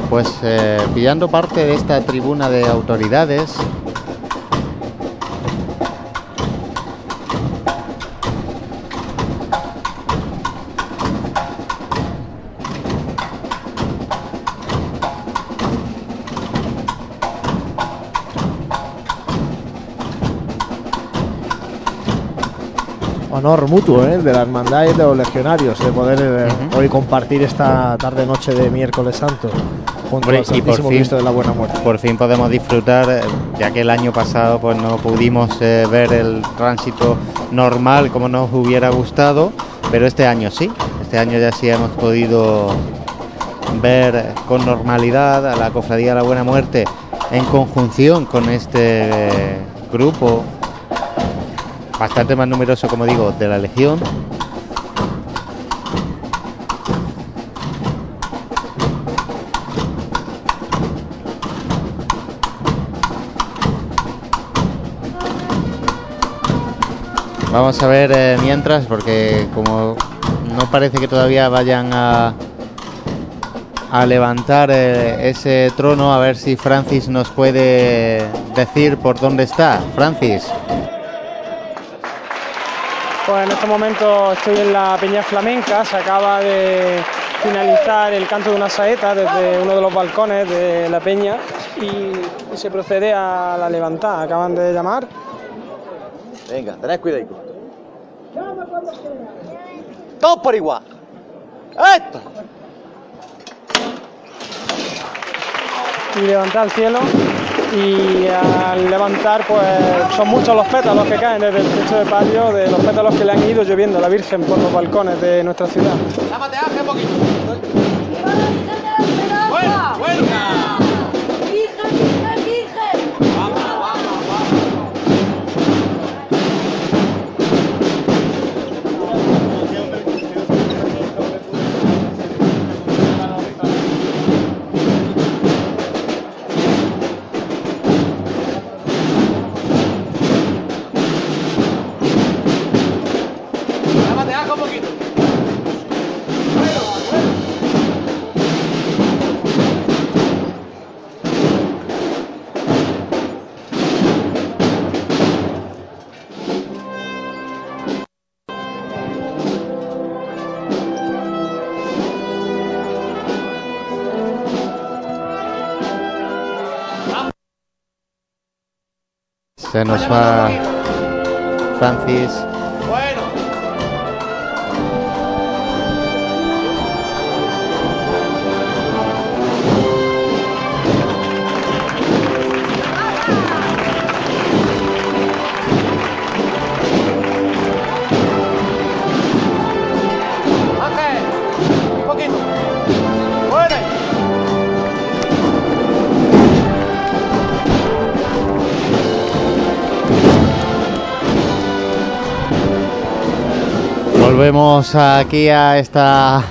pues eh, pillando parte de esta tribuna de autoridades.
Honor mutuo ¿eh? de la hermandad y de los legionarios de poder eh, hoy compartir esta tarde noche de miércoles santo junto
Hombre,
al
por
Santísimo
fin,
Cristo de la Buena Muerte.
por fin podemos disfrutar, eh, ya que el año pasado pues no pudimos eh, ver el tránsito normal como nos hubiera gustado, pero este año sí, este año ya sí hemos podido ver con normalidad a la Cofradía de la Buena Muerte en conjunción con este grupo bastante más numeroso, como digo, de la Legión. Vamos a ver eh, mientras, porque como no parece que todavía vayan a, a levantar eh, ese trono, a ver si Francis nos puede decir por dónde está. Francis.
Pues en este momento estoy en la Peña Flamenca, se acaba de finalizar el canto de una saeta desde uno de los balcones de la peña y, y se procede a la levantada. Acaban de llamar.
Venga, tened cuidado. Todos por igual. ¡Esto!
y levantar al cielo y al levantar pues son muchos los pétalos que caen desde el techo de patio de los pétalos que le han ido lloviendo a la Virgen por los balcones de nuestra ciudad.
Lámate, Ángel, un poquito. Bueno, bueno.
Nos va Francis. Volvemos aquí a esta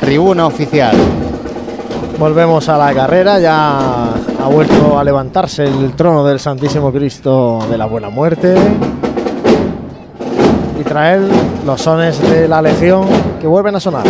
tribuna oficial.
Volvemos a la carrera, ya ha vuelto a levantarse el trono del Santísimo Cristo de la Buena Muerte y traer los sones de la Legión que vuelven a sonar.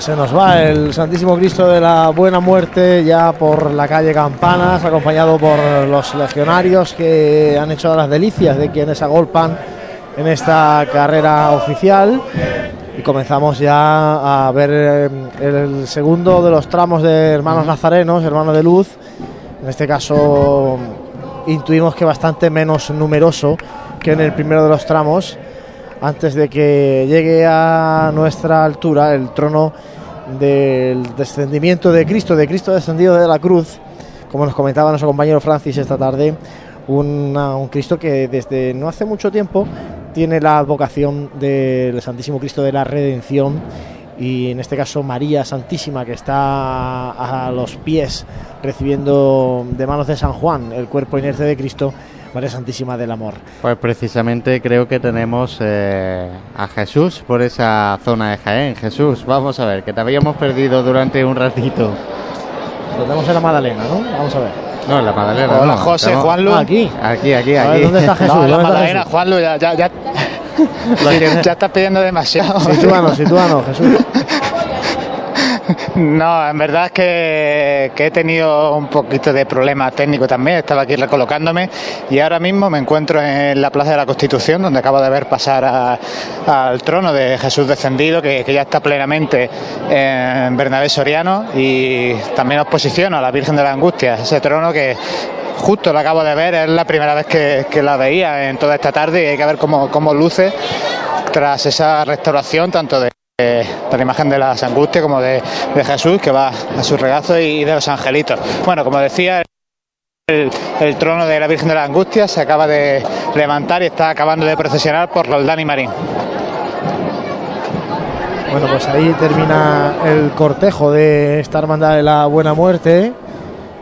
Se nos va el Santísimo Cristo de la Buena Muerte ya por la calle Campanas, acompañado por los legionarios que han hecho las delicias de quienes agolpan en esta carrera oficial. Y comenzamos ya a ver eh, el segundo de los tramos de hermanos nazarenos, hermanos de luz. En este caso intuimos que bastante menos numeroso que en el primero de los tramos antes de que llegue a nuestra altura el trono del descendimiento de Cristo, de Cristo descendido de la cruz, como nos comentaba nuestro compañero Francis esta tarde, una- un Cristo que desde no hace mucho tiempo tiene la advocación del Santísimo Cristo de la Redención y en este caso María Santísima que está a los pies recibiendo de manos de San Juan el cuerpo inerte de Cristo, María Santísima del Amor.
Pues precisamente creo que tenemos eh, a Jesús por esa zona de Jaén. Jesús, vamos a ver, que te habíamos perdido durante un ratito.
Lo tenemos en la Magdalena, ¿no? Vamos a ver.
No, en la Madalena.
Hola,
no,
José, Juanlu.
Ah, aquí.
Aquí, aquí,
A ver,
aquí.
¿dónde está Jesús?
No, la
¿Dónde está
Magdalena,
Jesús?
Juanlu, ya, ya, ya, ya estás pidiendo demasiado.
Sitúanos, sitúanos, Jesús.
No, en verdad que, he tenido un poquito de problema técnico también. Estaba aquí recolocándome y ahora mismo me encuentro en la Plaza de la Constitución, donde acabo de ver pasar a- al trono de Jesús descendido, que, que ya está plenamente en Bernabé Soriano. Y también os posiciono a la Virgen de la Angustia, ese trono que justo lo acabo de ver, es la primera vez que, que la veía en toda esta tarde y hay que ver cómo, cómo luce tras esa restauración tanto de, la imagen de las angustias como de, de Jesús que va a su regazo y de los angelitos. Bueno, como decía, el, el trono de la Virgen de las Angustias se acaba de levantar y está acabando de procesionar por Roldán y Marín.
Bueno, pues ahí termina el cortejo de esta hermandad de la Buena Muerte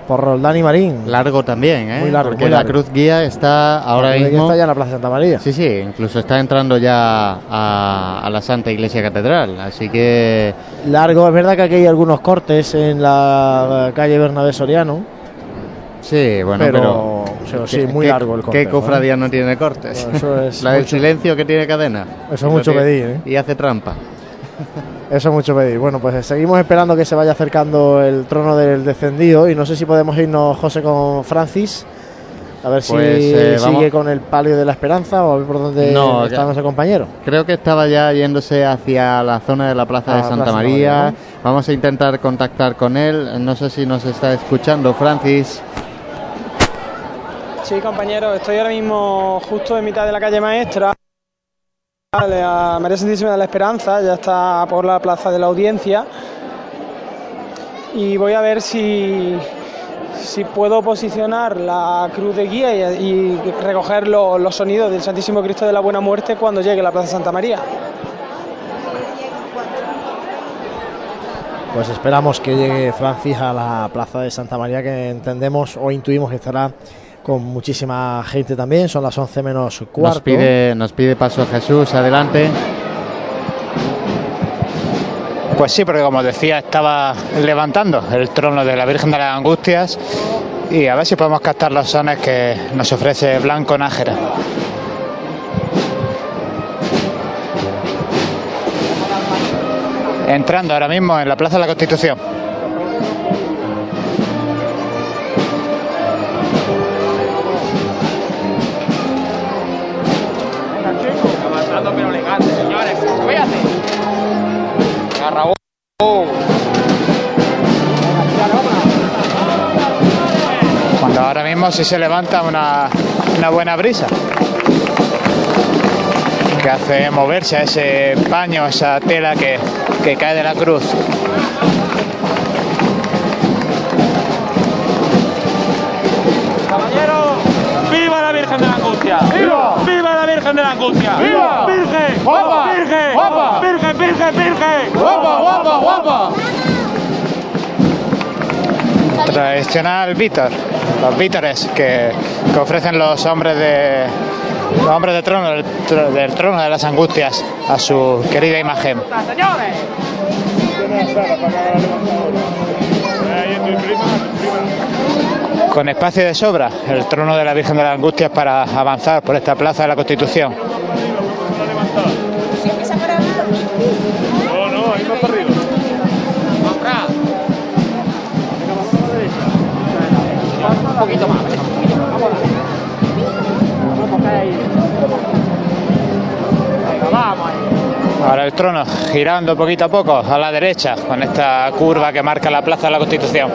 por Roldán y Marín.
Largo también, ¿eh?
Muy largo,
Porque
muy
la cruz guía está ahora mismo.
está ya en la Plaza Santa María.
Sí, sí, incluso está entrando ya a, a la Santa Iglesia Catedral. Así que.
Largo, es verdad que aquí hay algunos cortes en la calle Bernabé Soriano.
Sí, bueno,
Pero, sí,
¿qué-
muy
qué-
largo el
¿Qué
cortejo,
cofradía
¿eh?
no tiene cortes?
Bueno, eso es
la del
mucho-
silencio que tiene cadena.
Eso es mucho pedir, ¿eh?
Y hace trampa.
Eso es mucho pedir. Bueno, pues seguimos esperando que se vaya acercando el trono del descendido y no sé si podemos irnos, José, con Francis. A ver
Pues,
si
eh,
sigue
vamos-
con el palio de la esperanza o a ver por dónde
No,
está nuestro compañero.
Creo que estaba ya yéndose hacia la zona de la Plaza
Ah,
de Santa
Plaza
María.
María,
Vamos a intentar contactar con él. No sé si nos está escuchando, Francis.
Sí, compañero, estoy ahora mismo justo en mitad de la calle maestra. Vale, A María Santísima de la Esperanza, ya está por la plaza de la audiencia. Y voy a ver si, si puedo posicionar la cruz de guía y, recoger lo- los sonidos del Santísimo Cristo de la Buena Muerte cuando llegue a la Plaza Santa María.
Pues esperamos que llegue Francis a la plaza de Santa María, que entendemos o intuimos que estará con muchísima gente también. Son las 11 menos cuarto.
Nos pide, nos pide paso Jesús, adelante.
Pues sí, porque como decía, estaba levantando el trono de la Virgen de las Angustias y a ver si podemos captar los sones que nos ofrece Blanco Nájera. Entrando ahora mismo en la Plaza de la Constitución. Ahora mismo sí se levanta una, una buena brisa que hace moverse a ese paño, esa tela que, que cae de la cruz.
Caballero, ¡viva la Virgen de la Angustia!
¡Viva!
¡Viva la Virgen de la Angustia!
¡Viva!
¡Virgen!
¡Guapa!
¡Virgen!
¡Guapa!
¡Virgen, virgen, virgen!
¡Guapa, guapa, guapa!
Tradicional Vítor, los vítores que, que ofrecen los hombres de los hombres de trono del, del trono de las angustias a su querida imagen. Con espacio de sobra, el trono de la Virgen de las Angustias para avanzar por esta plaza de la Constitución.
Venga, vamos ahí.
Ahora el trono girando poquito a poco a la derecha con esta curva que marca la Plaza de la Constitución.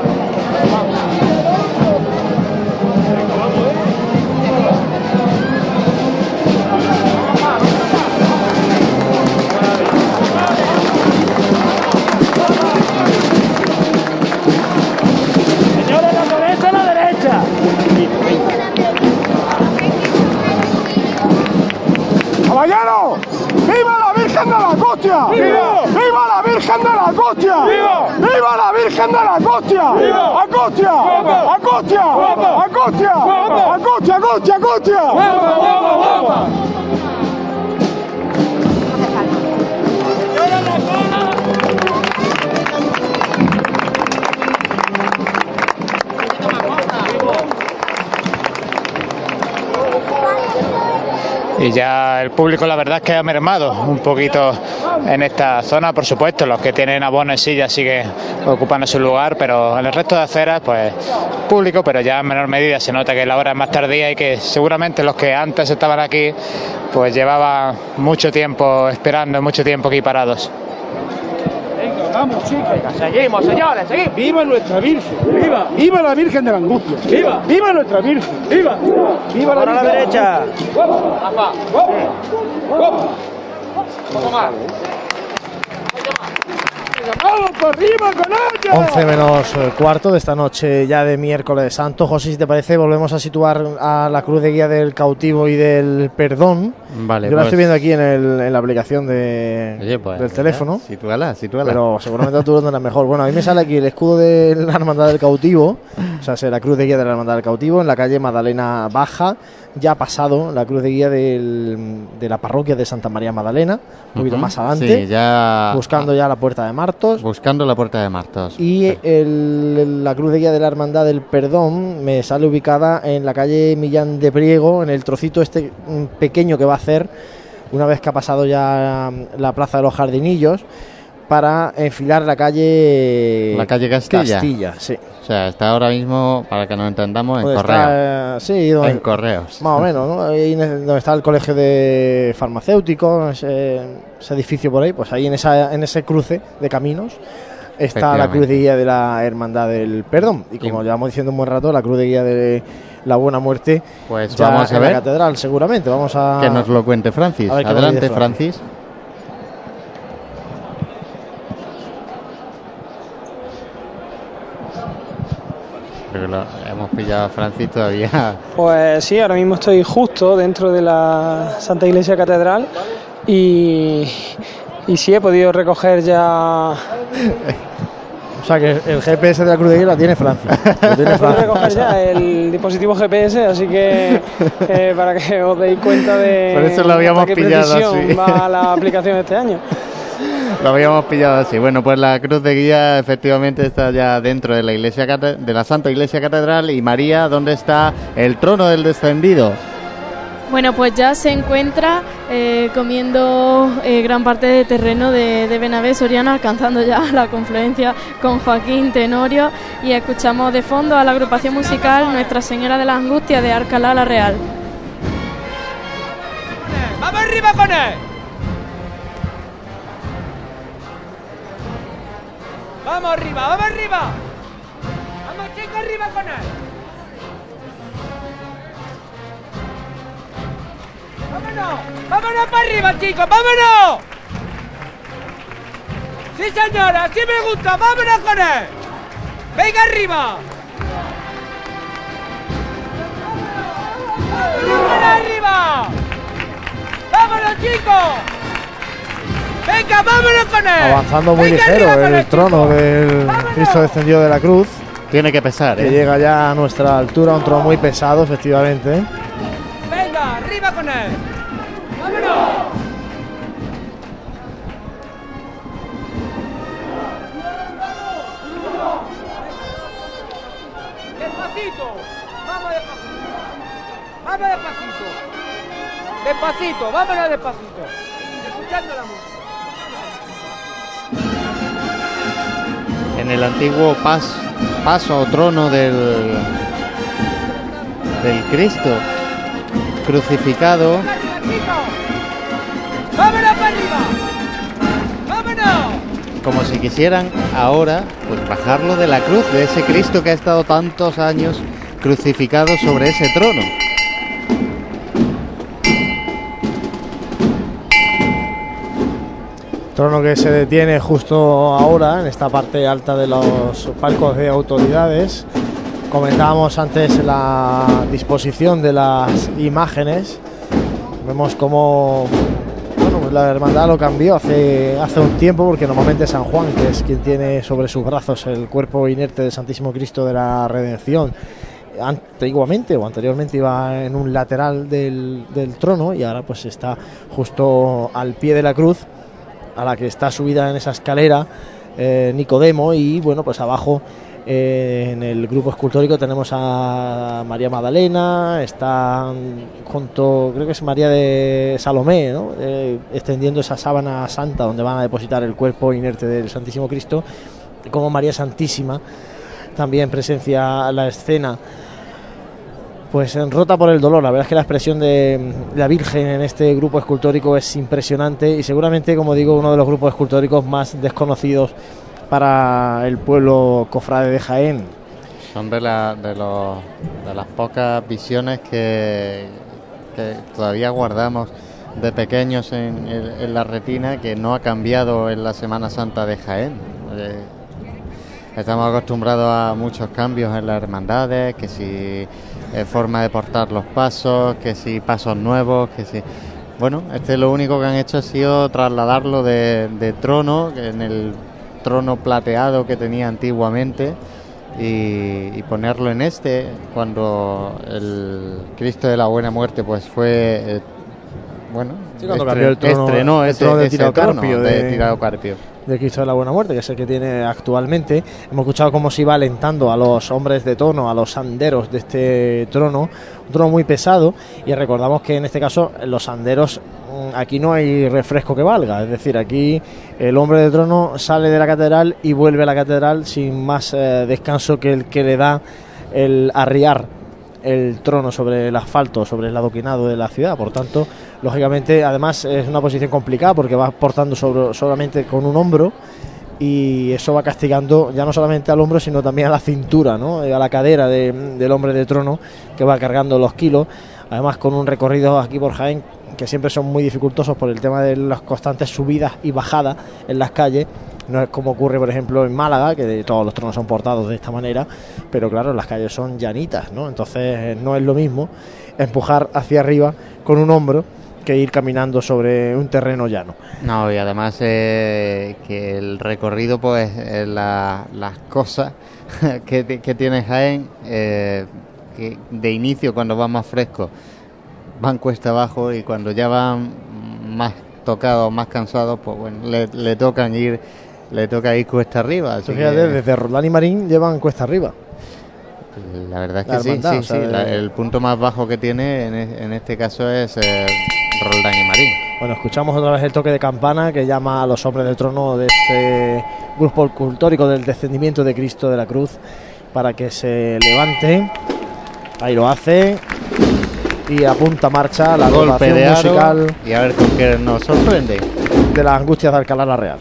¡Viva la Virgen de la Angustia!
¡Viva!
¡Viva la Virgen de la Angustia!
¡Viva!
¡Viva la Virgen de la Angustia!
¡Viva!
¡Angustia! ¡Angustia! ¡Angustia!
¡Guapa!
¡Angustia, angustia, angustia!
Y ya el público la verdad es que ha mermado un poquito en esta zona, por supuesto, los que tienen abono en silla siguen ocupando su lugar, pero en el resto de aceras, pues público, pero ya en menor medida se nota que la hora es más tardía y que seguramente los que antes estaban aquí, pues llevaban mucho tiempo esperando, mucho tiempo aquí parados.
Venga, vamos, chicos.
Seguimos, señores, seguimos.
¡Viva nuestra Virgen!
¡Viva!
¡Viva la Virgen de la Angustia!
¡Viva!
¡Viva nuestra Virgen!
¡Viva!
¡Viva la
Ahora a la
Virgen!
derecha.
¡Vamos por arriba con ella!
11 menos eh, cuarto de esta noche ya de miércoles santo. José, si te parece, volvemos a situar a la cruz de guía del cautivo y del perdón.
Vale,
Yo la
pues-
estoy viendo aquí en, el- en la aplicación de,
Oye, pues,
del teléfono.
Sitúala, sitúala.
Pero seguramente tú lo tendrás mejor. Bueno, a mí me sale aquí el escudo de la Hermandad del Cautivo, o sea, es la cruz de guía de la Hermandad del Cautivo, en la calle Magdalena Baja, ya ha pasado la cruz de guía del- de la parroquia de Santa María Magdalena, un poquito más adelante,
Sí, ya
buscando ya la puerta de Martos.
buscando la puerta de Martos.
Y el- la cruz de guía de la Hermandad del Perdón me sale ubicada en la calle Millán de Priego, en el trocito este mm, pequeño que va a hacer una vez que ha pasado ya mm, la Plaza de los Jardinillos para enfilar la calle
La calle Castilla.
Castilla, sí.
O sea, está ahora mismo, para que nos entendamos, en
Donde
correo.
está, eh, sí, donde-
En correos.
Más o menos, ¿no? Ahí donde está el colegio de farmacéuticos, ese, ese edificio por ahí, pues ahí en, esa, en ese cruce de caminos está la cruz de guía de la Hermandad del Perdón. Y como llevamos diciendo un buen rato, la cruz de guía de la Buena Muerte,
Pues
ya
vamos a
en
ver.
la catedral, seguramente. Vamos a.
Que nos lo cuente Francis. Adelante.
Francis.
Pero lo- hemos pillado a Francis todavía.
Pues sí, ahora mismo estoy justo dentro de la Santa Iglesia Catedral y, y sí he podido recoger ya
O sea, que el GPS de la cruz de guía la tiene Francia. Lo tiene
he
Francia.
recoger ya el dispositivo GPS, así que eh, para que os deis cuenta de
Por eso lo habíamos
qué
pillado
precisión
así.
va la aplicación este año.
Lo habíamos pillado así. Bueno, pues la cruz de guía efectivamente está ya dentro de la iglesia de la Santa Iglesia Catedral. Y María, ¿dónde está el trono del descendido?
Bueno, pues ya se encuentra eh, comiendo eh, gran parte de terreno de, de Benavés Soriana, alcanzando ya la confluencia con Joaquín Tenorio y escuchamos de fondo a la agrupación musical Nuestra Señora de la Angustia de Arcalá la Real.
¡Vamos arriba con él! ¡Vamos arriba, vamos arriba! ¡Vamos chicos arriba con él! ¡Vámonos! ¡Vámonos para arriba chicos! ¡Vámonos! ¡Sí señora! ¡Sí me gusta! ¡Vámonos con él! ¡Venga arriba! ¡Vámonos arriba! ¡Vámonos chicos! ¡Venga, vámonos con él!
Avanzando muy
Venga,
ligero el
él,
trono del Cristo descendido de la cruz.
Tiene que pesar,
Que
¿eh?
llega ya a nuestra altura, un trono muy pesado, efectivamente.
¡Venga, arriba con él! ¡Vámonos! ¡Despacito! ¡Vamos despacito! ¡Vamos despacito! ¡Despacito! ¡Vámonos despacito! Escuchando la música.
En el antiguo pas- paso o trono del del Cristo crucificado. Como si quisieran ahora pues bajarlo de la cruz de ese Cristo que ha estado tantos años crucificado sobre ese trono.
Trono que se detiene justo ahora en esta parte alta de los palcos de autoridades. Comentábamos antes la disposición de las imágenes. Vemos cómo bueno, pues la hermandad lo cambió hace, hace un tiempo porque normalmente San Juan, que es quien tiene sobre sus brazos el cuerpo inerte del Santísimo Cristo de la Redención, antiguamente o anteriormente iba en un lateral del, del trono y ahora pues está justo al pie de la cruz a la que está subida en esa escalera eh, Nicodemo y bueno pues abajo eh, en el grupo escultórico tenemos a María Magdalena, está junto, creo que es María de Salomé, ¿no? Eh, extendiendo esa sábana santa donde van a depositar el cuerpo inerte del Santísimo Cristo, como María Santísima, también presencia la escena pues rota por el dolor. La verdad es que la expresión de la Virgen en este grupo escultórico es impresionante y seguramente, como digo, uno de los grupos escultóricos más desconocidos para el pueblo cofrade de Jaén.
Son de, las pocas visiones que, todavía guardamos de pequeños en, en, en, la retina que no ha cambiado en la Semana Santa de Jaén. Eh, estamos acostumbrados a muchos cambios en las hermandades, que si eh, forma de portar los pasos, que si pasos nuevos, que si... Bueno, este lo único que han hecho ha sido trasladarlo de, de trono, en el trono plateado que tenía antiguamente, y, y, ponerlo en este, cuando el Cristo de la Buena Muerte pues fue... Eh, bueno,
sí, cuando cambió el trono,
estrenó
el
ese,
trono de
ese
Tirado
trono
Carpio,
de
de-
Tirado Carpio.
De Cristo de la Buena Muerte, que es el que tiene actualmente. Hemos escuchado cómo se iba alentando a los hombres de tono, a los sanderos de este trono, un trono muy pesado, y recordamos que en este caso los sanderos, mm, aquí no hay refresco que valga, es decir, aquí el hombre de trono sale de la catedral y vuelve a la catedral sin más eh, descanso que el que le da el arriar el trono sobre el asfalto, sobre el adoquinado de la ciudad. Por tanto, lógicamente, además es una posición complicada porque va portando solamente con un hombro y eso va castigando ya no solamente al hombro, sino también a la cintura, ¿no? a la cadera de- del hombre de trono que va cargando los kilos. Además, con un recorrido aquí por Jaén que siempre son muy dificultosos por el tema de las constantes subidas y bajadas en las calles. No es como ocurre, por ejemplo, en Málaga, que todos los tronos son portados de esta manera, pero claro, las calles son llanitas, ¿no? Entonces no es lo mismo empujar hacia arriba con un hombro que ir caminando sobre un terreno llano.
No, y además eh, que el recorrido, pues eh, la- las cosas que, que tiene eh, que de inicio cuando van más frescos, van cuesta abajo y cuando ya van más tocados, más cansados, pues bueno, le, le tocan ir, le toca ir cuesta arriba. Así que,
desde Roldán y Marín llevan cuesta arriba.
la verdad es que
la
sí,
hermandad,
sí,
o sea,
sí, la- el punto más bajo que tiene en, en este caso es eh, Roldán y Marín.
Bueno, escuchamos otra vez el toque de campana que llama a los hombres del trono de este grupo escultórico del descendimiento de Cristo de la Cruz para que se levante. Ahí lo hace. Y a punta marcha la
Golpe de
musical
y a ver con qué nos sorprende.
de las angustias de Alcalá la Real.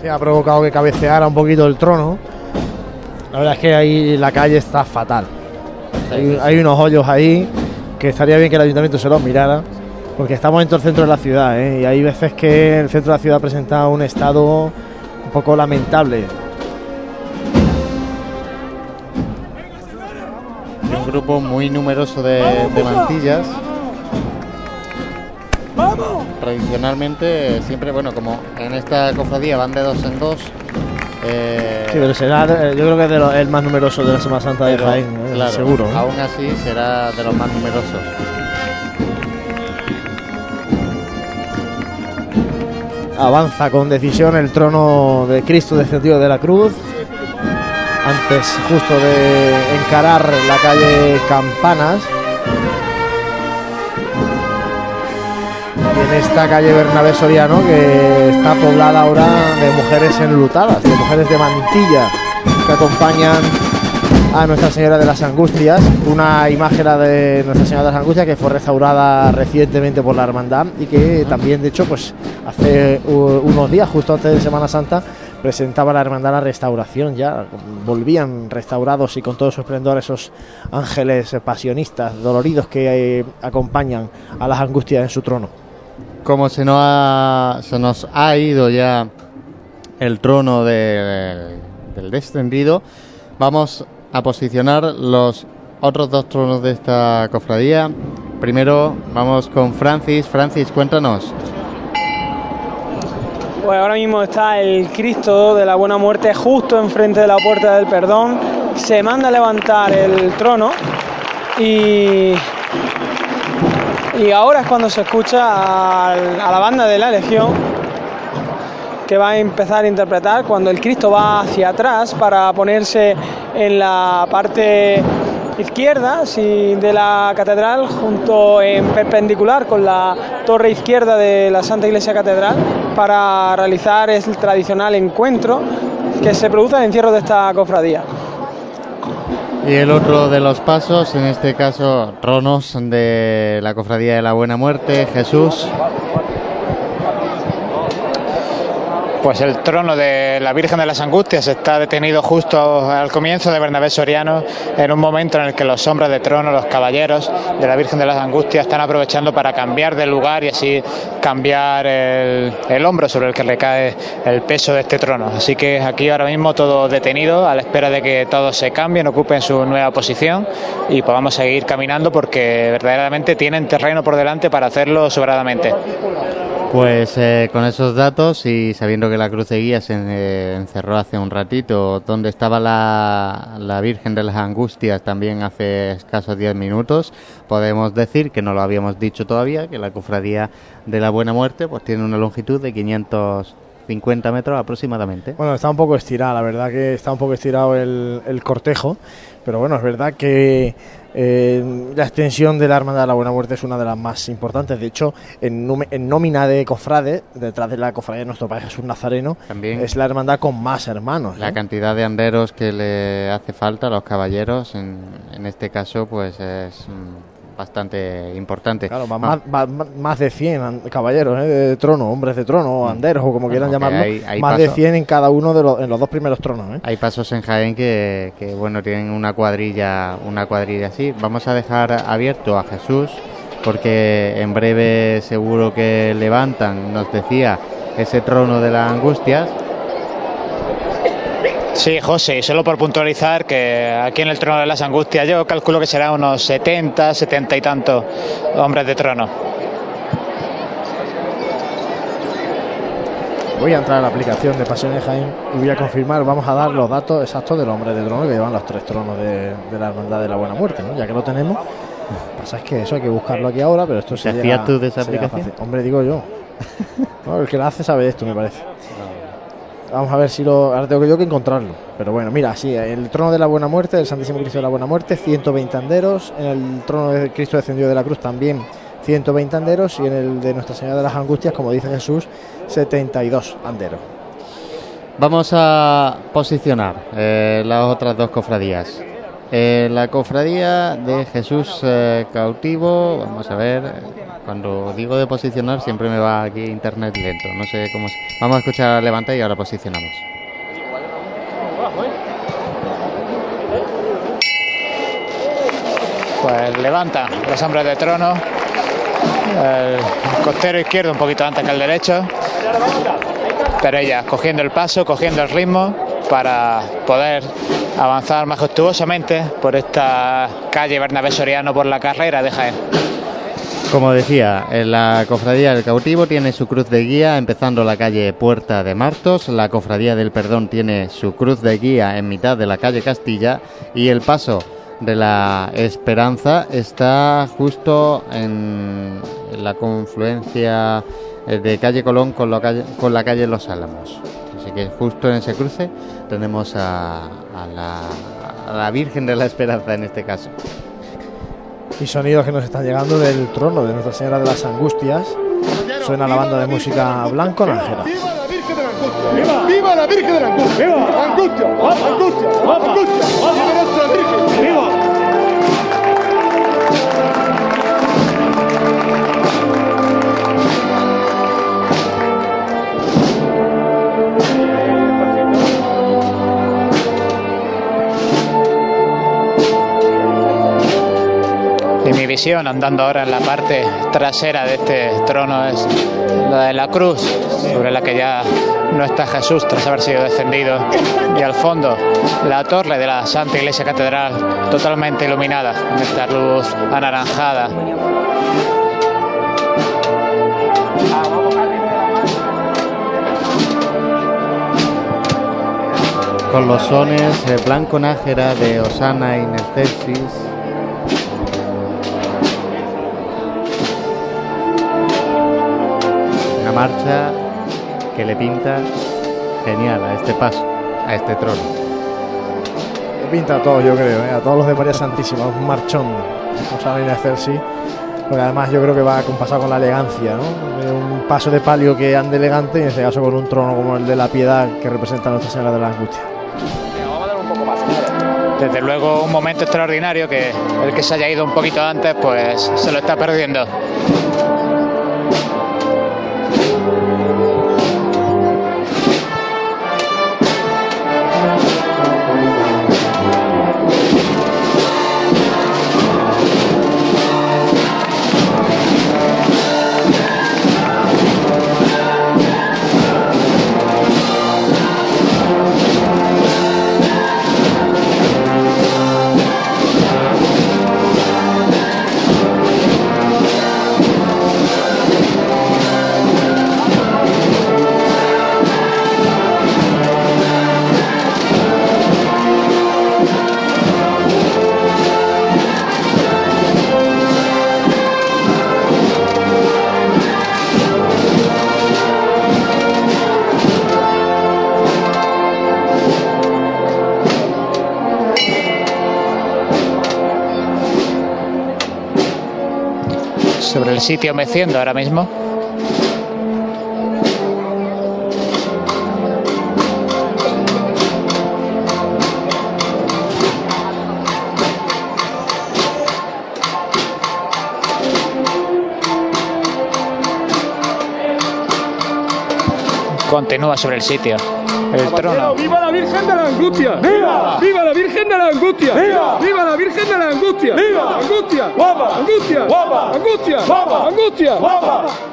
Se ha provocado que cabeceara un poquito el trono. La verdad es que ahí la calle está fatal. Hay, hay unos hoyos ahí que estaría bien que el ayuntamiento se los mirara. Porque estamos en todo el centro de la ciudad ¿eh? y hay veces que el centro de la ciudad presenta un estado un poco lamentable.
y un grupo muy numeroso de, de mantillas. Tradicionalmente, siempre, bueno, como en esta cofradía van de dos en dos. eh,
Sí, pero será, yo creo que es de lo- el más numeroso de la Semana Santa de Jaén, ¿eh?
claro,
seguro. ¿eh?
Aún así será de los más numerosos.
Avanza con decisión el trono de Cristo descendido de la cruz. Antes justo de encarar la calle Campanas. Esta calle Bernabé Soriano que está poblada ahora de mujeres enlutadas, de mujeres de mantilla que acompañan a Nuestra Señora de las Angustias, una imagen de Nuestra Señora de las Angustias que fue restaurada recientemente por la hermandad y que también de hecho pues hace unos días justo antes de Semana Santa presentaba la hermandad la restauración ya volvían restaurados y con todo su esplendor esos ángeles pasionistas doloridos que eh, acompañan a las angustias en su trono.
Como se nos ha, se nos ha ido ya el trono de- del descendido, vamos a posicionar los otros dos tronos de esta cofradía. Primero vamos con Francis. Francis, cuéntanos.
Pues ahora mismo está el Cristo de la Buena Muerte justo enfrente de la puerta del perdón. Se manda a levantar el trono y, y ahora es cuando se escucha a la banda de la Legión que va a empezar a interpretar cuando el Cristo va hacia atrás para ponerse en la parte izquierda de la catedral, junto en perpendicular con la torre izquierda de la Santa Iglesia Catedral, para realizar el tradicional encuentro que se produce al encierro de esta cofradía.
Y el otro de los pasos, en este caso, tronos de la cofradía de la Buena Muerte, Jesús.
Pues el trono de la Virgen de las Angustias está detenido justo al comienzo de Bernabé Soriano, en un momento en el que los hombres de trono, los caballeros de la Virgen de las Angustias, están aprovechando para cambiar de lugar y así cambiar el, el hombro sobre el que recae el peso de este trono. Así que aquí ahora mismo todo detenido, a la espera de que todos se cambien, ocupen su nueva posición y podamos seguir caminando porque verdaderamente tienen terreno por delante para hacerlo sobradamente.
Pues eh, con esos datos y sabiendo que la cruz de guía se eh, encerró hace un ratito, donde estaba la, la Virgen de las Angustias también hace escasos 10 minutos, podemos decir que no lo habíamos dicho todavía, que la cofradía de la Buena Muerte pues tiene una longitud de 550 metros aproximadamente.
Bueno, está un poco estirada, la verdad que está un poco estirado el, el cortejo, pero bueno, es verdad que eh, la extensión de la Hermandad de la Buena Muerte es una de las más importantes. De hecho, en, en nómina de cofrades, detrás de la cofradía de nuestro Padre Jesús Nazareno,
También.
es la hermandad con más hermanos.
La
¿eh?
cantidad de anderos que le hace falta a los caballeros, en, en este caso, pues es mm, bastante importante.
Claro, va
Ah,
más, más- más de 100 an- caballeros ¿eh? de trono, hombres de trono, o anderos, o como quieran
Bueno,
llamarlo.
hay- hay
más de
paso-
100 en cada uno de los, en los dos primeros tronos. ¿eh?
Hay pasos en Jaén que, que, bueno tienen una cuadrilla, una cuadrilla así. Vamos a dejar abierto a Jesús porque en breve seguro que levantan, nos decía, ese trono de las angustias.
Sí, José, y solo por puntualizar que aquí en el trono de las angustias yo calculo que será unos 70, 70 y tantos hombres de trono.
Voy a entrar a la aplicación de Pasiones Jaén y voy a confirmar, vamos a dar los datos exactos del hombre de trono que llevan los tres tronos de, de la Hermandad de la Buena Muerte, ¿no? Ya que lo tenemos. Pasa es que eso hay que buscarlo aquí ahora, pero esto
¿Te
se llega-
tú de esa aplicación?
fácil. Hombre, digo yo. No, el que la hace sabe esto, me parece. Vamos a ver si lo. Ahora tengo yo que encontrarlo. Pero bueno, mira, sí, el trono de la Buena Muerte, el Santísimo Cristo de la Buena Muerte, 120 anderos. En el trono de Cristo descendido de la cruz también 120 anderos. Y en el de Nuestra Señora de las Angustias, como dice Jesús, 72 anderos.
Vamos a posicionar eh, las otras dos cofradías. Eh, la cofradía de Jesús eh, cautivo, vamos a ver, cuando digo de posicionar siempre me va aquí internet lento, no sé cómo... se- Vamos a escuchar levanta y ahora posicionamos.
Pues levanta los hombres de trono. El costero izquierdo un poquito antes que el derecho. Pero ella cogiendo el paso, cogiendo el ritmo para poder avanzar majestuosamente por esta calle Bernabé Soriano por la carrera de Jaén.
Como decía, la cofradía del cautivo tiene su cruz de guía empezando la calle Puerta de Martos, la cofradía del perdón tiene su cruz de guía en mitad de la calle Castilla y el paso de la Esperanza está justo en, la confluencia eh, de calle Colón con la calle, con la calle Los Álamos. Así que justo en ese cruce tenemos a la, a la Virgen de la Esperanza en este caso.
Y sonidos que nos están llegando del trono de Nuestra Señora de las Angustias. Suena la banda de música Blanco Nájera.
¡Viva! ¡Viva la Virgen de la Angustia! ¡Viva! ¡Angustia! ¡Angustia! ¡Angustia! ¡Viva nuestra Virgen! ¡Viva!
Y mi visión andando ahora en la parte trasera de este trono es la de la cruz, sobre la que ya no está Jesús tras haber sido descendido. Y al fondo la torre de la Santa Iglesia Catedral totalmente iluminada con esta luz anaranjada.
con los sones Blanco Nájera de Osana y Nercesis. Una marcha que le pinta genial a este paso, a este trono.
Le pinta a todos, yo creo, ¿eh? a todos los de María Santísima. Un marchón. Venir a hacer, sí. Porque además yo creo que va acompasado con la elegancia, ¿no? De Un paso de palio que ande elegante y en este caso con un trono como el de la piedad que representa a Nuestra Señora de la Angustia.
Desde luego un momento extraordinario que el que se haya ido un poquito antes pues se lo está perdiendo. Sitio meciendo ahora mismo. Continúa sobre el sitio. El trono.
¡Viva la Virgen de la Angustia! ¡Viva! ¡Viva la Virgen de la Angustia! ¡Viva! ¡Viva la Virgen de la Angustia! ¡Viva! ¡Angustia! ¡Guapa! ¡Angustia! ¡Guapa! ¡Angustia! ¡Guapa! ¡Angustia! ¡Guapa!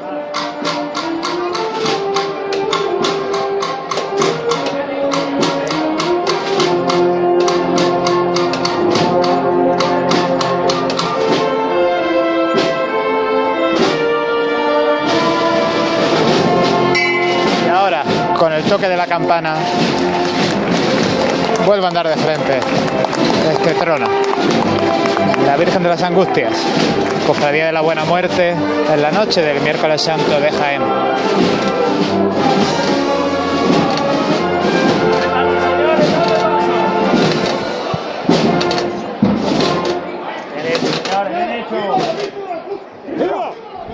Con el toque de la campana, vuelve a andar de frente este trono. La Virgen de las Angustias, Cofradía de la Buena Muerte, en la noche del miércoles santo de Jaén.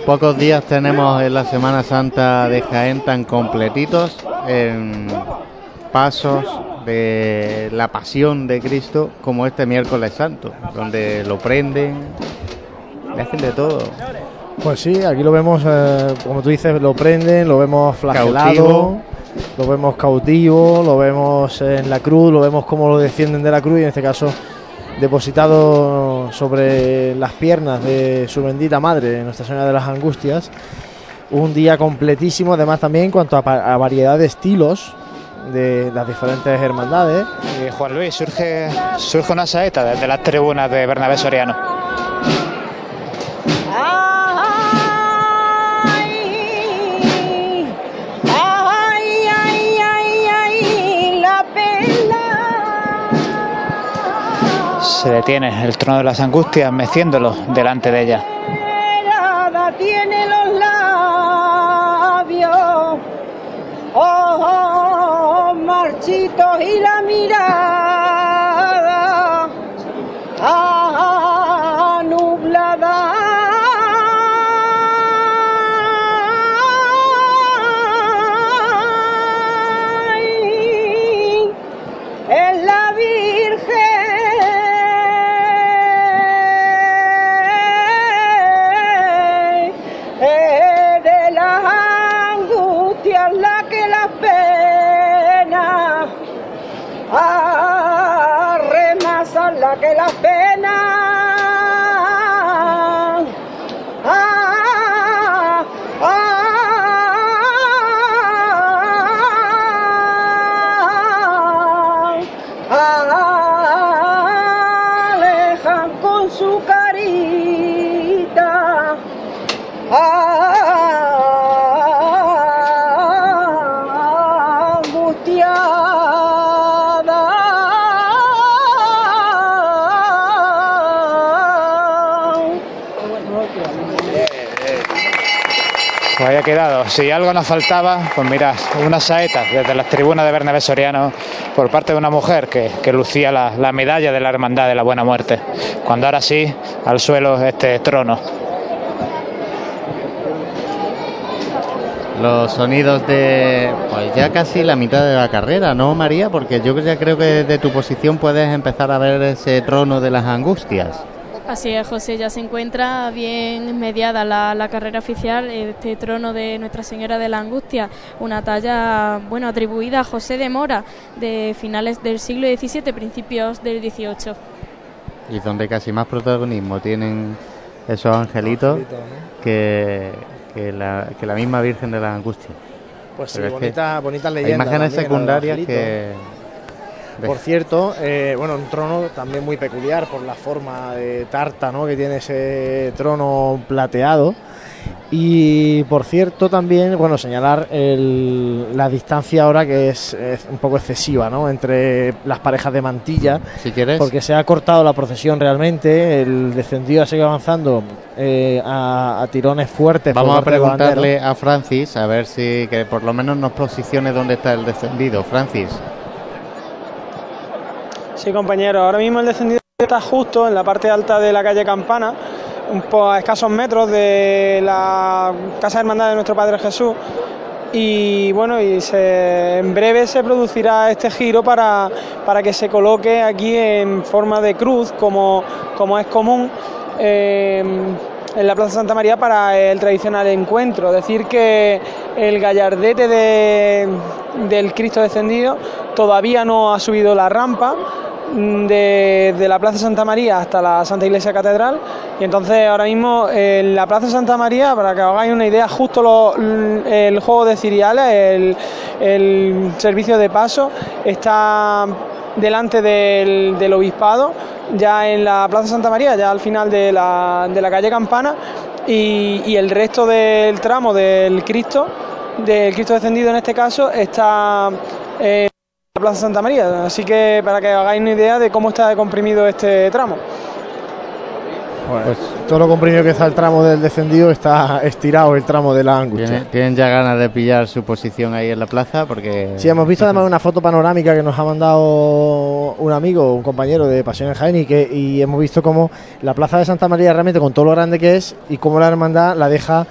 Pocos días tenemos en la Semana Santa de Jaén tan completitos en, pasos de la pasión de Cristo como este miércoles santo, donde lo prenden, le hacen de todo.
Pues sí, aquí lo vemos, eh, como tú dices, lo prenden, lo vemos flagelado,
Cautivo.
lo vemos cautivo, lo vemos en la cruz, lo vemos cómo lo descienden de la cruz y en este caso depositado sobre las piernas de su bendita madre, Nuestra Señora de las Angustias. Un día completísimo, además también en cuanto a, variedad de estilos de las diferentes hermandades.
Y Juan Luis, surge, surge una saeta desde las tribunas de Bernabé Soriano.
Ay, ay, ay, ay, la pena.
Se detiene el trono de las angustias meciéndolo delante de ella.
Nada tiene ojos marchitos y la mirada. Ah,
quedado. Si algo nos faltaba, pues mirad, unas saetas desde las tribunas de Bernabé Soriano por parte de una mujer que, que lucía la, la medalla de la Hermandad de la Buena Muerte. Cuando ahora sí, al suelo este trono.
Los sonidos de pues ya casi la mitad de la carrera, ¿no, María? Porque yo ya creo que desde tu posición puedes empezar a ver ese trono de las angustias.
Así es, José, ya se encuentra bien mediada la, la carrera oficial, este trono de Nuestra Señora de la Angustia, una talla, bueno, atribuida a José de Mora, de finales del siglo XVII, principios del XVIII.
Y donde casi más protagonismo tienen esos angelitos que, que, la, que la misma Virgen de las Angustias.
Pues sí,
Pero que
bonita, bonitas
hay
leyendas.
imágenes secundarias
el Por cierto, eh, bueno, un trono también muy peculiar por la forma de tarta ¿no? que tiene ese trono plateado. Y por cierto también, bueno, señalar el- la distancia ahora que es, es un poco excesiva, ¿no? Entre las parejas de mantilla.
Si quieres.
Porque se ha cortado la procesión realmente, el descendido ha seguido avanzando eh, a, a tirones fuertes.
Vamos a preguntarle a Francis a ver si que por lo menos nos posicione dónde está el descendido. Francis.
Sí, compañero, ahora mismo el descendido está justo en la parte alta de la calle Campana, a escasos metros de la Casa Hermandad de nuestro Padre Jesús. Y bueno, y en breve se producirá este giro para, para que se coloque aquí en forma de cruz, como, como es común. eh, en la Plaza Santa María para el tradicional encuentro. Decir que el gallardete de- del Cristo descendido todavía no ha subido la rampa de, la Plaza Santa María hasta la Santa Iglesia Catedral. Y entonces ahora mismo en la Plaza Santa María, para que os hagáis una idea, justo lo- el juego de ciriales, el, el servicio de paso está delante del, del obispado, ya en la Plaza Santa María, ya al final de la, de la calle Campana, y, y el resto del tramo del Cristo, del Cristo descendido en este caso, está en la Plaza Santa María. Así que para que hagáis una idea de cómo está comprimido este tramo.
Pues todo lo comprimido que está el tramo del descendido está estirado el tramo de la angustia.
¿Tienen, tienen ya ganas de pillar su posición ahí en la plaza porque...
Sí, hemos visto además una foto panorámica que nos ha mandado un amigo, un compañero de Pasión en Jaén y, que, y hemos visto cómo la plaza de Santa María realmente con todo lo grande que es y cómo la hermandad la deja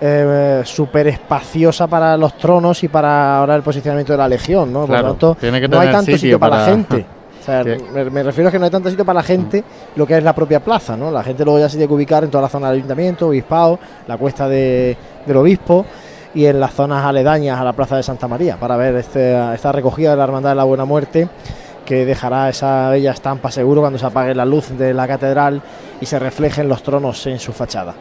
eh, súper espaciosa para los tronos y para ahora el posicionamiento de la legión, ¿no? Por lo tanto,
tiene que
no hay tanto sitio, para, la gente. O sea,
Sí.
me, me refiero a que no hay tanto sitio para la gente, lo que es la propia plaza, ¿no? La gente luego ya se tiene que ubicar en toda la zona del ayuntamiento, obispado, la cuesta de- del obispo y en las zonas aledañas a la plaza de Santa María para ver este- esta recogida de la Hermandad de la Buena Muerte que dejará esa bella estampa seguro cuando se apague la luz de la catedral y se reflejen los tronos en su fachada.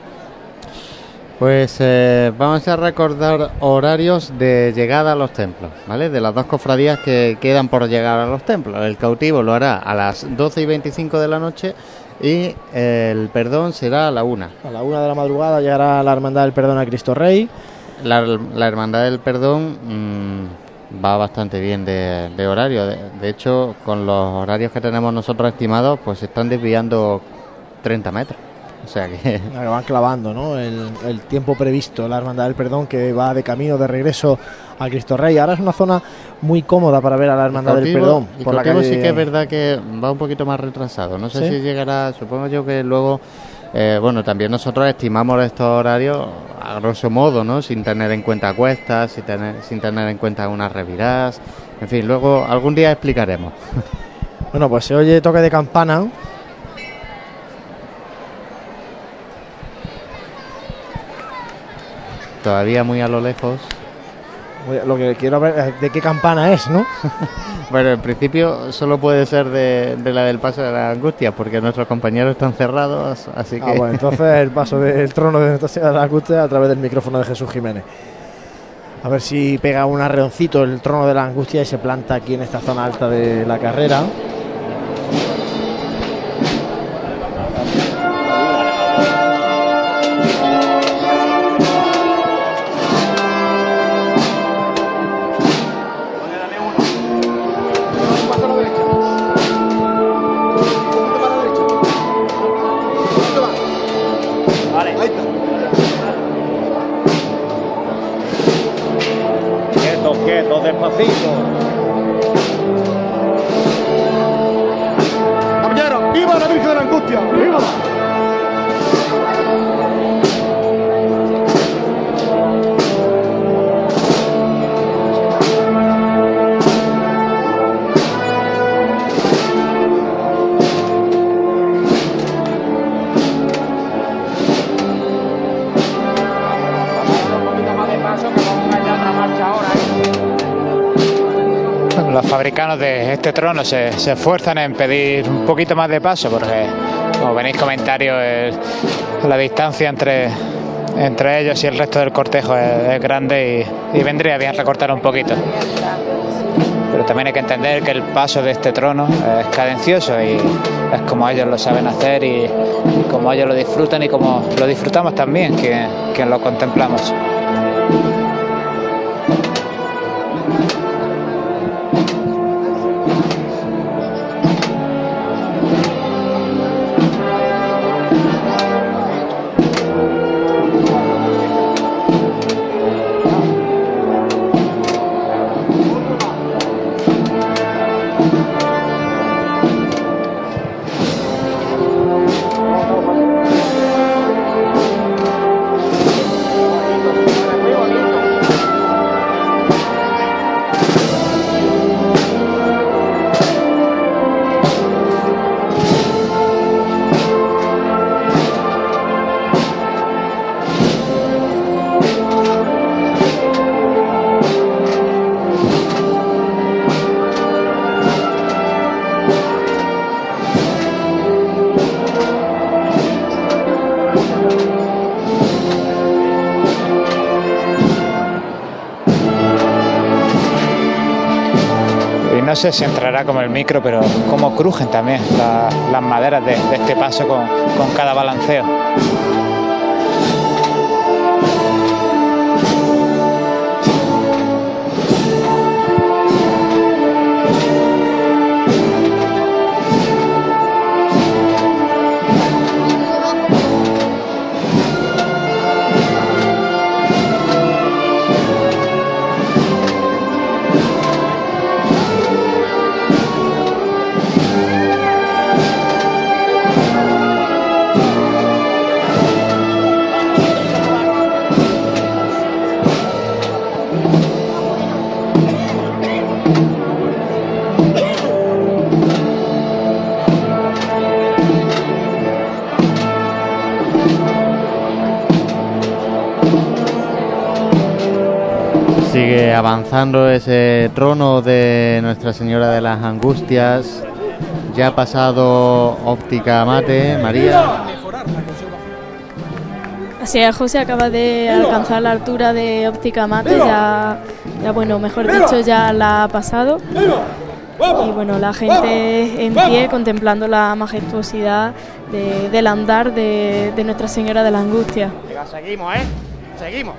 Pues eh, vamos a recordar horarios de llegada a los templos, ¿vale? De las dos cofradías que quedan por llegar a los templos. El cautivo lo hará a las 12 y 25 de la noche y el perdón será a la 1.
A la una de la madrugada llegará la Hermandad del Perdón a Cristo Rey.
La, la Hermandad del Perdón mm, va bastante bien de, de horario. De, de hecho, con los horarios que tenemos nosotros estimados, pues se están desviando 30 metros. O sea que...
Van clavando, ¿no? El, el tiempo previsto, la Hermandad del Perdón que va de camino de regreso a Cristo Rey. Ahora es una zona muy cómoda para ver a la Hermandad del Perdón. por la calle-
sí que es verdad que va un poquito más retrasado. No sé
¿Sí?
si llegará, supongo yo que luego, eh, bueno, también nosotros estimamos estos horarios a grosso modo, ¿no? Sin tener en cuenta cuestas, sin tener, sin tener en cuenta unas reviradas. En fin, luego algún día explicaremos.
Bueno, pues se oye toque de campana.
Todavía muy a lo lejos.
Lo que quiero ver es de qué campana es, ¿no?
Bueno, en principio solo puede ser de, de la del paso de la angustia, porque nuestros compañeros están cerrados, así que...
Ah, bueno, entonces el paso del trono de la Angustia a través del micrófono de Jesús Jiménez. A ver si pega un arreoncito el trono de la angustia y se planta aquí en esta zona alta de la carrera.
Trono se, se esfuerzan en pedir un poquito más de paso porque, como venéis comentarios, la distancia entre, entre ellos y el resto del cortejo es, grande y, y vendría bien recortar un poquito. Pero también hay que entender que el paso de este trono es cadencioso y es como ellos lo saben hacer y, y como ellos lo disfrutan y como lo disfrutamos también quien, quien lo contemplamos. Si entrará como el micro, pero cómo crujen también la- las maderas de, este paso con cada balanceo.
Avanzando ese trono de Nuestra Señora de las Angustias. Ya ha pasado óptica mate, María.
Así es, José acaba de alcanzar la altura de óptica mate, ya, ya bueno, mejor dicho, ya la ha pasado. Y bueno, la gente en pie contemplando la majestuosidad de- del andar de, de Nuestra Señora de la Angustia.
Venga, seguimos, ¿eh? Seguimos.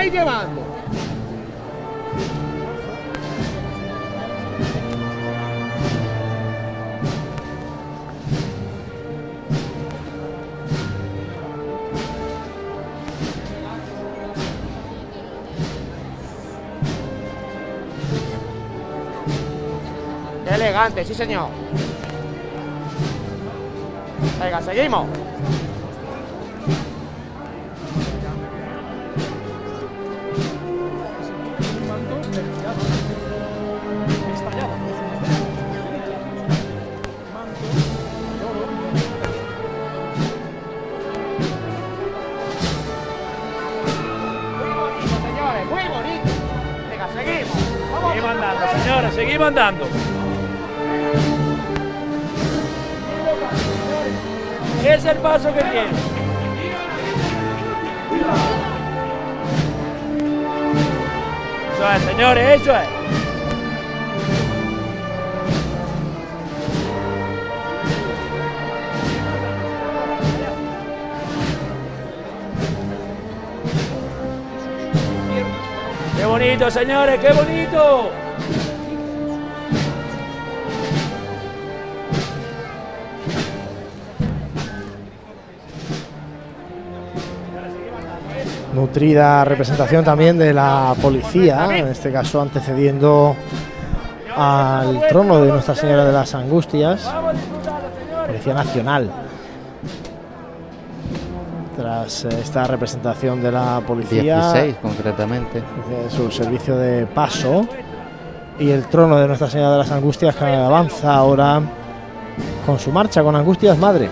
Estáis llevando. Elegante, sí señor. Venga, seguimos. Seguimos.
Seguimos andando, señores, seguimos andando. Es el paso que tiene. Eso es, señores, eso es. ¡Qué bonito, señores! ¡Qué bonito!
Nutrida representación también de la policía, en este caso antecediendo al trono de Nuestra Señora de las Angustias, Policía Nacional. Tras eh, esta representación de la policía,
16 concretamente.
de su servicio de paso y el trono de Nuestra Señora de las Angustias que avanza ahora con su marcha con Angustias Madre.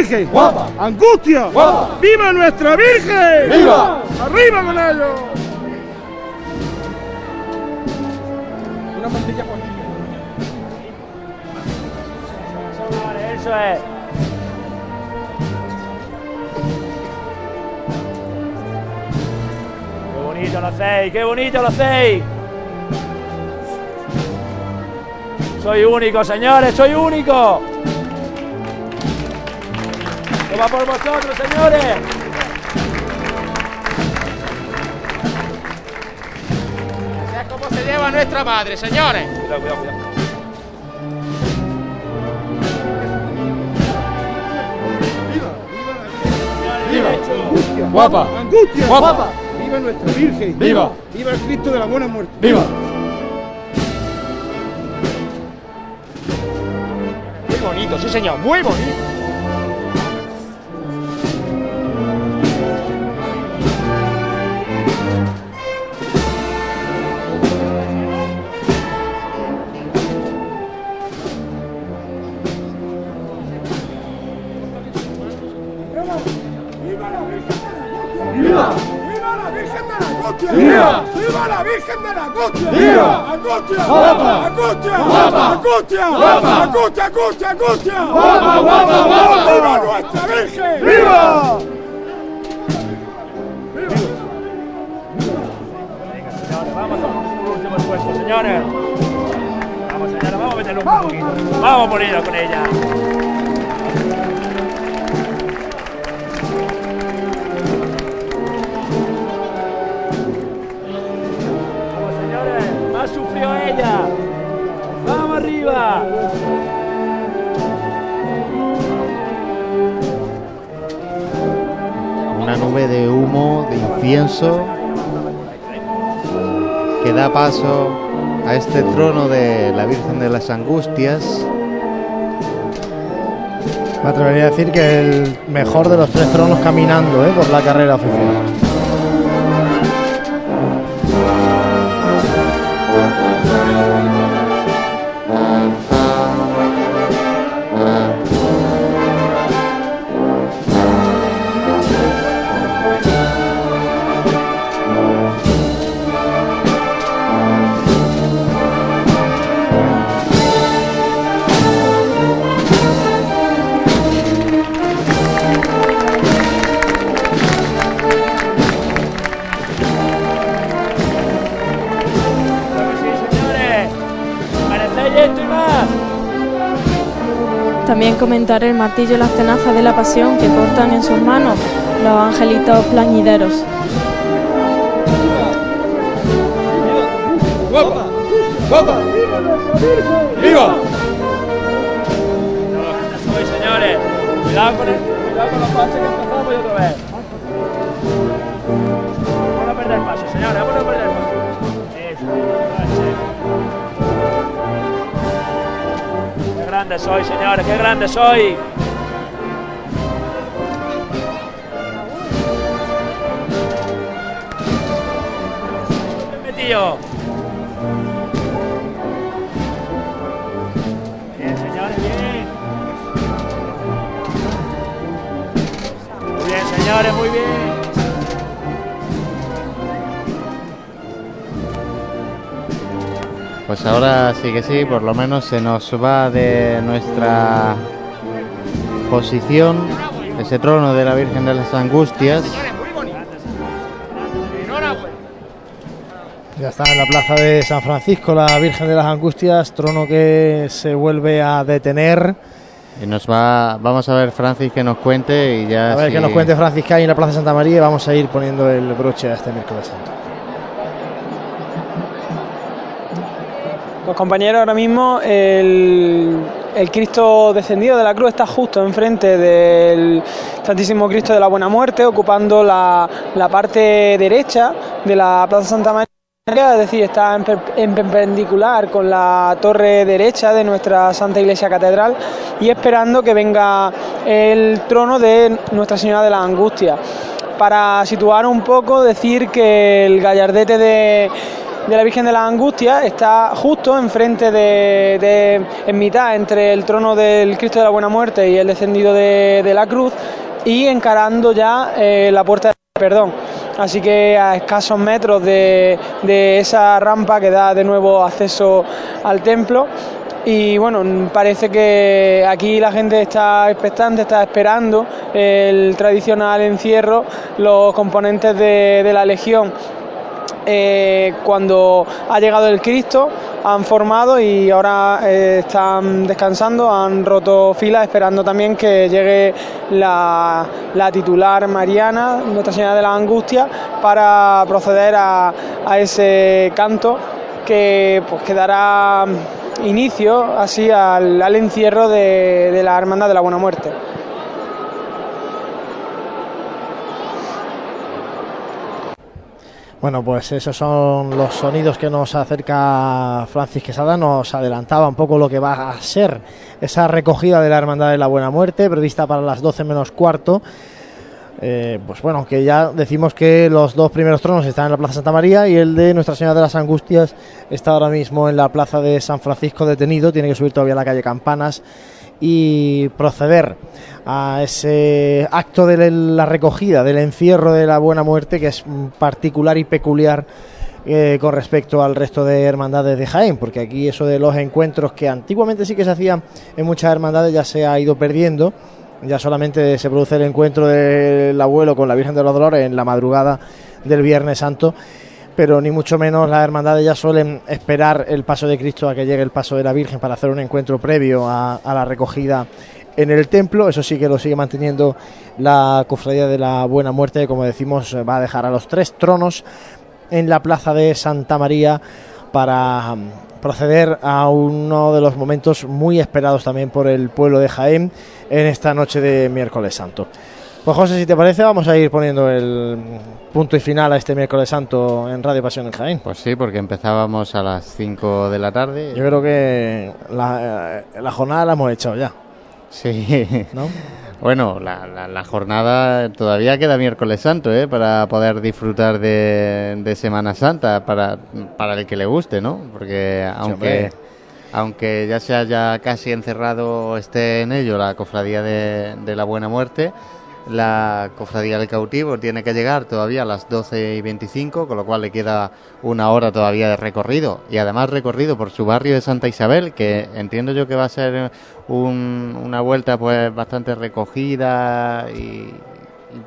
¡Virgen! ¡Guapa! ¡Angustia! ¡Guapa! ¡Viva nuestra Virgen!
¡Viva!
¡Arriba con ellos! Una mantilla por aquí.
Eso es. Qué bonito lo hacéis, qué bonito lo hacéis. Soy único, señores, soy único. Toma por vosotros, señores.
Así es como se lleva nuestra madre, señores.
Cuidado, cuidado, cuidado.
¡Viva!
Guapa.
¡Angustia!
Guapa.
¡Viva nuestra Virgen!
Viva.
¡Viva el Cristo de la Buena Muerte!
¡Viva!
Muy bonito, sí señor, muy bonito.
Angustia!
¡Viva!
¡Angustia!
¡Guapa!
¡Angustia!
¡Guapa!
¡Angustia!
¡Guapa!
¡Angustia, angustia, angustia!
¡Guapa, guapa, guapa!
¡Viva nuestra Virgen!
¡Viva! Señores, vamos a por último esfuerzo, señores. Vamos, señores, vamos a meterle un poquito. Vamos a ponerlo con ella. Arriba.
nube de humo, de incienso, que da paso a este trono de la Virgen de las Angustias.
Me atrevería a decir que el mejor de los tres tronos caminando ¿eh? por la carrera oficial.
Comentar el martillo y las tenazas de la pasión que portan en sus manos los angelitos plañideros.
¡Guapa! ¡Guapa! ¡Viva!
Soy, señores. Cuidado con, el, cuidado con los pasos que empezamos y otra vez. Grande soy, señores. Qué grande soy. Metido. Bien, señores, bien. Muy bien, señores, muy bien.
Pues ahora sí que sí, por lo menos se nos va de nuestra posición ese trono de la Virgen de las Angustias.
Ya está en la plaza de San Francisco la Virgen de las Angustias, trono que se vuelve a detener.
Y nos va, vamos a ver Francis que nos cuente y ya.
A ver
si-
que nos cuente Francis que hay en la plaza de Santa María y vamos a ir poniendo el broche a este miércoles santo.
Pues compañeros, ahora mismo el, Cristo descendido de la cruz está justo enfrente del Santísimo Cristo de la Buena Muerte, ocupando la, la parte derecha de la Plaza Santa María, es decir, está en perpendicular con la torre derecha de nuestra Santa Iglesia Catedral y esperando que venga el trono de Nuestra Señora de la Angustia. Para situar un poco, decir que el gallardete de, de la Virgen de la Angustia está justo enfrente de, de- en mitad entre el trono del Cristo de la Buena Muerte y el descendido de, de la cruz y encarando ya eh, la puerta del perdón. Así que a escasos metros de, de esa rampa que da de nuevo acceso al templo. Y bueno, parece que aquí la gente está expectante, está esperando el tradicional encierro, los componentes de, de la Legión eh, cuando ha llegado el Cristo han formado y ahora eh, están descansando, han roto filas esperando también que llegue la, la titular Mariana, Nuestra Señora de la Angustia, para proceder a, ese canto que, pues, que dará inicio así al, encierro de la Hermandad de la Buena Muerte.
Bueno, pues esos son los sonidos que nos acerca Francis Quesada, nos adelantaba un poco lo que va a ser esa recogida de la Hermandad de la Buena Muerte, prevista para las 12 menos cuarto. Eh, pues bueno, que ya decimos que los dos primeros tronos están en la Plaza Santa María y el de Nuestra Señora de las Angustias está ahora mismo en la Plaza de San Francisco detenido, tiene que subir todavía a la calle Campanas y proceder a ese acto de la recogida, del encierro de la Buena Muerte, que es particular y peculiar eh, con respecto al resto de hermandades de Jaén, porque aquí eso de los encuentros que antiguamente sí que se hacían en muchas hermandades ya se ha ido perdiendo. Ya solamente se produce el encuentro del abuelo con la Virgen de los Dolores en la madrugada del Viernes Santo, pero ni mucho menos las hermandades ya suelen esperar el paso de Cristo a que llegue el paso de la Virgen para hacer un encuentro previo a, la recogida en el templo. Eso sí que lo sigue manteniendo la Cofradía de la Buena Muerte, que, como decimos, va a dejar a los tres tronos en la plaza de Santa María para mm, proceder a uno de los momentos muy esperados también por el pueblo de Jaén en esta noche de miércoles santo. Pues José, si te parece, vamos a ir poniendo el punto y final a este miércoles santo en Radio Pasión en Jaén.
Pues sí, porque empezábamos a las 5 de la tarde.
Yo creo que la, eh, la jornada la hemos echado ya.
Sí.
¿No?
Bueno, la, la- la jornada todavía queda miércoles santo, ¿eh? Para poder disfrutar de, de Semana Santa, para, para el que le guste, ¿no? Porque aunque, aunque ya se haya casi encerrado esté en ello la cofradía de, de la Buena Muerte, la cofradía del cautivo tiene que llegar todavía a las 12 y 25, con lo cual le queda una hora todavía de recorrido. Y además recorrido por su barrio de Santa Isabel, que entiendo yo que va a ser un- una vuelta pues bastante recogida y,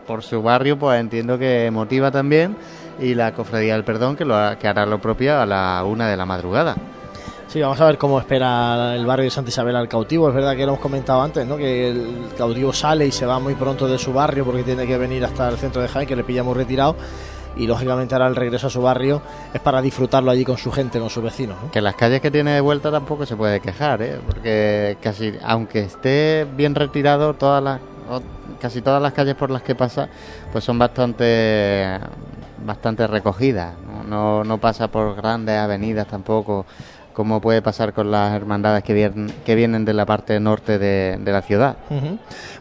por su barrio pues entiendo que motiva también. Y la cofradía del perdón que, lo, que hará lo propio a la una de la madrugada.
Sí, vamos a ver cómo espera el barrio de Santa Isabel al cautivo. Es verdad que lo hemos comentado antes, ¿no? Que el cautivo sale y se va muy pronto de su barrio porque tiene que venir hasta el centro de Jaén, que le pilla muy retirado. Y lógicamente ahora el regreso a su barrio es para disfrutarlo allí con su gente, con sus vecinos. ¿no?
Que las calles que tiene de vuelta tampoco se puede quejar, ¿eh? Porque casi, aunque esté bien retirado, todas las, casi todas las calles por las que pasa, pues son bastante, bastante recogidas. No, no pasa por grandes avenidas tampoco, como puede pasar con las hermandades que vienen, que vienen de la parte norte de, de la ciudad.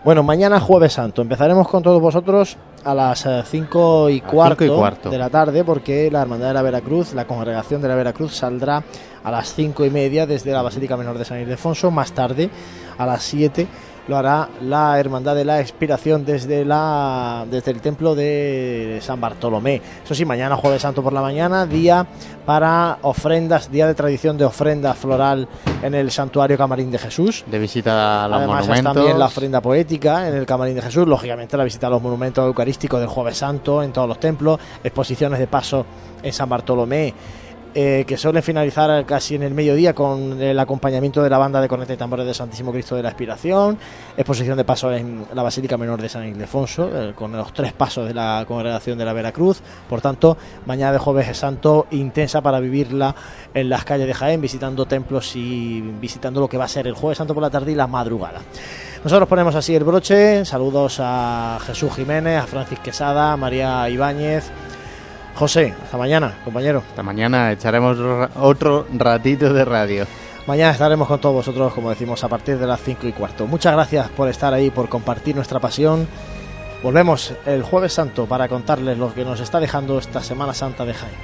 Bueno, mañana Jueves Santo. Empezaremos con todos vosotros a las 5 y, cuarto
cinco y cuarto.
de la tarde porque la Hermandad de la Veracruz, la Congregación de la Veracruz saldrá a las 5 y media desde la Basílica Menor de San Ildefonso. Más tarde, a las 7, lo hará la Hermandad de la Expiración desde, la, desde el Templo de San Bartolomé. Eso sí, mañana Jueves Santo por la mañana, día para ofrendas, día de tradición de ofrenda floral en el Santuario Camarín de Jesús.
De visita a los
Además,
monumentos.
también la ofrenda poética en el Camarín de Jesús, lógicamente la visita a los monumentos eucarísticos del Jueves Santo en todos los templos, exposiciones de paso en San Bartolomé, eh, que suelen finalizar casi en el mediodía con el acompañamiento de la banda de corneta y tambores de Santísimo Cristo de la Expiración, exposición de paso en la Basílica Menor de San Ildefonso, eh, con los tres pasos de la congregación de la Veracruz. Por tanto, mañana de Jueves Santo intensa para vivirla en las calles de Jaén, visitando templos y visitando lo que va a ser el Jueves Santo por la tarde y la madrugada. Nosotros ponemos así el broche. Saludos a Jesús Jiménez, a Francis Quesada, a María Ibáñez. José, hasta mañana, compañero.
Hasta mañana echaremos ra- otro ratito de radio.
Mañana estaremos con todos vosotros, como decimos, a partir de las 5 y cuarto. Muchas gracias por estar ahí, por compartir nuestra pasión. Volvemos el jueves santo para contarles lo que nos está dejando esta Semana Santa de Jaén.